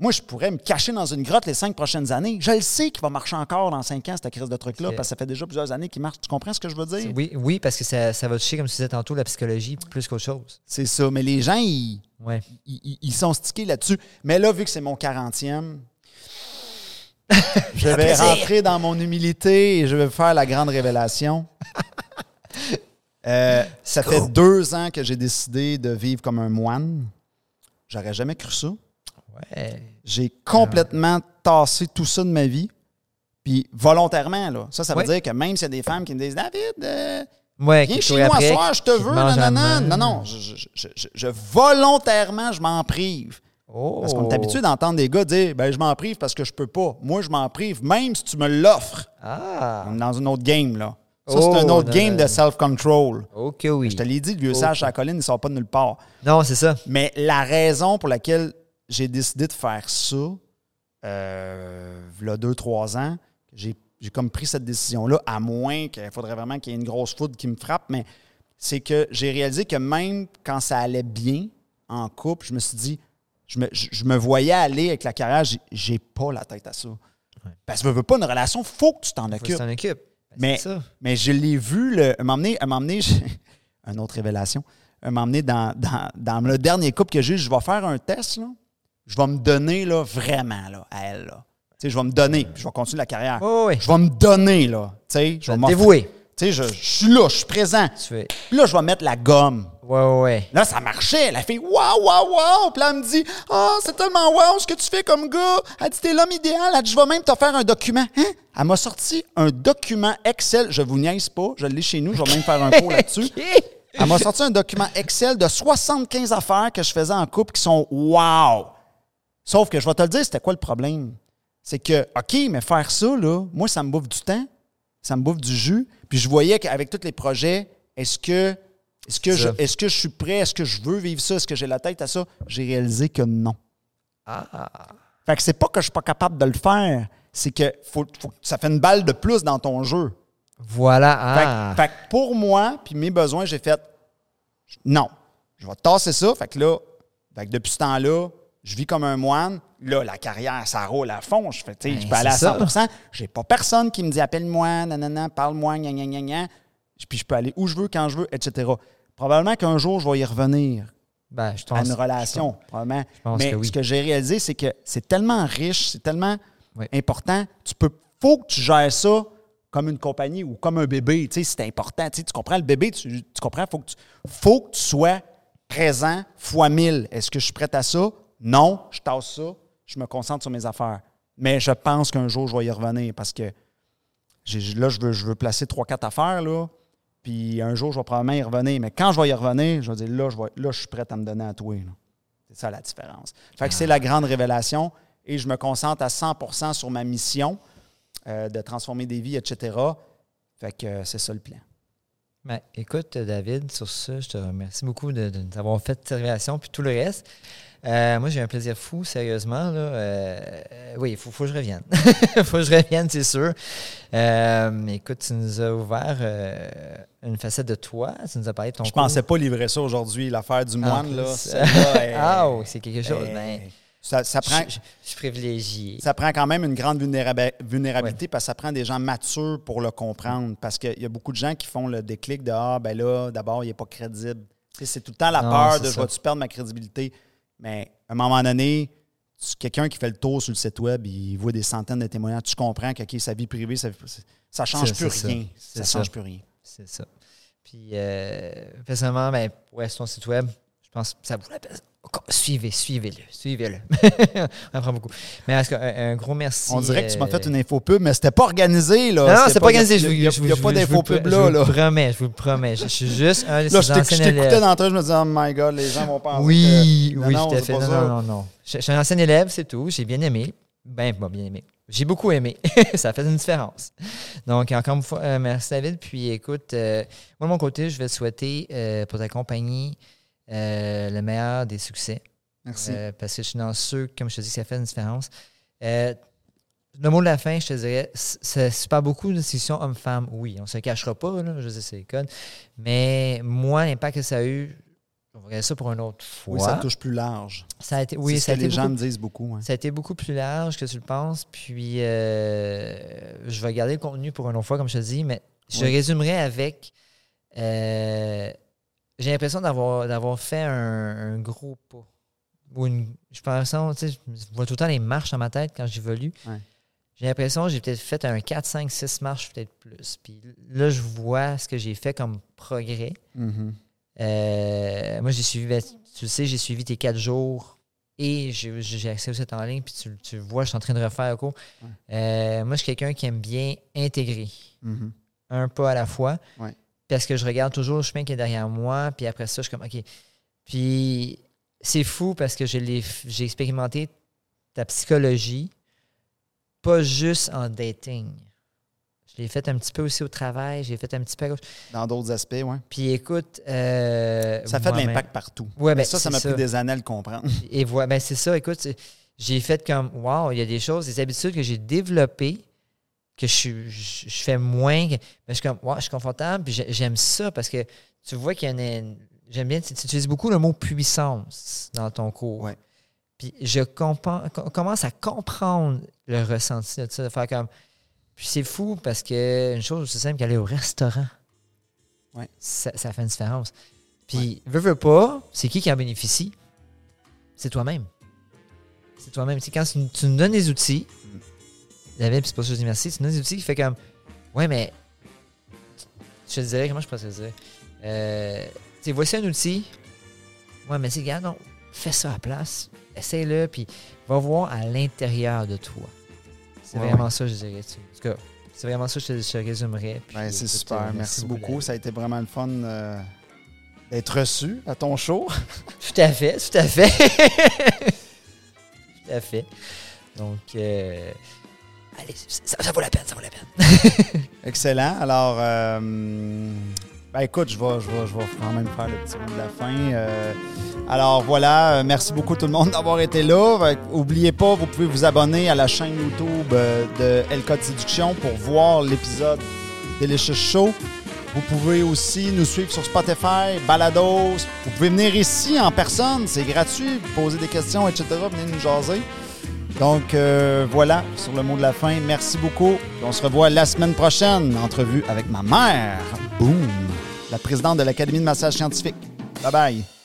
Moi, je pourrais me cacher dans une grotte les cinq prochaines années. Je le sais qu'il va marcher encore dans cinq ans, cette crise de truc-là, parce que ça fait déjà plusieurs années qu'il marche. Tu comprends ce que je veux dire? Oui, oui, parce que ça, ça va toucher, comme tu disais tantôt, la psychologie plus qu'autre chose. C'est ça. Mais les gens, ils, Ouais. ils, ils- ils sont stickés là-dessus. Mais là, vu que c'est mon 40e, je vais rentrer dans mon humilité et je vais faire la grande révélation. Euh, ça fait deux ans que j'ai décidé de vivre comme un moine. J'aurais jamais cru ça. Ouais. J'ai complètement tassé tout ça de ma vie. Puis volontairement, là. Ça, ça veut Ouais. dire que même s'il y a des femmes qui me disent David, euh, Ouais, Viens chez après, soir, je te veux. Non, non, non, non, non. Je, je- je- je- je- volontairement, je m'en prive. Oh. Parce qu'on est habitué d'entendre des gars dire ben, je m'en prive parce que je peux pas. Moi, je m'en prive, même si tu me l'offres. Ah. On est dans une autre game, là. Ça, Oh, c'est un autre non, game de self-control. Ok, oui. Je te l'ai dit, le vieux Oh. sage à la colline, il sort pas de nulle part. Non, c'est ça. Mais la raison pour laquelle j'ai décidé de faire ça, euh, il y a deux, trois ans, j'ai comme pris cette décision-là, à moins qu'il faudrait vraiment qu'il y ait une grosse foudre qui me frappe, mais c'est que j'ai réalisé que même quand ça allait bien en couple, je me suis dit, je me, je- je me voyais aller avec la carrière, j'ai- pas la tête à ça. Parce que veux, veux pas une relation, faut que tu t'en Faut que occupes. tu t'en occupes. Ben, Mais, mais je l'ai vu, le, donné, j'ai- une autre révélation, donné, dans, dans, dans le dernier couple que j'ai, eu, je vais faire un test, là. Je vais me donner là, vraiment là, à elle. Là. Tu sais, je vais me donner, puis je vais continuer la carrière. Oui, oui. Je vais me donner, là. Tu sais, je vais dévouer. Tu sais, je, je suis là, je suis présent. Tu fais. Puis là, je vais mettre la gomme. Ouais, ouais, ouais. Là, ça marchait. Elle a fait Waouh, waouh, waouh. Puis là, elle me dit Ah, c'est tellement wow ce que tu fais comme gars. Elle dit T'es l'homme idéal. Elle dit Je vais même te faire un document. Hein? Elle m'a sorti un document Excel. Je vous niaise pas. Je l'ai chez nous. Je vais même faire un cours là-dessus. Elle m'a sorti un document Excel de 75 affaires que je faisais en couple qui sont wow. Sauf que je vais te le dire, c'était quoi le problème? C'est que, OK, mais faire ça, là, moi, ça me bouffe du temps, ça me bouffe du jus. Puis je voyais qu'avec tous les projets, est-ce que, est-ce que, je, est-ce que je suis prêt? Est-ce que je veux vivre ça? Est-ce que j'ai la tête à ça? J'ai réalisé que non. Ah. Fait que c'est pas que je suis pas capable de le faire, c'est que faut, faut- ça fait une balle de plus dans ton jeu. Voilà. Fait, Ah. que- fait que pour moi, puis mes besoins, j'ai fait non. Je vais tasser ça. Fait que là, fait que depuis ce temps-là, je vis comme un moine. Là, la carrière, ça roule à fond. Je, fais, Ben, je peux aller à c'est ça. 100 J'ai pas personne qui me dit appelle-moi, nanana, parle-moi, gna, gna, gna, gna. puis je peux aller où je veux, quand je veux, etc. Probablement qu'un jour, je vais y revenir Ben, je à une relation, probablement. je pense Mais que oui. ce que j'ai réalisé, c'est que c'est tellement riche, c'est tellement Oui. important. Tu peux, faut que tu gères ça comme une compagnie ou comme un bébé. Tu sais, c'est important. Tu, sais, tu comprends le bébé, tu, tu comprends? Faut que tu, faut que tu sois présent fois mille. Est-ce que je suis prête à ça? Non, je tasse ça, je me concentre sur mes affaires. Mais je pense qu'un jour, je vais y revenir parce que là, je veux, placer trois, quatre affaires, là. Puis un jour, je vais probablement y revenir. Mais quand je vais y revenir, je vais dire, là, je, vais- là, je suis prête à me donner à toi. C'est ça la différence. Fait c'est la grande révélation. Et je me concentre à 100% sur ma mission euh, de transformer des vies, etc. Fait que euh, c'est ça le plan. Ben, écoute, David, sur ça, je te remercie beaucoup de, fait cette révélation puis tout le reste. Euh, moi, j'ai un plaisir fou, sérieusement. Là. Euh, euh, oui, il faut, faut que je revienne. Il faut que je revienne, c'est sûr. Euh, écoute, tu nous as ouvert une facette de toi. Tu nous as parlé de ton Je cours. pensais pas livrer ça aujourd'hui, l'affaire du moine. Là, celle-là est- Ah, c'est quelque chose. est- Ben, ça, ça prend, je, je- je suis privilégié. ça prend quand même une grande vulnérabi- vulnérabilité parce que ça prend des gens matures pour le comprendre. Parce qu'il y a beaucoup de gens qui font le déclic de Ah, ben là, d'abord, il n'est pas crédible. C'est tout le temps la Non, peur de je vais-tu perdre ma crédibilité? Mais à un moment donné, quelqu'un qui fait le tour sur le site web, il voit des centaines de témoignages, tu comprends que sa vie privée, ça ne change plus ça. rien. Ça change plus rien. C'est ça. Puis, euh, personnellement, ben, ouais, sur ton site web, je pense que ça vaut la peine. Suivez, suivez-le, suivez-le. On apprend beaucoup. Mais un, un gros merci. On dirait que tu m'as euh, fait une info pub, mais c'était pas organisé. Là. Non, C'était pas organisé. Il n'y a, Je a je pas je d'info pub là. Je vous le promets, je vous le promets. Je, je suis juste un de Là, ces je anciens je t'écoutais élèves. d'entrée, je me disais, oh my God, les gens vont penser Oui, oui, fait. pas Non, non, non, non. Je, je suis un ancien élève, c'est tout. J'ai bien aimé. Ben, pas bien aimé. J'ai beaucoup aimé. ça fait une différence. Donc, encore une fois, euh, merci David. Puis, écoute, euh, moi, de mon côté, je vais te souhaiter euh, pour ta compagnie euh, le meilleur des succès. Merci. Euh, parce que je suis dans ceux, comme je te dis, ça fait une différence. Euh, le mot de la fin, je te dirais, c- c'est super beaucoup de discussions homme-femme. Oui, on ne se cachera pas, là, je sais, c'est le code. Mais moi, l'impact que ça a eu, on va regarder ça pour une autre fois. oui, ça touche plus large. Ça a été, Oui, ça a que été les gens beaucoup, me disent beaucoup. hein. ça a été beaucoup plus large que tu le penses. Puis, euh, je vais garder le contenu pour une autre fois, comme je te dis, mais je Oui. résumerai avec. euh, j'ai l'impression d'avoir, d'avoir fait un, un gros pas. Ou une, je pense, tu sais, je vois tout le temps les marches dans ma tête quand j'évolue. Ouais. J'ai l'impression que j'ai peut-être fait un 4, 5, 6 marches, peut-être plus. Puis là, je vois ce que j'ai fait comme progrès. Mhm. Euh, moi, j'ai suivi, ben, tu le sais, j'ai suivi tes quatre jours et j'ai accès aussi en ligne. Puis tu, tu vois, je suis en train de refaire le cours. Ouais. Euh, moi, je suis quelqu'un qui aime bien intégrer Mhm. un pas à la fois. Ouais. Parce que je regarde toujours le chemin qui est derrière moi. Puis après ça, je suis comme, OK. Puis c'est fou parce que j'ai expérimenté ta psychologie, pas juste en dating. Je l'ai fait un petit peu aussi au travail, j'ai fait un petit peu à gauche. Dans d'autres aspects, oui. Puis écoute. euh, Ça fait de l'impact partout. Ouais, ben, ça, ça m'a pris des années à le comprendre. Et voilà, ben c'est ça. Écoute, j'ai fait comme, wow, il y a des choses, des habitudes que j'ai développées que je, suis- je, je fais moins. que- ben, je suis comme, wow, je suis confortable, puis j'ai- j'aime ça parce que tu vois qu'il y en a. une- J'aime bien, tu, tu utilises beaucoup le mot puissance dans ton cours. Ouais. Puis je commence à comprendre le ressenti de ça, de faire comme. Puis c'est fou parce que une chose aussi simple qu'aller au restaurant, Ouais. ça, ça fait une différence. Puis, veux, veux pas, c'est qui qui en bénéficie? C'est toi-même. C'est toi-même. Sais, quand tu, tu nous donnes des outils, Mm. David, puis c'est pas ça que je dis merci, des outils qui fait comme, ouais, mais, je te dirais, comment je pourrais te dire? Euh, tu sais, voici un outil. Ouais, mais c'est gars, non, fais ça à la place. Essaye-le, puis va voir à l'intérieur de toi. C'est Ouais, vraiment ça, je dirais. En tout cas, c'est vraiment ça que je te, je résumerais. Ben, c'est super. euh, Merci beaucoup. Ça a été vraiment le fun euh, d'être reçu à ton show. Tout à fait, tout à fait. tout à fait. Donc, euh, allez, ça, vaut la peine, ça vaut la peine. Excellent. Alors, euh, ben écoute, je vais, quand même faire le petit mot de la fin. Euh, alors voilà, euh, merci beaucoup tout le monde d'avoir été là. Fait que, Oubliez pas, vous pouvez vous abonner à la chaîne YouTube de LK Séduction pour voir l'épisode Delicious Show. Vous pouvez aussi nous suivre sur Spotify, Balados. Vous pouvez venir ici en personne, c'est gratuit. Poser des questions, etc. Venez nous jaser. Donc euh, voilà sur le mot de la fin. Merci beaucoup. On se revoit la semaine prochaine. Entrevue avec ma mère. Boom! La présidente de l'Académie de massage scientifique. Bye bye.